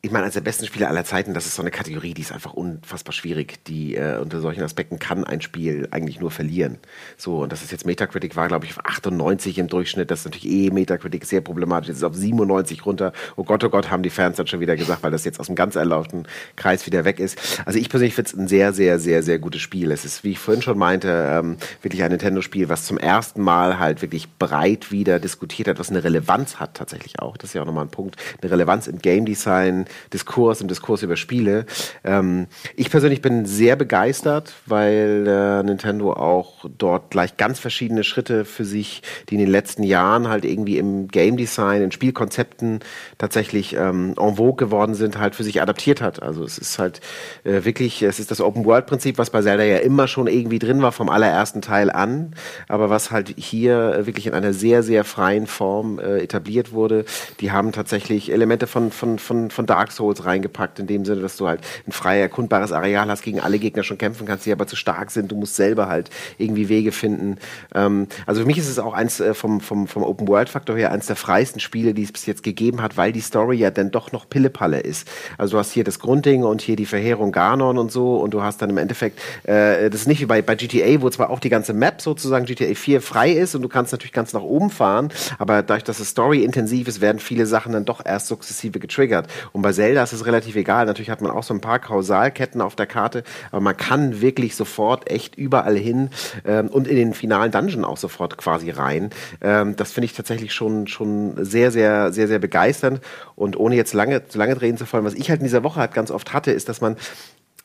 ich meine, als der besten Spieler aller Zeiten, das ist so eine Kategorie, die ist einfach unfassbar schwierig. Die äh, unter solchen Aspekten kann ein Spiel eigentlich nur verlieren. So, und das ist jetzt Metacritic war, glaube ich, auf 98 im Durchschnitt. Das ist natürlich eh Metacritic sehr problematisch. Jetzt ist auf 97 runter. Oh Gott, oh Gott, haben die Fans dann schon wieder gesagt, weil das jetzt aus dem ganz erlaubten Kreis wieder weg ist. Also ich persönlich finde es ein sehr, sehr, sehr, sehr gutes Spiel. Es ist, wie ich vorhin schon meinte, ähm, wirklich ein Nintendo-Spiel, was zum ersten Mal halt wirklich breit wieder diskutiert hat, was eine Relevanz hat tatsächlich auch. Das ist ja auch nochmal ein Punkt. Eine Relevanz im Game Design, Diskurs, im Diskurs über Spiele. Ähm, ich persönlich bin sehr begeistert, weil äh, Nintendo auch dort gleich ganz verschiedene Schritte für sich, die in den letzten Jahren halt irgendwie im Game Design, in Spielkonzepten tatsächlich ähm, en vogue geworden sind, halt für sich adaptiert hat. Also es ist halt äh, wirklich, es ist das Open World Prinzip, was bei Zelda ja immer schon irgendwie drin war vom allerersten Teil an, aber was halt hier äh, wirklich in einer sehr, sehr freien Form äh, etabliert wurde. Die haben tatsächlich Elemente von, von, von, von Dark Souls reingepackt, in dem Sinne, dass du halt ein frei erkundbares Areal hast, gegen alle Gegner schon kämpfen kannst, die aber zu stark sind. Du musst selber halt irgendwie Wege finden. Ähm, also für mich ist es auch eins äh, vom, vom, vom Open-World-Faktor her eins der freiesten Spiele, die es bis jetzt gegeben hat, weil die Story ja dann doch noch Pillepalle ist. Also du hast hier das Grundding und hier die Verheerung Ganon und so und du hast dann im Endeffekt, äh, das ist nicht wie bei, bei GTA, wo zwar auch die ganze Map sozusagen GTA 4 frei ist und du kannst natürlich ganz nach oben fahren, aber dadurch, dass es Story intensiv ist, werden viele Sachen dann doch erst sukzessive getriggert. Und bei Zelda ist es relativ egal. Natürlich hat man auch so ein paar Kausalketten auf der Karte, aber man kann wirklich sofort echt überall hin ähm, und in den finalen Dungeon auch sofort quasi rein. Ähm, das finde ich tatsächlich schon, schon sehr, sehr, sehr, sehr begeisternd. Und ohne jetzt lange, zu lange drehen zu wollen, was ich halt in dieser Woche halt ganz oft hatte, ist, dass man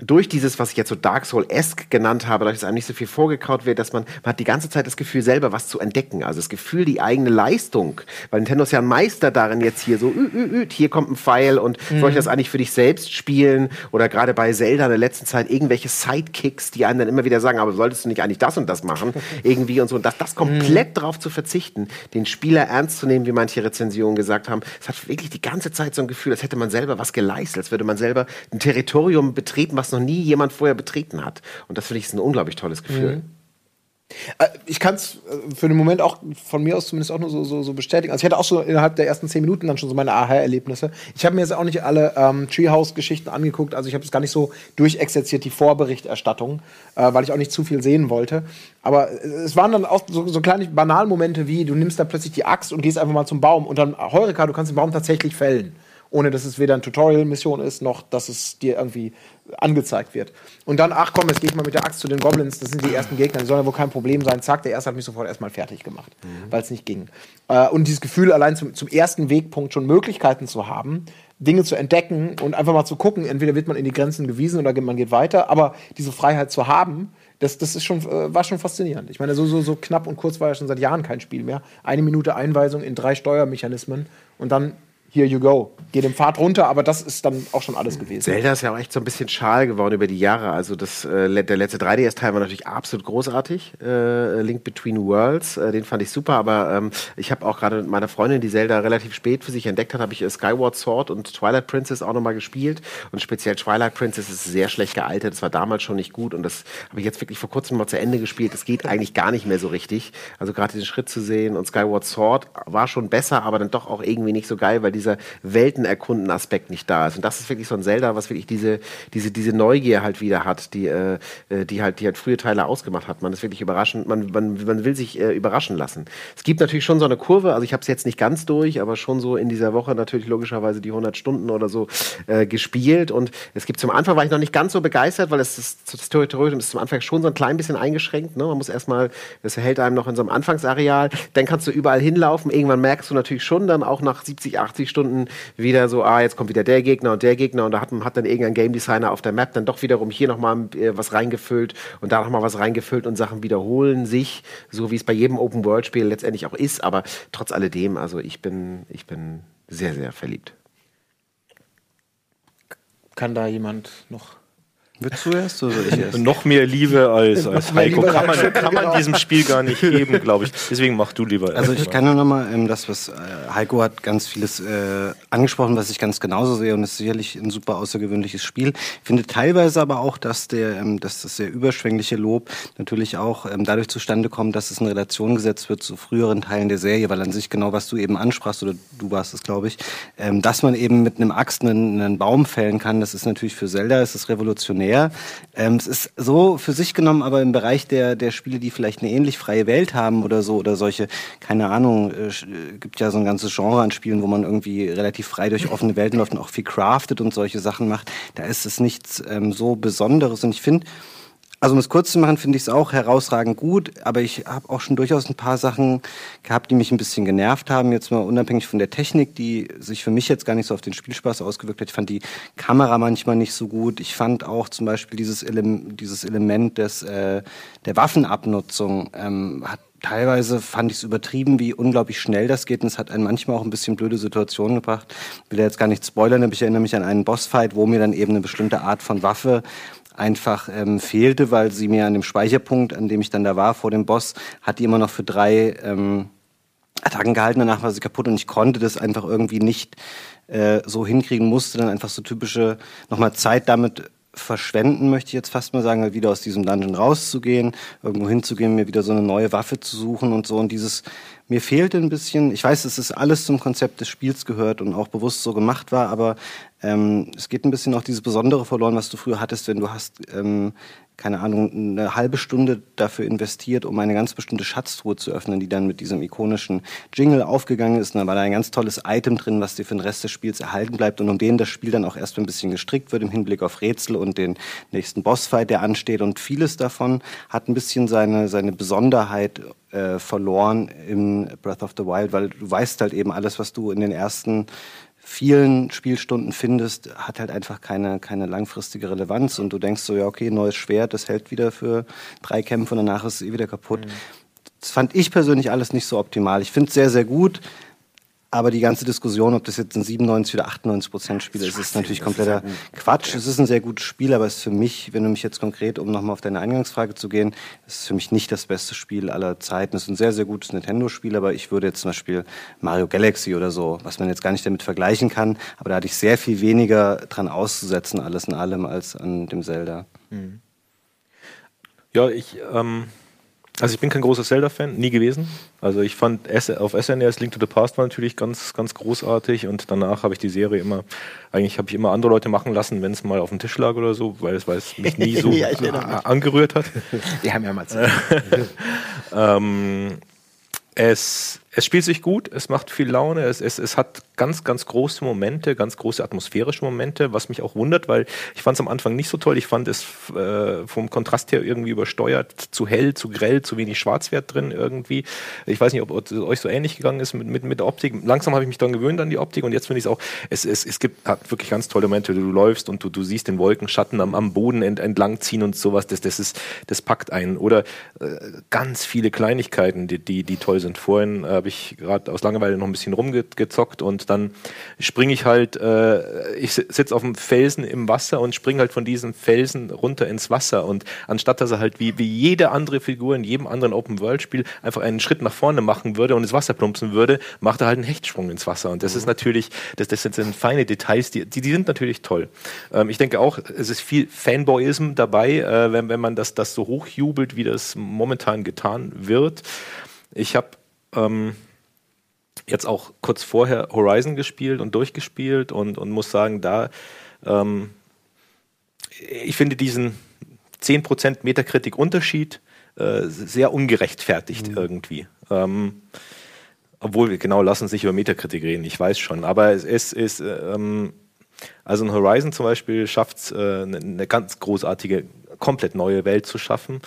durch dieses, was ich jetzt so Dark Soul-esque genannt habe, dass einem nicht so viel vorgekaut wird, dass man, man hat die ganze Zeit das Gefühl, selber was zu entdecken. Also das Gefühl, die eigene Leistung. Weil Nintendo ist ja ein Meister darin, jetzt hier so, ü, ü, ü, hier kommt ein Pfeil und mhm. soll ich das eigentlich für dich selbst spielen? Oder gerade bei Zelda in der letzten Zeit irgendwelche Sidekicks, die einem dann immer wieder sagen, aber solltest du nicht eigentlich das und das machen? Irgendwie und so. Und das, das komplett mhm. darauf zu verzichten, den Spieler ernst zu nehmen, wie manche Rezensionen gesagt haben. Es hat wirklich die ganze Zeit so ein Gefühl, als hätte man selber was geleistet, als würde man selber ein Territorium betreten, was noch nie jemand vorher betreten hat. Und das finde ich ist ein unglaublich tolles Gefühl. Mhm. Äh, ich kann es äh, für den Moment auch von mir aus zumindest auch nur so, so, so, bestätigen. Also ich hatte auch so innerhalb der ersten zehn Minuten dann schon so meine Aha-Erlebnisse. Ich habe mir jetzt auch nicht alle ähm, Treehouse-Geschichten angeguckt. Also ich habe es gar nicht so durchexerziert, die Vorberichterstattung, äh, weil ich auch nicht zu viel sehen wollte. Aber es waren dann auch so, so kleine Banalmomente wie, du nimmst da plötzlich die Axt und gehst einfach mal zum Baum und dann, Heureka, du kannst den Baum tatsächlich fällen ohne dass es weder eine Tutorial-Mission ist, noch dass es dir irgendwie angezeigt wird. Und dann, ach komm, jetzt gehe ich mal mit der Axt zu den Goblins, das sind die ersten Gegner, die sollen ja wohl kein Problem sein. Zack, der erste hat mich sofort erstmal fertig gemacht, mhm. weil es nicht ging. Äh, und dieses Gefühl, allein zum, zum ersten Wegpunkt schon Möglichkeiten zu haben, Dinge zu entdecken und einfach mal zu gucken, entweder wird man in die Grenzen gewiesen oder man geht weiter, aber diese Freiheit zu haben, das, das ist schon, äh, war schon faszinierend. Ich meine, so, so, so knapp und kurz war ja schon seit Jahren kein Spiel mehr. Eine Minute Einweisung in drei Steuermechanismen und dann here you go. Geh den Pfad runter, aber das ist dann auch schon alles gewesen. Zelda ist ja auch echt so ein bisschen schal geworden über die Jahre. Also das, äh, der letzte 3DS-Teil war natürlich absolut großartig. Äh, Link Between Worlds, äh, den fand ich super. Aber ähm, ich habe auch gerade mit meiner Freundin, die Zelda relativ spät für sich entdeckt hat, habe ich äh, Skyward Sword und Twilight Princess auch nochmal gespielt. Und speziell Twilight Princess ist sehr schlecht gealtert. Das war damals schon nicht gut. Und das habe ich jetzt wirklich vor kurzem mal zu Ende gespielt. Es geht eigentlich gar nicht mehr so richtig. Also gerade den Schritt zu sehen. Und Skyward Sword war schon besser, aber dann doch auch irgendwie nicht so geil, weil dieser Weltenerkunden-Aspekt nicht da ist. Und das ist wirklich so ein Zelda, was wirklich diese, diese, diese Neugier halt wieder hat, die, äh, äh, die halt, die halt frühe Teile ausgemacht hat. Man ist wirklich überraschend, man, man, man will sich äh, überraschen lassen. Es gibt natürlich schon so eine Kurve, also ich habe es jetzt nicht ganz durch, aber schon so in dieser Woche natürlich logischerweise die 100 Stunden oder so äh, gespielt. Und es gibt zum Anfang war ich noch nicht ganz so begeistert, weil es das, das Territorium ist zum Anfang schon so ein klein bisschen eingeschränkt. Ne? Man muss erstmal, das hält einem noch in so einem Anfangsareal. Dann kannst du überall hinlaufen. Irgendwann merkst du natürlich schon dann auch nach 70, 80 Stunden wieder so, ah, jetzt kommt wieder der Gegner und der Gegner und da hat, hat dann irgendein Game Designer auf der Map dann doch wiederum hier nochmal äh, was reingefüllt und da nochmal was reingefüllt und Sachen wiederholen sich, so wie es bei jedem Open-World-Spiel letztendlich auch ist, aber trotz alledem, also ich bin, ich bin sehr, sehr verliebt. Kann da jemand noch Willst du erst oder ich erst? Noch mehr Liebe als, als Heiko kann man, kann man genau. diesem Spiel gar nicht geben, glaube ich. Deswegen mach du lieber. Also ich kann nur noch mal ähm, das, was äh, Heiko hat ganz vieles äh, angesprochen, was ich ganz genauso sehe und es ist sicherlich ein super außergewöhnliches Spiel. Ich finde teilweise aber auch, dass der, ähm, dass das sehr überschwängliche Lob natürlich auch ähm, dadurch zustande kommt, dass es in Relation gesetzt wird zu früheren Teilen der Serie, weil an sich genau was du eben ansprachst oder du warst es, glaube ich, ähm, dass man eben mit einem Axt einen, einen Baum fällen kann. Das ist natürlich für Zelda, es ist revolutionär. Ähm, es ist so für sich genommen, aber im Bereich der, der Spiele, die vielleicht eine ähnlich freie Welt haben oder so, oder solche, keine Ahnung, äh, äh, gibt ja so ein ganzes Genre an Spielen, wo man irgendwie relativ frei durch offene Welten läuft und auch viel craftet und solche Sachen macht. Da ist es nichts ähm, so Besonderes. Und ich finde, also um es kurz zu machen, finde ich es auch herausragend gut, aber ich habe auch schon durchaus ein paar Sachen gehabt, die mich ein bisschen genervt haben. Jetzt mal unabhängig von der Technik, die sich für mich jetzt gar nicht so auf den Spielspaß ausgewirkt hat. Ich fand die Kamera manchmal nicht so gut. Ich fand auch zum Beispiel dieses, Ele dieses Element des, äh, der Waffenabnutzung ähm, hat Teilweise fand ich es übertrieben, wie unglaublich schnell das geht. Und es hat einen manchmal auch ein bisschen blöde Situationen gebracht. Ich will ja jetzt gar nicht spoilern, aber ich erinnere mich an einen Bossfight, wo mir dann eben eine bestimmte Art von Waffe einfach ähm, fehlte, weil sie mir an dem Speicherpunkt, an dem ich dann da war, vor dem Boss, hat die immer noch für drei ähm, Attacken gehalten, danach war sie kaputt und ich konnte das einfach irgendwie nicht äh, so hinkriegen, musste dann einfach so typische nochmal Zeit damit verschwenden, möchte ich jetzt fast mal sagen, halt wieder aus diesem Dungeon rauszugehen, irgendwo hinzugehen, mir wieder so eine neue Waffe zu suchen und so. Und dieses, mir fehlte ein bisschen, ich weiß, es alles zum Konzept des Spiels gehört und auch bewusst so gemacht war, aber ähm, es geht ein bisschen auch dieses Besondere verloren, was du früher hattest, wenn du hast, ähm, keine Ahnung, eine halbe Stunde dafür investiert, um eine ganz bestimmte Schatztruhe zu öffnen, die dann mit diesem ikonischen Jingle aufgegangen ist. Und dann war da ein ganz tolles Item drin, was dir für den Rest des Spiels erhalten bleibt und um den das Spiel dann auch erst ein bisschen gestrickt wird im Hinblick auf Rätsel und den nächsten Bossfight, der ansteht. Und vieles davon hat ein bisschen seine, seine Besonderheit äh, verloren in Breath of the Wild, weil du weißt halt eben alles, was du in den ersten vielen Spielstunden findest, hat halt einfach keine, keine langfristige Relevanz. Und du denkst so, ja, okay, neues Schwert, das hält wieder für drei Kämpfe und danach ist es eh wieder kaputt. Das fand ich persönlich alles nicht so optimal. Ich finde es sehr, sehr gut. Aber die ganze Diskussion, ob das jetzt ein 97 oder 98 Prozent Spiel ist, ist natürlich kompletter Quatsch. Es ist ein sehr gutes Spiel, aber es ist für mich, wenn du mich jetzt konkret, um nochmal auf deine Eingangsfrage zu gehen, ist für mich nicht das beste Spiel aller Zeiten. Es ist ein sehr, sehr gutes Nintendo-Spiel, aber ich würde jetzt zum Beispiel Mario Galaxy oder so, was man jetzt gar nicht damit vergleichen kann, aber da hatte ich sehr viel weniger dran auszusetzen, alles in allem, als an dem Zelda. Ja, ich, ähm, also ich bin kein großer Zelda-Fan, nie gewesen. Also ich fand auf SNES Link to the Past war natürlich ganz, ganz großartig und danach habe ich die Serie immer, eigentlich habe ich immer andere Leute machen lassen, wenn es mal auf dem Tisch lag oder so, weil es, weil es mich nie so Ja, angerührt hat. Die haben ja mal Ähm, es, es spielt sich gut, es macht viel Laune, es, es, es hat ganz, ganz große Momente, ganz große atmosphärische Momente, was mich auch wundert, weil ich fand es am Anfang nicht so toll. Ich fand es äh, vom Kontrast her irgendwie übersteuert, zu hell, zu grell, zu wenig Schwarzwert drin irgendwie. Ich weiß nicht, ob es euch so ähnlich gegangen ist mit, mit, mit der Optik. Langsam habe ich mich dann gewöhnt an die Optik und jetzt finde ich es auch, es, es, es gibt hat wirklich ganz tolle Momente. Du läufst und du, du siehst den Wolkenschatten am, am Boden ent, entlang ziehen und sowas. Das, das, ist, das packt einen. Oder äh, ganz viele Kleinigkeiten, die, die, die toll sind. Vorhin, äh, habe ich gerade aus Langeweile noch ein bisschen rumgezockt und dann springe ich halt, äh, ich sitze auf dem Felsen im Wasser und springe halt von diesem Felsen runter ins Wasser und anstatt dass er halt wie, wie jede andere Figur in jedem anderen Open-World-Spiel einfach einen Schritt nach vorne machen würde und ins Wasser plumpsen würde, macht er halt einen Hechtsprung ins Wasser und das mhm. ist natürlich, das, das sind feine Details, die, die, die sind natürlich toll. Ähm, ich denke auch, es ist viel Fanboyism dabei, äh, wenn, wenn man das, das so hochjubelt, wie das momentan getan wird. Ich habe ähm, jetzt auch kurz vorher Horizon gespielt und durchgespielt und, und muss sagen, da ähm, ich finde diesen 10% Metakritik-Unterschied äh, sehr ungerechtfertigt mhm. irgendwie. Ähm, obwohl, genau, lassen sich über Metakritik reden, ich weiß schon. Aber es ist, ist ähm, also ein Horizon zum Beispiel schafft es, äh, eine, eine ganz großartige, komplett neue Welt zu schaffen.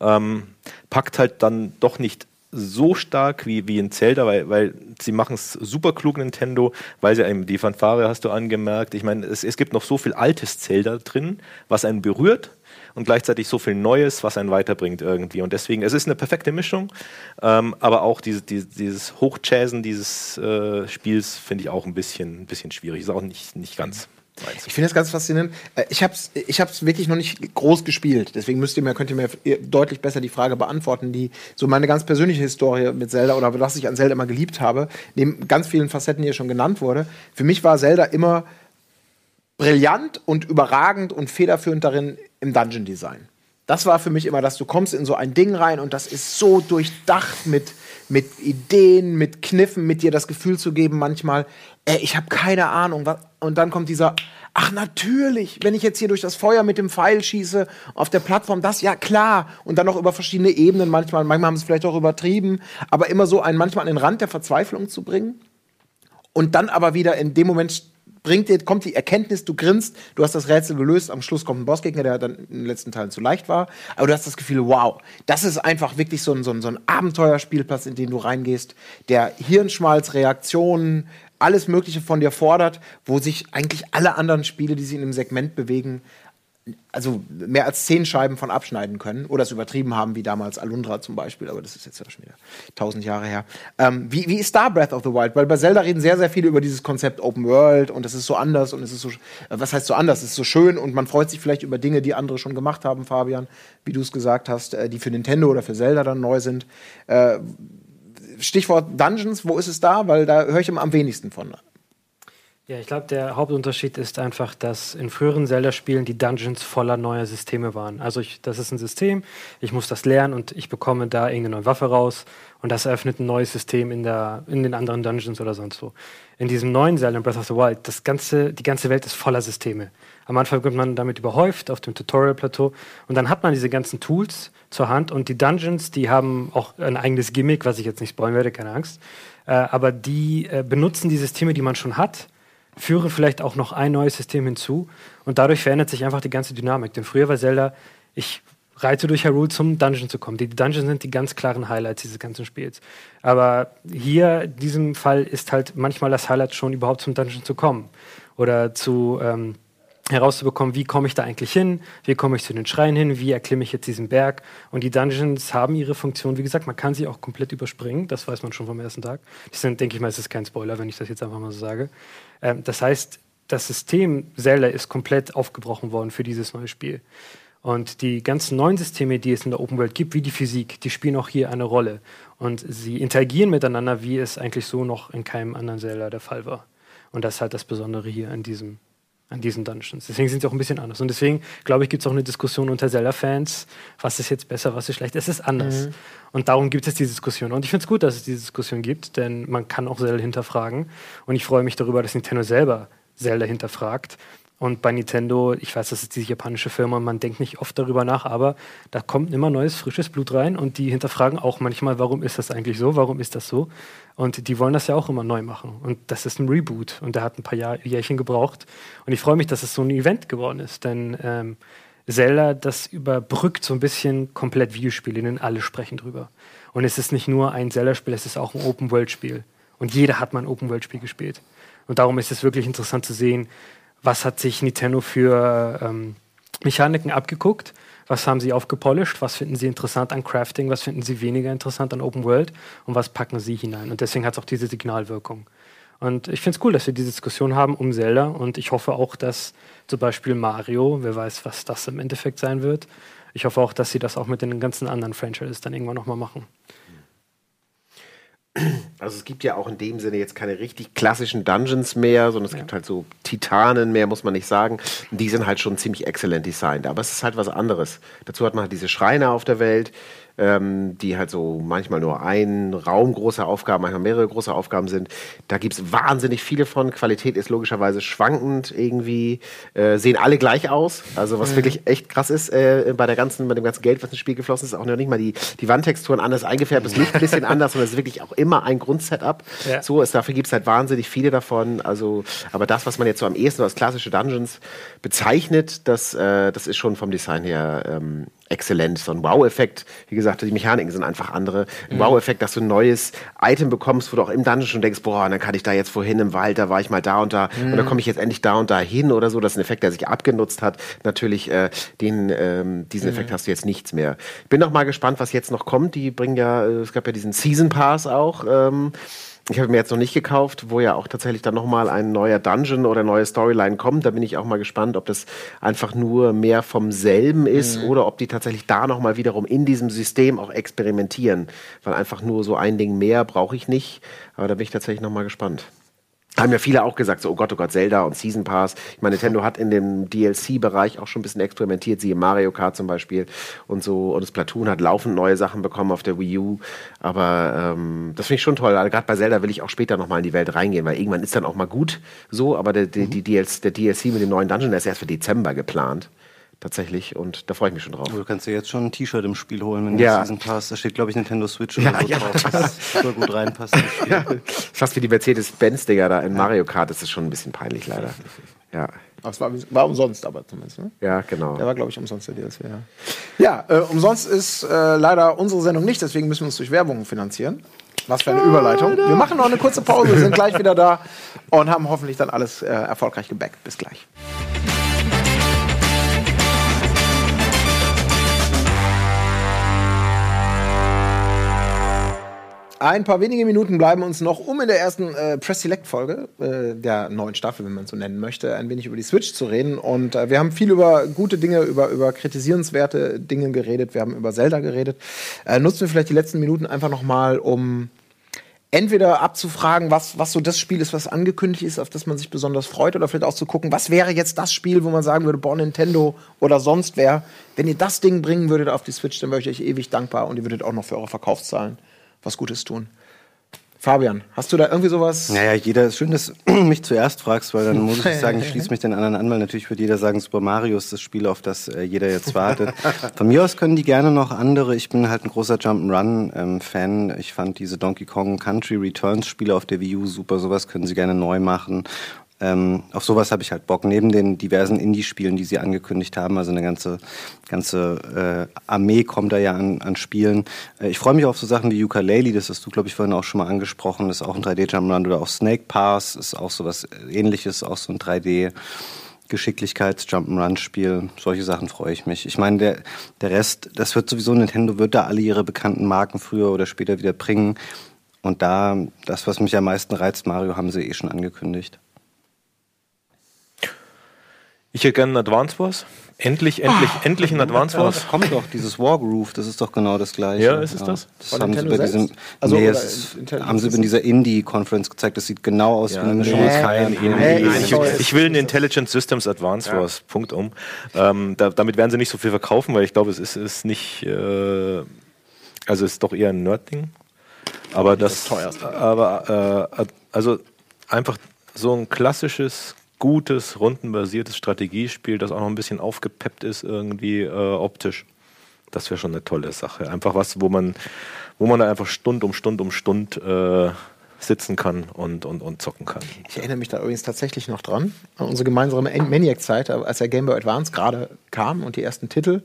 Ähm, packt halt dann doch nicht so stark wie, wie in Zelda, weil, weil sie machen es super klug, Nintendo, weil sie einem die Fanfare hast du angemerkt. Ich meine, es, es gibt noch so viel altes Zelda drin, was einen berührt und gleichzeitig so viel Neues, was einen weiterbringt irgendwie. Und deswegen, es ist eine perfekte Mischung, ähm, aber auch diese, diese, dieses Hochjazzen dieses äh, Spiels finde ich auch ein bisschen, ein bisschen schwierig. Ist auch nicht, nicht ganz. Ich finde das ganz faszinierend. Äh, ich habe es ich hab's wirklich noch nicht groß gespielt. Deswegen müsst ihr mir, könnt ihr mir deutlich besser die Frage beantworten, die so meine ganz persönliche Historie mit Zelda oder was ich an Zelda immer geliebt habe, neben ganz vielen Facetten, die hier schon genannt wurde. Für mich war Zelda immer brillant und überragend und federführend darin im Dungeon Design. Das war für mich immer, dass du kommst in so ein Ding rein und das ist so durchdacht mit, mit Ideen, mit Kniffen, mit dir das Gefühl zu geben manchmal, ey, ich habe keine Ahnung. Was, und dann kommt dieser, ach natürlich, wenn ich jetzt hier durch das Feuer mit dem Pfeil schieße, auf der Plattform, das, ja klar. Und dann noch über verschiedene Ebenen manchmal, manchmal haben sie es vielleicht auch übertrieben, aber immer so einen manchmal an den Rand der Verzweiflung zu bringen. Und dann aber wieder in dem Moment bringt dir, kommt die Erkenntnis, du grinst, du hast das Rätsel gelöst, am Schluss kommt ein Bossgegner, der dann in den letzten Teilen zu leicht war, aber du hast das Gefühl, wow, das ist einfach wirklich so ein, so ein, so ein Abenteuerspielplatz, in den du reingehst, der Hirnschmalz, Reaktionen, alles Mögliche von dir fordert, wo sich eigentlich alle anderen Spiele, die sich in dem Segment bewegen, also mehr als zehn Scheiben von abschneiden können oder es übertrieben haben, wie damals Alundra zum Beispiel, aber das ist jetzt ja schon wieder tausend Jahre her. Ähm, wie, wie ist da Breath of the Wild? Weil bei Zelda reden sehr, sehr viele über dieses Konzept Open World und es ist so anders und es ist so, äh, was heißt so anders? Es ist so schön und man freut sich vielleicht über Dinge, die andere schon gemacht haben, Fabian, wie du es gesagt hast, äh, die für Nintendo oder für Zelda dann neu sind. Äh, Stichwort Dungeons, wo ist es da? Weil da höre ich immer am wenigsten von. Ja, ich glaube, der Hauptunterschied ist einfach, dass in früheren Zelda-Spielen die Dungeons voller neuer Systeme waren. Also ich, das ist ein System, ich muss das lernen und ich bekomme da irgendeine neue Waffe raus und das eröffnet ein neues System in, der, in den anderen Dungeons oder sonst wo. In diesem neuen Zelda, Breath of the Wild, das ganze, die ganze Welt ist voller Systeme. Am Anfang wird man damit überhäuft auf dem Tutorial-Plateau und dann hat man diese ganzen Tools zur Hand und die Dungeons, die haben auch ein eigenes Gimmick, was ich jetzt nicht spoilern werde, keine Angst. Äh, aber die äh, benutzen die Systeme, die man schon hat führe vielleicht auch noch ein neues System hinzu und dadurch verändert sich einfach die ganze Dynamik. Denn früher war Zelda, ich reite durch Hyrule zum Dungeon zu kommen. Die Dungeons sind die ganz klaren Highlights dieses ganzen Spiels. Aber hier, in diesem Fall, ist halt manchmal das Highlight schon überhaupt zum Dungeon zu kommen oder zu ähm, herauszubekommen, wie komme ich da eigentlich hin, wie komme ich zu den Schreien hin, wie erklimme ich jetzt diesen Berg. Und die Dungeons haben ihre Funktion, wie gesagt, man kann sie auch komplett überspringen, das weiß man schon vom ersten Tag. Sind, denke ich mal, ist das kein Spoiler, wenn ich das jetzt einfach mal so sage. Ähm, das heißt, das System Zelda ist komplett aufgebrochen worden für dieses neue Spiel. Und die ganzen neuen Systeme, die es in der Open World gibt, wie die Physik, die spielen auch hier eine Rolle. Und sie interagieren miteinander, wie es eigentlich so noch in keinem anderen Zelda der Fall war. Und das ist halt das Besondere hier an diesem an diesen Dungeons. Deswegen sind sie auch ein bisschen anders. Und deswegen, glaube ich, gibt es auch eine Diskussion unter Zelda-Fans, was ist jetzt besser, was ist schlecht. Es ist anders. Mhm. Und darum gibt es diese Diskussion. Und ich finde es gut, dass es diese Diskussion gibt, denn man kann auch Zelda hinterfragen. Und ich freue mich darüber, dass Nintendo selber Zelda hinterfragt und bei Nintendo, ich weiß, das ist die japanische Firma, man denkt nicht oft darüber nach, aber da kommt immer neues, frisches Blut rein und die hinterfragen auch manchmal, warum ist das eigentlich so, warum ist das so? Und die wollen das ja auch immer neu machen. Und das ist ein Reboot und der hat ein paar Jahr, Jährchen gebraucht. Und ich freue mich, dass es so ein Event geworden ist, denn ähm, Zelda, das überbrückt so ein bisschen komplett Videospiele, denn alle sprechen drüber. Und es ist nicht nur ein Zelda-Spiel, es ist auch ein Open-World-Spiel. Und jeder hat mal ein Open-World-Spiel gespielt. Und darum ist es wirklich interessant zu sehen, was hat sich Nintendo für, ähm, Mechaniken abgeguckt, was haben sie aufgepolished, was finden sie interessant an Crafting, was finden sie weniger interessant an Open World und was packen sie hinein. Und deswegen hat es auch diese Signalwirkung. Und ich finde es cool, dass wir diese Diskussion haben um Zelda und ich hoffe auch, dass zum Beispiel Mario, wer weiß, was das im Endeffekt sein wird, ich hoffe auch, dass sie das auch mit den ganzen anderen Franchises dann irgendwann nochmal machen. Also es gibt ja auch in dem Sinne jetzt keine richtig klassischen Dungeons mehr, sondern es ja. gibt halt so Titanen mehr, muss man nicht sagen. Die sind halt schon ziemlich exzellent designt, aber es ist halt was anderes. Dazu hat man halt diese Schreine auf der Welt, ähm, die halt so manchmal nur ein Raum große Aufgaben, manchmal mehrere große Aufgaben sind. Da gibt es wahnsinnig viele von. Qualität ist logischerweise schwankend irgendwie. Äh, sehen alle gleich aus. Also was mhm. wirklich echt krass ist äh, bei der ganzen, bei dem ganzen Geld, was ins Spiel geflossen ist, auch noch nicht mal die, die Wandtexturen anders eingefärbt, das Licht ein bisschen anders, sondern es ist wirklich auch immer ein Grundsetup. Ja. So ist, dafür gibt es halt wahnsinnig viele davon. Also, aber das, was man jetzt so am ehesten als klassische Dungeons bezeichnet, das, äh, das ist schon vom Design her ähm, exzellent. So ein Wow-Effekt, wie gesagt, die Mechaniken sind einfach andere. Ein mhm. Wow-Effekt, dass du ein neues Item bekommst, wo du auch im Dungeon schon denkst, boah, dann kann ich da jetzt vorhin im Wald, da war ich mal da und da mhm. und dann komme ich jetzt endlich da und da hin oder so. Das ist ein Effekt, der sich abgenutzt hat. Natürlich, äh, den, ähm, diesen mhm. Effekt hast du jetzt nichts mehr. Ich bin noch mal gespannt, was jetzt noch kommt. Die bringen ja, äh, es gab ja diesen Season Pass auch. Ähm, ich habe mir jetzt noch nicht gekauft, wo ja auch tatsächlich dann nochmal ein neuer Dungeon oder neue Storyline kommt. Da bin ich auch mal gespannt, ob das einfach nur mehr vom selben ist mhm. oder ob die tatsächlich da nochmal wiederum in diesem System auch experimentieren. Weil einfach nur so ein Ding mehr brauche ich nicht. Aber da bin ich tatsächlich nochmal gespannt haben ja viele auch gesagt, so, oh Gott, oh Gott, Zelda und Season Pass. Ich meine, Nintendo hat in dem DLC-Bereich auch schon ein bisschen experimentiert, siehe Mario Kart zum Beispiel und so. Und das Platoon hat laufend neue Sachen bekommen auf der Wii U. Aber ähm, das finde ich schon toll. Also, Gerade bei Zelda will ich auch später nochmal in die Welt reingehen, weil irgendwann ist dann auch mal gut so. Aber der, der, die DLC, der DLC mit dem neuen Dungeon, der ist erst für Dezember geplant tatsächlich und da freue ich mich schon drauf. Du kannst dir jetzt schon ein T-Shirt im Spiel holen, wenn ja. du Season Pass. Da steht, glaube ich, Nintendo Switch oder ja, so ja. drauf, das super gut reinpasst. Ja. Fast wie die Mercedes-Benz-Dinger da in Mario Kart, das ist schon ein bisschen peinlich leider. Ja. Das war, war umsonst aber zumindest, ne? Ja, genau. Der war, glaube ich, umsonst der DLC, ja. Ja, äh, umsonst ist äh, leider unsere Sendung nicht, deswegen müssen wir uns durch Werbung finanzieren. Was für eine Überleitung. Wir machen noch eine kurze Pause, sind gleich wieder da und haben hoffentlich dann alles äh, erfolgreich gebackt. Bis gleich. Ein paar wenige Minuten bleiben uns noch, um in der ersten äh, Press Select Folge äh, der neuen Staffel, wenn man so nennen möchte, ein wenig über die Switch zu reden. Und äh, wir haben viel über gute Dinge, über, über kritisierenswerte Dinge geredet. Wir haben über Zelda geredet. Äh, nutzen wir vielleicht die letzten Minuten einfach noch mal, um entweder abzufragen, was, was so das Spiel ist, was angekündigt ist, auf das man sich besonders freut, oder vielleicht auch zu gucken, was wäre jetzt das Spiel, wo man sagen würde, boah, Nintendo oder sonst wer, wenn ihr das Ding bringen würdet auf die Switch, dann wäre ich euch ewig dankbar und ihr würdet auch noch für eure Verkaufszahlen was Gutes tun. Fabian, hast du da irgendwie sowas? Naja, jeder ist schön, dass du mich zuerst fragst, weil dann muss ich sagen, ich schließe mich den anderen an, weil natürlich wird jeder sagen, Super Mario ist das Spiel, auf das äh, jeder jetzt wartet. Von mir aus können die gerne noch andere. Ich bin halt ein großer Jump'n'Run-Fan. Ähm, ich fand diese Donkey Kong Country Returns Spiele auf der Wii U super. Sowas können sie gerne neu machen. Ähm, auf sowas habe ich halt Bock. Neben den diversen Indie-Spielen, die sie angekündigt haben, also eine ganze, ganze äh, Armee kommt da ja an, an Spielen. Äh, ich freue mich auf so Sachen wie Ukulele, das hast du, glaube ich, vorhin auch schon mal angesprochen. Das ist auch ein 3D-Jump'n'Run oder auch Snake Pass ist auch sowas ähnliches, auch so ein 3D- Geschicklichkeits-Jump'n'Run-Spiel. Solche Sachen freue ich mich. Ich meine, der, der Rest, das wird sowieso, Nintendo wird da alle ihre bekannten Marken früher oder später wieder bringen. Und da, das, was mich am meisten reizt, Mario, haben sie eh schon angekündigt. Ich hätte gerne einen Advance Wars. Endlich, endlich, oh, endlich ein Advance Wars. Ja, kommt doch, dieses Wargroove, das ist doch genau das gleiche. Ja, ist es ja. das? Das haben sie, bei diesem, also, nee, es, haben sie in dieser Indie-Conference gezeigt. Das sieht genau aus ja, wie eine Mischung nee, kein Indie. Nee, ich, ich, will einen Intelligent Systems Advance Wars, Punkt um. Ähm, da, damit werden sie nicht so viel verkaufen, weil ich glaube, es ist, ist nicht, äh, also es ist doch eher ein Nerd-Ding. Aber das, das aber, äh, also einfach so ein klassisches gutes, rundenbasiertes Strategiespiel, das auch noch ein bisschen aufgepeppt ist irgendwie äh, optisch. Das wäre schon eine tolle Sache. Einfach was, wo man, wo man da einfach Stund um Stund um Stund äh, sitzen kann und, und, und zocken kann. Ich erinnere mich da übrigens tatsächlich noch dran, an unsere gemeinsame Maniac-Zeit, als der Game Boy Advance gerade kam und die ersten Titel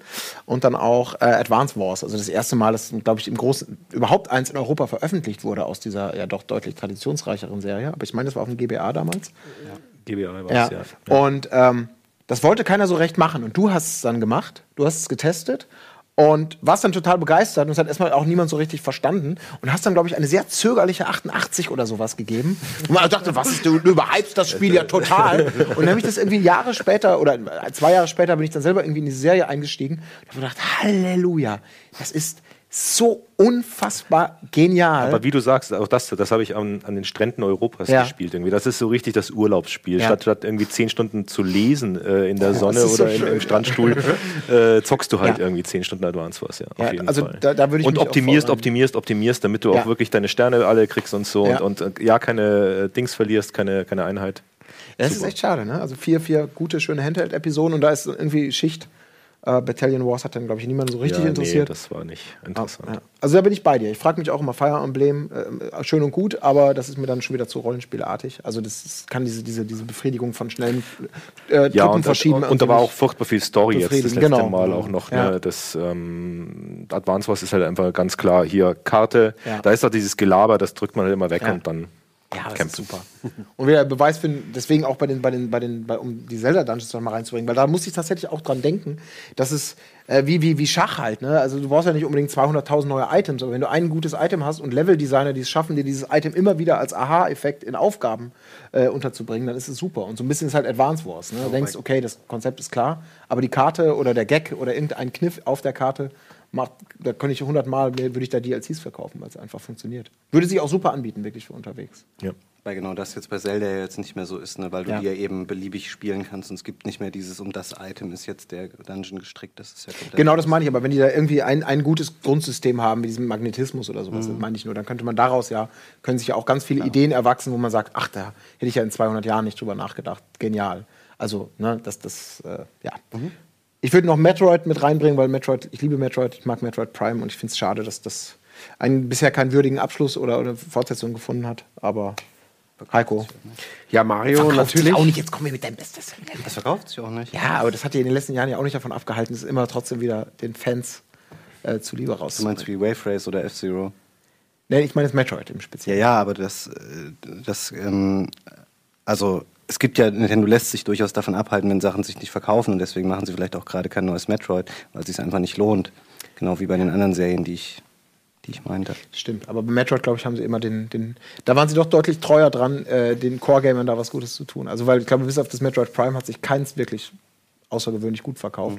und dann auch äh, Advance Wars, also das erste Mal, dass, glaube ich, im Großen überhaupt eins in Europa veröffentlicht wurde aus dieser ja doch deutlich traditionsreicheren Serie. Aber ich meine, das war auf dem GBA damals. Ja. GBA war ja. ja. Und ähm, das wollte keiner so recht machen. Und du hast es dann gemacht, du hast es getestet und warst dann total begeistert und es hat erstmal auch niemand so richtig verstanden und hast dann, glaube ich, eine sehr zögerliche 88 oder sowas gegeben. Und man dachte, was ist, du, du überhypst das Spiel ja total. Und dann habe ich das irgendwie Jahre später oder zwei Jahre später bin ich dann selber irgendwie in die Serie eingestiegen und habe gedacht, Halleluja, das ist so unfassbar genial. Aber wie du sagst, auch das, das habe ich an, an den Stränden Europas Ja. gespielt. Irgendwie. Das ist so richtig das Urlaubsspiel. Ja. Statt, statt irgendwie zehn Stunden zu lesen äh, in der Sonne das ist so oder im, im Strandstuhl, äh, zockst du halt Ja. irgendwie zehn Stunden Advance Wars. Ja, Ja, auf jeden also Fall. da- da und optimierst, optimierst, optimierst, damit du auch wirklich deine Sterne alle kriegst und so. Ja. Und, und äh, ja, keine äh, Dings verlierst, keine, keine Einheit. Das ist echt schade, ne? Also vier, vier gute, schöne Handheld-Episoden und da ist irgendwie Schicht. Äh, Battalion Wars hat dann, glaube ich, niemanden so richtig ja, interessiert. Nee, das war nicht interessant. Ja. Also da bin ich bei dir. Ich frage mich auch immer, Fire Emblem, äh, schön und gut, aber das ist mir dann schon wieder zu rollenspielartig. Also das ist, kann diese, diese, diese Befriedigung von schnellen äh, Ja, und, verschieben. und, und da war auch furchtbar viel Story jetzt das letzte Genau. Mal auch noch. Ja. Ne? Das ähm, Advance Wars ist halt einfach ganz klar hier Karte. Da ist doch dieses Gelaber, das drückt man halt immer weg und dann Ja, das ist kämpfen. super. Und wieder Beweis für, deswegen auch bei den, bei den, bei den, bei, um die Zelda-Dungeons noch mal reinzubringen, weil da muss ich tatsächlich auch dran denken, dass es äh, wie, wie, wie Schach halt, ne? Also du brauchst ja nicht unbedingt 200.000 neue Items, aber wenn du ein gutes Item hast und Level-Designer, die es schaffen, dir dieses Item immer wieder als Aha-Effekt in Aufgaben äh, unterzubringen, dann ist es super. Und so ein bisschen ist halt Advance Wars, ne? Du denkst, okay, das Konzept ist klar, aber die Karte oder der Gag oder irgendein Kniff auf der Karte macht, da könnte ich 100 Mal, mehr- würde ich da DLCs verkaufen, weil es einfach funktioniert. Würde sich auch super anbieten, wirklich für unterwegs. Ja. Weil genau das jetzt bei Zelda ja jetzt nicht mehr so ist, ne? weil du Ja. die ja eben beliebig spielen kannst und es gibt nicht mehr dieses, um das Item ist jetzt der Dungeon gestrickt, das ist ja Genau, das meine ich, aber wenn die da irgendwie ein, ein gutes Grundsystem haben, mit diesem Magnetismus oder sowas, Mhm. das meine ich nur, dann könnte man daraus ja, können sich ja auch ganz viele Ideen erwachsen, wo man sagt, ach, da hätte ich ja in 200 Jahren nicht drüber nachgedacht. Genial. Also, ne, das, das, äh, ja. Mhm. Ich würde noch Metroid mit reinbringen, weil Metroid, ich liebe Metroid, ich mag Metroid Prime und ich finde es schade, dass das einen bisher keinen würdigen Abschluss oder eine Fortsetzung gefunden hat, aber Heiko. Ja, Mario Verkauft sich natürlich. Auch nicht, jetzt kommen wir mit deinem Bestes. Das verkauft sich auch nicht. Ja, aber das hat die in den letzten Jahren ja auch nicht davon abgehalten, es immer trotzdem wieder den Fans äh, zuliebe Du rauszubringen. meinst wie Wave Race oder F-Zero? Nee, ich meine das Metroid im Ja, Speziellen. ja, aber das, äh, das ähm, also es gibt ja, Nintendo lässt sich durchaus davon abhalten, wenn Sachen sich nicht verkaufen und deswegen machen sie vielleicht auch gerade kein neues Metroid, weil es sich einfach nicht lohnt. Genau wie bei den anderen Serien, die ich, die ich meinte. Stimmt, aber bei Metroid, glaube ich, haben sie immer den, den. Da waren sie doch deutlich treuer dran, äh, den Core-Gamern da was Gutes zu tun. Also, weil ich glaube, bis auf das Metroid Prime hat sich keins wirklich außergewöhnlich gut verkauft.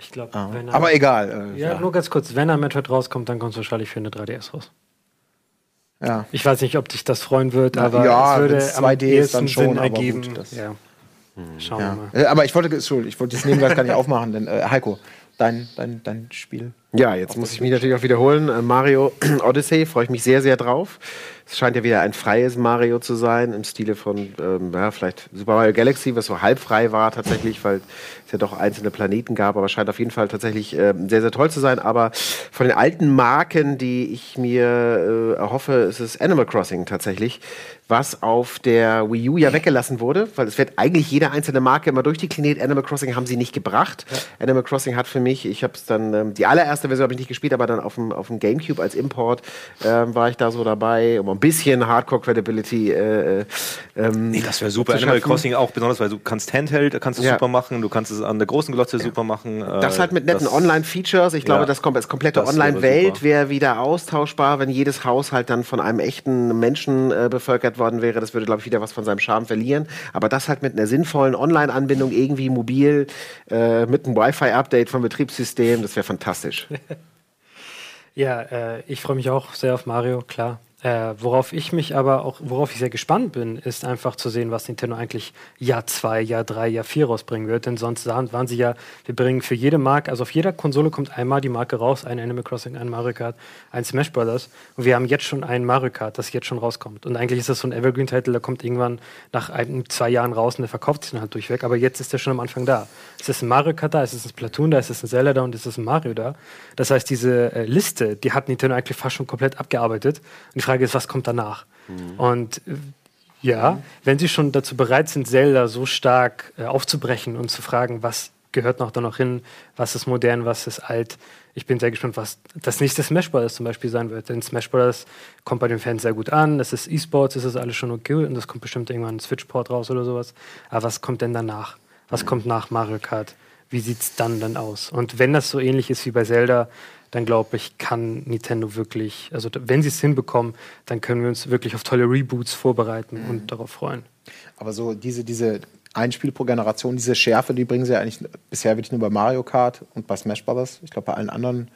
Ich glaube, Ah. wenn er, Aber egal. Äh, ja, ja, nur ganz kurz, wenn er Metroid rauskommt, dann kommt es wahrscheinlich für eine 3DS raus. Ja. Ich weiß nicht, ob dich das freuen wird, Na, aber ja, es würde wenn's am 2D ist, ehesten dann schon, Sinn aber ergeben. gut, das- ja. Schauen ja. wir mal. Äh, aber ich wollte, Entschuldigung, ich wollte das Nebengleis gar nicht aufmachen, denn äh, Heiko, dein, dein, dein Spiel. Ja, jetzt muss ich mich natürlich auch wiederholen. Äh, Mario Odyssey freue ich mich sehr, sehr drauf. Es scheint ja wieder ein freies Mario zu sein, im Stile von, ähm, ja, vielleicht Super Mario Galaxy, was so halb frei war tatsächlich, weil es ja doch einzelne Planeten gab, aber scheint auf jeden Fall tatsächlich ähm, sehr, sehr toll zu sein. Aber von den alten Marken, die ich mir äh, erhoffe, ist es Animal Crossing tatsächlich, was auf der Wii U ja weggelassen wurde, weil es wird eigentlich jede einzelne Marke immer durchdekliniert. Animal Crossing haben sie nicht gebracht. Animal Crossing hat für mich, ich habe es dann, ähm, die allererste Version habe ich nicht gespielt, aber dann auf dem, auf dem Gamecube als Import ähm, war ich da so dabei, um ein bisschen Hardcore-Credibility äh, äh, ähm, Nee, das wäre super. Animal. Crossing auch, besonders weil du kannst Handheld, kannst du Ja. super machen, du kannst es an der großen Glotze super machen. äh, Das halt mit netten Online-Features. Ich glaube, Ja. das, das komplette Online-Welt wäre wieder austauschbar, wenn jedes Haushalt dann von einem echten Menschen äh, bevölkert worden wäre. Das würde, glaube ich, wieder was von seinem Charme verlieren. Aber das halt mit einer sinnvollen Online-Anbindung, irgendwie mobil, äh, mit einem Wi-Fi-Update vom Betriebssystem, das wäre fantastisch. Ja, äh, ich freue mich auch sehr auf Mario, klar. Äh, worauf ich mich aber auch, worauf ich sehr gespannt bin, ist einfach zu sehen, was Nintendo eigentlich Jahr 2, Jahr 3, Jahr 4 rausbringen wird. Denn sonst waren sie ja, wir bringen für jede Marke, also auf jeder Konsole kommt einmal die Marke raus, ein Animal Crossing, ein Mario Kart, ein Smash Brothers. Und wir haben jetzt schon ein Mario Kart, das jetzt schon rauskommt. Und eigentlich ist das so ein Evergreen-Titel, der kommt irgendwann nach ein, zwei Jahren raus und der verkauft sich dann halt durchweg. Aber jetzt ist der schon am Anfang da. Es ist ein Mario Kart da, es ist ein Splatoon da, es ist ein Zelda da und es ist ein Mario da. Das heißt, diese äh, Liste, die hat Nintendo eigentlich fast schon komplett abgearbeitet. Und Frage ist, was kommt danach? Und äh, ja, wenn sie schon dazu bereit sind, Zelda so stark äh, aufzubrechen und zu fragen, was gehört noch da noch hin, was ist modern, was ist alt. Ich bin sehr gespannt, was das nächste Smash Bros. zum Beispiel sein wird. Denn Smash Bros. kommt bei den Fans sehr gut an. Das ist E-Sports, das ist alles schon okay und das kommt bestimmt irgendwann ein Switch-Port raus oder sowas. Aber was kommt denn danach? Was kommt nach Mario Kart? Wie sieht es dann dann aus? Und wenn das so ähnlich ist wie bei Zelda, dann glaube ich, kann Nintendo wirklich, also wenn sie es hinbekommen, dann können wir uns wirklich auf tolle Reboots vorbereiten und darauf freuen. Aber so diese, diese ein Spiel pro Generation, diese Schärfe, die bringen sie ja eigentlich bisher wirklich nur bei Mario Kart und bei Smash Brothers. Ich glaube, bei allen anderen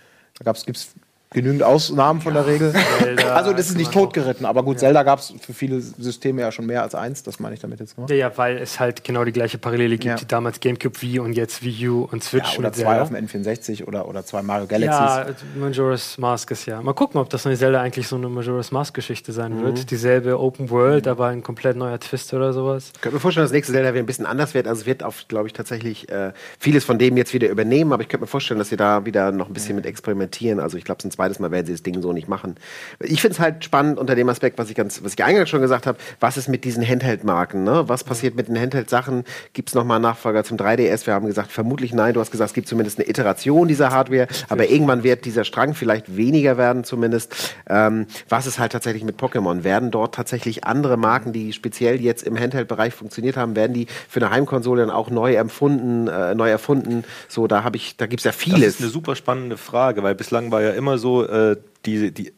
gibt es genügend Ausnahmen von der Regel. Zelda also das ist nicht totgeritten, aber gut, Zelda gab es für viele Systeme ja schon mehr als eins, das meine ich damit jetzt nur. Ja, ja, weil es halt genau die gleiche Parallele gibt, Ja. wie damals GameCube Wii und jetzt Wii U und Switch Ja, oder mit zwei Zelda. auf dem N64 oder, oder zwei Mario Galaxies. Ja, Majora's Mask ist ja. Mal gucken, ob das neue Zelda eigentlich so eine Majora's Mask-Geschichte sein Mhm. wird. Dieselbe Open World, aber ein komplett neuer Twist oder sowas. Ich könnte mir vorstellen, dass das nächste Zelda wieder ein bisschen anders wird. Also es wird auf, glaube ich, tatsächlich äh, vieles von dem jetzt wieder übernehmen, aber ich könnte mir vorstellen, dass sie da wieder noch ein bisschen mit experimentieren. Also ich glaube, ein zweites Mal werden sie das Ding so nicht machen. Ich finde es halt spannend unter dem Aspekt, was ich ganz, was ich eingangs schon gesagt habe, was ist mit diesen Handheld-Marken? Ne? Was passiert mit den Handheld-Sachen? Gibt es nochmal Nachfolger zum 3DS? Wir haben gesagt, vermutlich nein. Du hast gesagt, es gibt zumindest eine Iteration dieser Hardware, aber irgendwann wird dieser Strang vielleicht weniger werden zumindest. Ähm, was ist halt tatsächlich mit Pokémon? Werden dort tatsächlich andere Marken, die speziell jetzt im Handheld-Bereich funktioniert haben, werden die für eine Heimkonsole dann auch neu empfunden, äh, neu erfunden? So, da habe ich, da gibt es ja Das vieles. ist eine super spannende Frage, weil bislang war ja immer so äh, die, die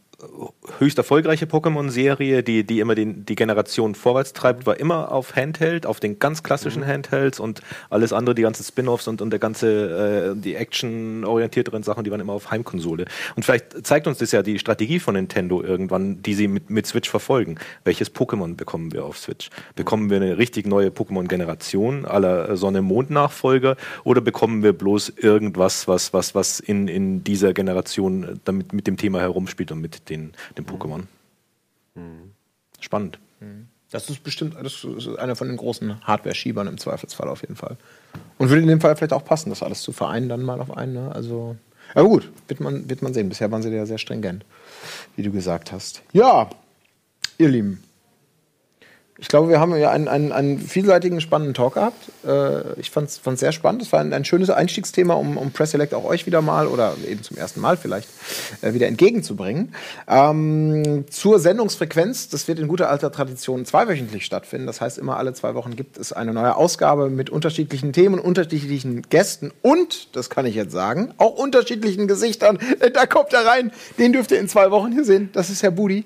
höchst erfolgreiche Pokémon-Serie, die, die immer den, die Generation vorwärts treibt, war immer auf Handheld, auf den ganz klassischen Handhelds und alles andere, die ganzen Spin-offs und, und der ganze, äh, die Action-orientierteren Sachen, die waren immer auf Heimkonsole. Und vielleicht zeigt uns das ja die Strategie von Nintendo irgendwann, die sie mit, mit Switch verfolgen. Welches Pokémon bekommen wir auf Switch? Bekommen wir eine richtig neue Pokémon-Generation aller Sonne-Mond-Nachfolger oder bekommen wir bloß irgendwas, was, was, was in, in dieser Generation äh, damit mit dem Thema herumspielt und mit den, den Pokémon? Spannend. Das ist bestimmt das ist einer von den großen Hardware-Schiebern im Zweifelsfall auf jeden Fall. Und würde in dem Fall vielleicht auch passen, das alles zu vereinen, dann mal auf einen. Ne? Also, aber gut, wird man, wird man sehen. Bisher waren sie ja sehr stringent, wie du gesagt hast. Ja, ihr Lieben. Ich glaube, wir haben ja einen, einen, einen vielseitigen, spannenden Talk gehabt. Äh, ich fand es sehr spannend. Es war ein, ein schönes Einstiegsthema, um, um Press Select auch euch wieder mal oder eben zum ersten Mal vielleicht äh, wieder entgegenzubringen. Ähm, zur Sendungsfrequenz, das wird in guter alter Tradition zweiwöchentlich stattfinden. Das heißt, immer alle zwei Wochen gibt es eine neue Ausgabe mit unterschiedlichen Themen, unterschiedlichen Gästen und, das kann ich jetzt sagen, auch unterschiedlichen Gesichtern. Äh, Da kommt er rein. Den dürft ihr in zwei Wochen hier sehen. Das ist Herr Budi.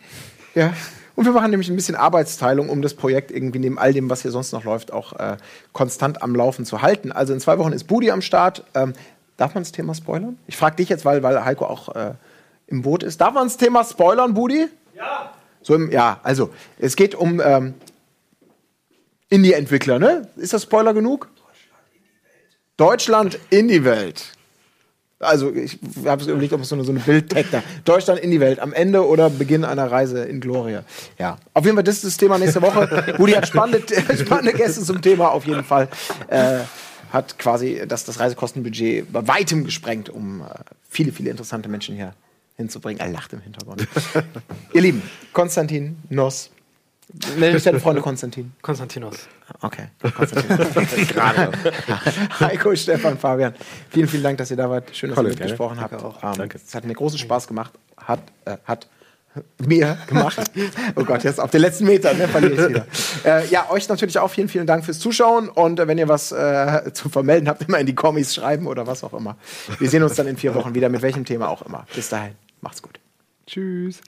Ja. Und wir machen nämlich ein bisschen Arbeitsteilung, um das Projekt irgendwie neben all dem, was hier sonst noch läuft, auch äh, konstant am Laufen zu halten. Also in zwei Wochen ist Budi am Start. Ähm, darf man das Thema spoilern? Ich frage dich jetzt, weil, weil Heiko auch äh, im Boot ist. Darf man das Thema spoilern, Budi? Ja. So im, ja, also es geht um ähm, Indie-Entwickler, ne? Ist das Spoiler genug? Deutschland in die Welt. Also ich habe es überlegt, ob es so eine, so eine Bildtag da. Deutschland in die Welt. Am Ende oder Beginn einer Reise in Gloria. Ja. Auf jeden Fall, das ist das Thema nächste Woche. Budi hat spannende, spannende Gäste zum Thema auf jeden Fall. Äh, hat quasi das, das Reisekostenbudget bei weitem gesprengt, um äh, viele, viele interessante Menschen hier hinzubringen. Er lacht im Hintergrund. Ihr Lieben, Konstantin Noss. Nenn mich deine Freunde Konstantin. Konstantinos. Okay. Konstantin. Gerade. Heiko, Stefan, Fabian. Vielen, vielen Dank, dass ihr da wart. Schön, dass ihr mitgesprochen habt. Ähm, Danke. Es hat mir großen Spaß gemacht. Hat, äh, hat mir gemacht. Oh Gott, jetzt auf den letzten Metern, ne, verliere ich wieder. Äh, ja, euch natürlich auch vielen, vielen Dank fürs Zuschauen. Und äh, wenn ihr was äh, zu vermelden habt, immer in die Kommis schreiben oder was auch immer. Wir sehen uns dann in vier Wochen wieder, mit welchem Thema auch immer. Bis dahin, macht's gut. Tschüss.